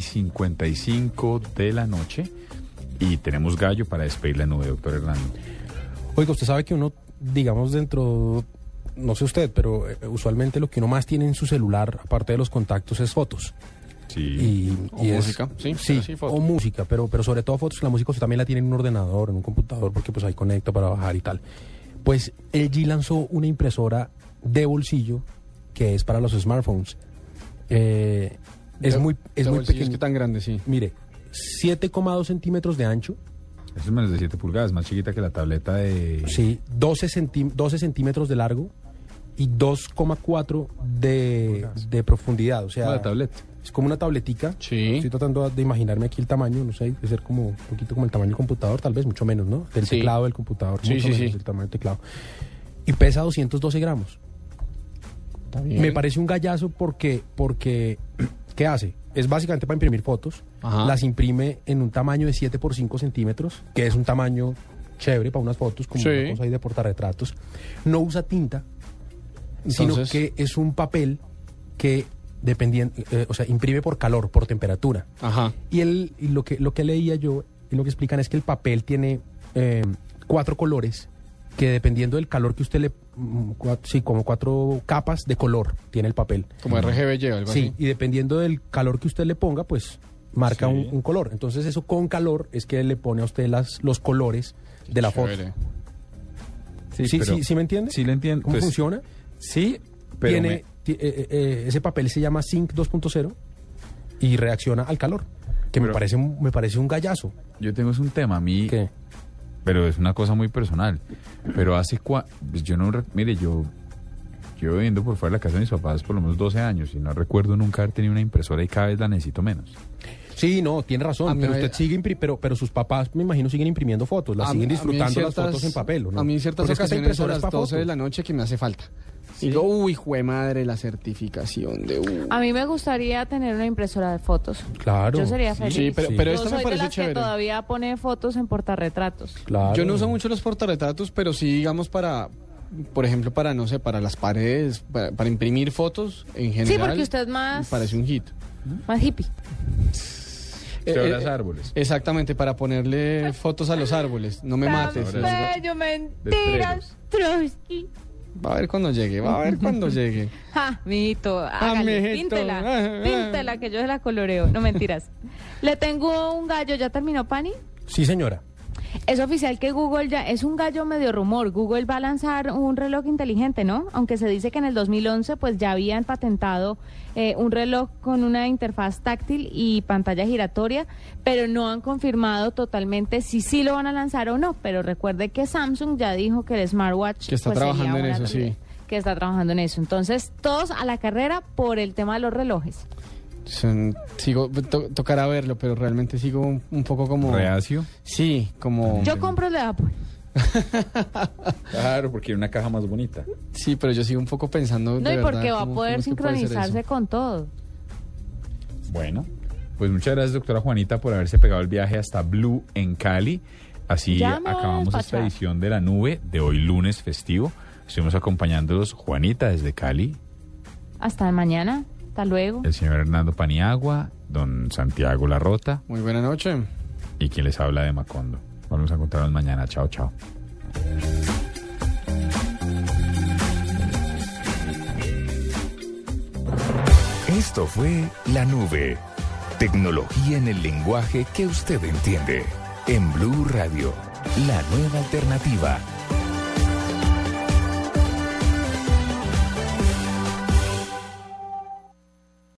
y
55 de la noche y tenemos gallo para despedir la nube, doctor Hernando.
Oiga, usted sabe que uno, digamos, dentro, no sé usted, pero eh, usualmente lo que uno más tiene en su celular, aparte de los contactos, es fotos.
Sí.
Y,
O
y es-
música, sí,
o música, pero, pero sobre todo fotos. La música usted también la tiene en un ordenador, en un computador, porque pues ahí conecta para bajar y tal. Pues LG lanzó una impresora de bolsillo que es para los smartphones. Eh, es muy, es muy
bolsillo, es
pequeño.
que tan grande, sí.
Mire, 7,2 centímetros de ancho.
Eso es menos de 7 pulgadas, más chiquita que la tableta de...
Sí, 12, centí- 12 centímetros de largo y 2,4 de, de profundidad. O sea,
la tableta.
Es como una tabletica.
Sí.
Estoy tratando de imaginarme aquí el tamaño, no sé, de ser como un poquito como el tamaño del computador, tal vez mucho menos, ¿no? Del
Sí.
teclado del computador.
Sí,
mucho
sí,
menos
sí.
del tamaño del teclado. Y pesa 212 gramos.
Está bien.
Me parece un gallazo porque, porque ¿qué hace? Es básicamente para imprimir fotos.
Ajá.
Las imprime en un tamaño de 7 por 5 centímetros, que es un tamaño chévere para unas fotos, como
Sí.
una cosa ahí de portarretratos. No usa tinta, sino que es un papel que dependiendo, eh, o sea, imprime por calor, por temperatura.
Ajá.
Y, el, y lo, que, lo que leía yo y lo que explican es que el papel tiene eh, cuatro colores que dependiendo del calor que usted le... sí, como cuatro capas de color tiene el papel.
Como RGB lleva algo
Sí,
así.
y dependiendo del calor que usted le ponga, pues marca
Sí.
un, un color. Entonces eso con calor es que le pone a usted las, los colores de la foto.
Chévere.
Sí, sí,
pero-
sí, ¿sí me entiende?
Sí, le entiendo.
¿Cómo
Pues,
funciona?
Sí, pero
Tiene,
me-
eh, eh, eh, ese papel se llama Zinc 2.0 y reacciona al calor, que me parece un- me parece un gallazo.
yo tengo es un tema, a mí... Pero es una cosa muy personal. Pero hace cua... pues yo no... re- Mire, yo... Yo viviendo por fuera de la casa de mis papás por lo menos 12 años y no recuerdo nunca haber tenido una impresora y cada vez la necesito menos.
Sí, no, tiene razón, pero
me-
usted sigue impri- pero pero sus papás me imagino siguen imprimiendo fotos, las
A
siguen disfrutando las fotos en papel, ¿o ¿no?
A mí en ciertas
Porque es que
ocasiones a las
pa'
12 de la noche que me hace falta. Digo, uy, jue madre, la certificación de U.
A mí me gustaría tener una impresora de fotos.
Claro.
Yo sería
Sí,
feliz.
sí, pero- pero
Yo
esta me
de
parece
las
chévere.
que todavía pone fotos en portarretratos.
Yo no uso mucho los portarretratos, pero sí, digamos, para, por ejemplo, para, no sé, para las paredes, para, para imprimir fotos en general.
Sí, porque usted es más,
Parece un hit.
más hippie.
Eh,
Sobre
eh,
los árboles.
Exactamente, para ponerle fotos a los árboles. No me mates.
Tan bello, mentiras, Trotsky.
Va a ver cuando llegue, va a ver cuando llegue.
Ja, mijito, hágale,
mijito.
píntela, píntela, que yo se la coloreo. No, mentiras. Le tengo un gallo, ¿ya terminó, Pani?
Sí, señora.
Es oficial que Google ya es un gallo medio rumor. Google va a lanzar un reloj inteligente, ¿no? Aunque se dice que en el 2011 pues ya habían patentado eh, un reloj con una interfaz táctil y pantalla giratoria, pero no han confirmado totalmente si sí lo van a lanzar o no. Pero recuerde que Samsung ya dijo que el smartwatch
Que está
pues,
trabajando en eso, sí.
Que está trabajando en eso. Entonces, todos a la carrera por el tema de los relojes.
Son- sigo, to- tocará verlo, pero realmente sigo un, un poco como...
¿Reacio?
Sí, como...
Yo compro el de Apple.
Claro, porque era una caja más bonita.
Sí, pero yo sigo un poco pensando...
No,
de
y
verdad,
porque va a
¿cómo-
poder
puede
sincronizarse con todo.
Bueno, pues muchas gracias, doctora Juanita, por haberse pegado el viaje hasta Blue en Cali. Así acabamos esta edición de la nube de hoy lunes festivo. Estuvimos acompañándolos Juanita desde Cali,
Hasta mañana. Hasta luego.
el señor Hernando Paniagua, don Santiago Larrota
Muy buena noche.
y quien les habla de Macondo. Vamos a encontrarnos mañana. Chao, chao.
Esto fue La Nube. Tecnología en el lenguaje que usted entiende. En Blue Radio, la nueva alternativa.